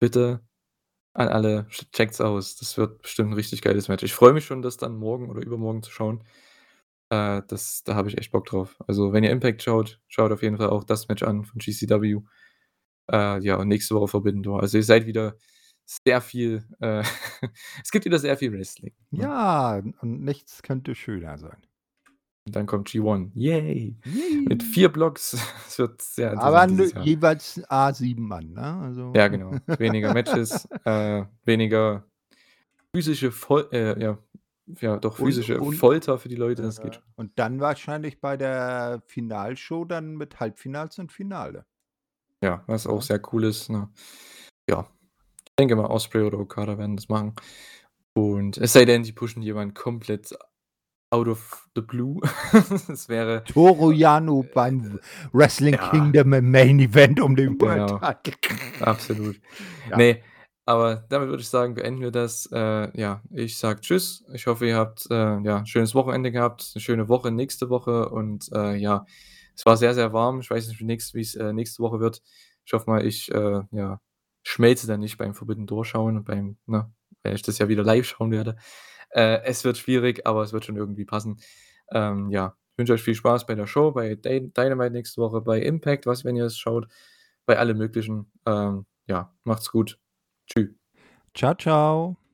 Bitte an alle, ch checkt's aus. Das wird bestimmt 'n richtig geiles Match. Ich freue mich schon, das dann morgen oder übermorgen zu schauen. Äh, das da habe ich echt Bock drauf. Also, wenn ihr Impact schaut, schaut auf jeden Fall auch das Match an von GCW. Äh, ja, und nächste Woche Forbidden Door. Also, ihr seid wieder sehr viel äh, es gibt wieder sehr viel Wrestling, ne? Ja, und nichts könnte schöner sein. Und dann kommt G1. Yay! Mit Yay! 4 Blocks. Es wird sehr Aber interessant Jahr. jeweils à 7 Mann, ne? Also Ja, genau. Weniger Matches, äh, weniger physische Fol äh, ja ja doch Und physische und Folter für die Leute, das geht äh, schon. und dann wahrscheinlich bei der Finalshow dann mit Halbfinals und Finale. Ja, was auch sehr cool ist, ne? Ja, denke mal, Osprey oder Okada werden das machen. Und es sei denn, die pushen jemanden komplett out of the blue. Das wäre Toru Yano beim Wrestling ja. Kingdom im Main Event um den World Genau. Title. Absolut. Ja. Ne, aber damit würde ich sagen, beenden wir das. Äh, ja, ich sage tschüss. Ich hoffe, ihr habt, äh, ja, 'n schönes Wochenende gehabt, 'ne schöne Woche nächste Woche und, äh, ja, es war sehr, sehr warm. Ich weiß nicht, wie nächst wie's, äh, nächste Woche wird. Ich hoffe mal, ich, äh, ja, schmelze dann nicht beim Forbidden Door schauen und beim ne, weil ich das ja wieder live schauen werde. Äh, es wird schwierig, aber es wird schon irgendwie passen. Ähm, ja, ich wünsche euch viel Spaß bei der Show, bei Dy Dynamite nächste Woche, bei Impact, was wenn ihr es schaut, bei allem Möglichen. Ähm, ja, macht's gut. Tschü. Tschau, tschau.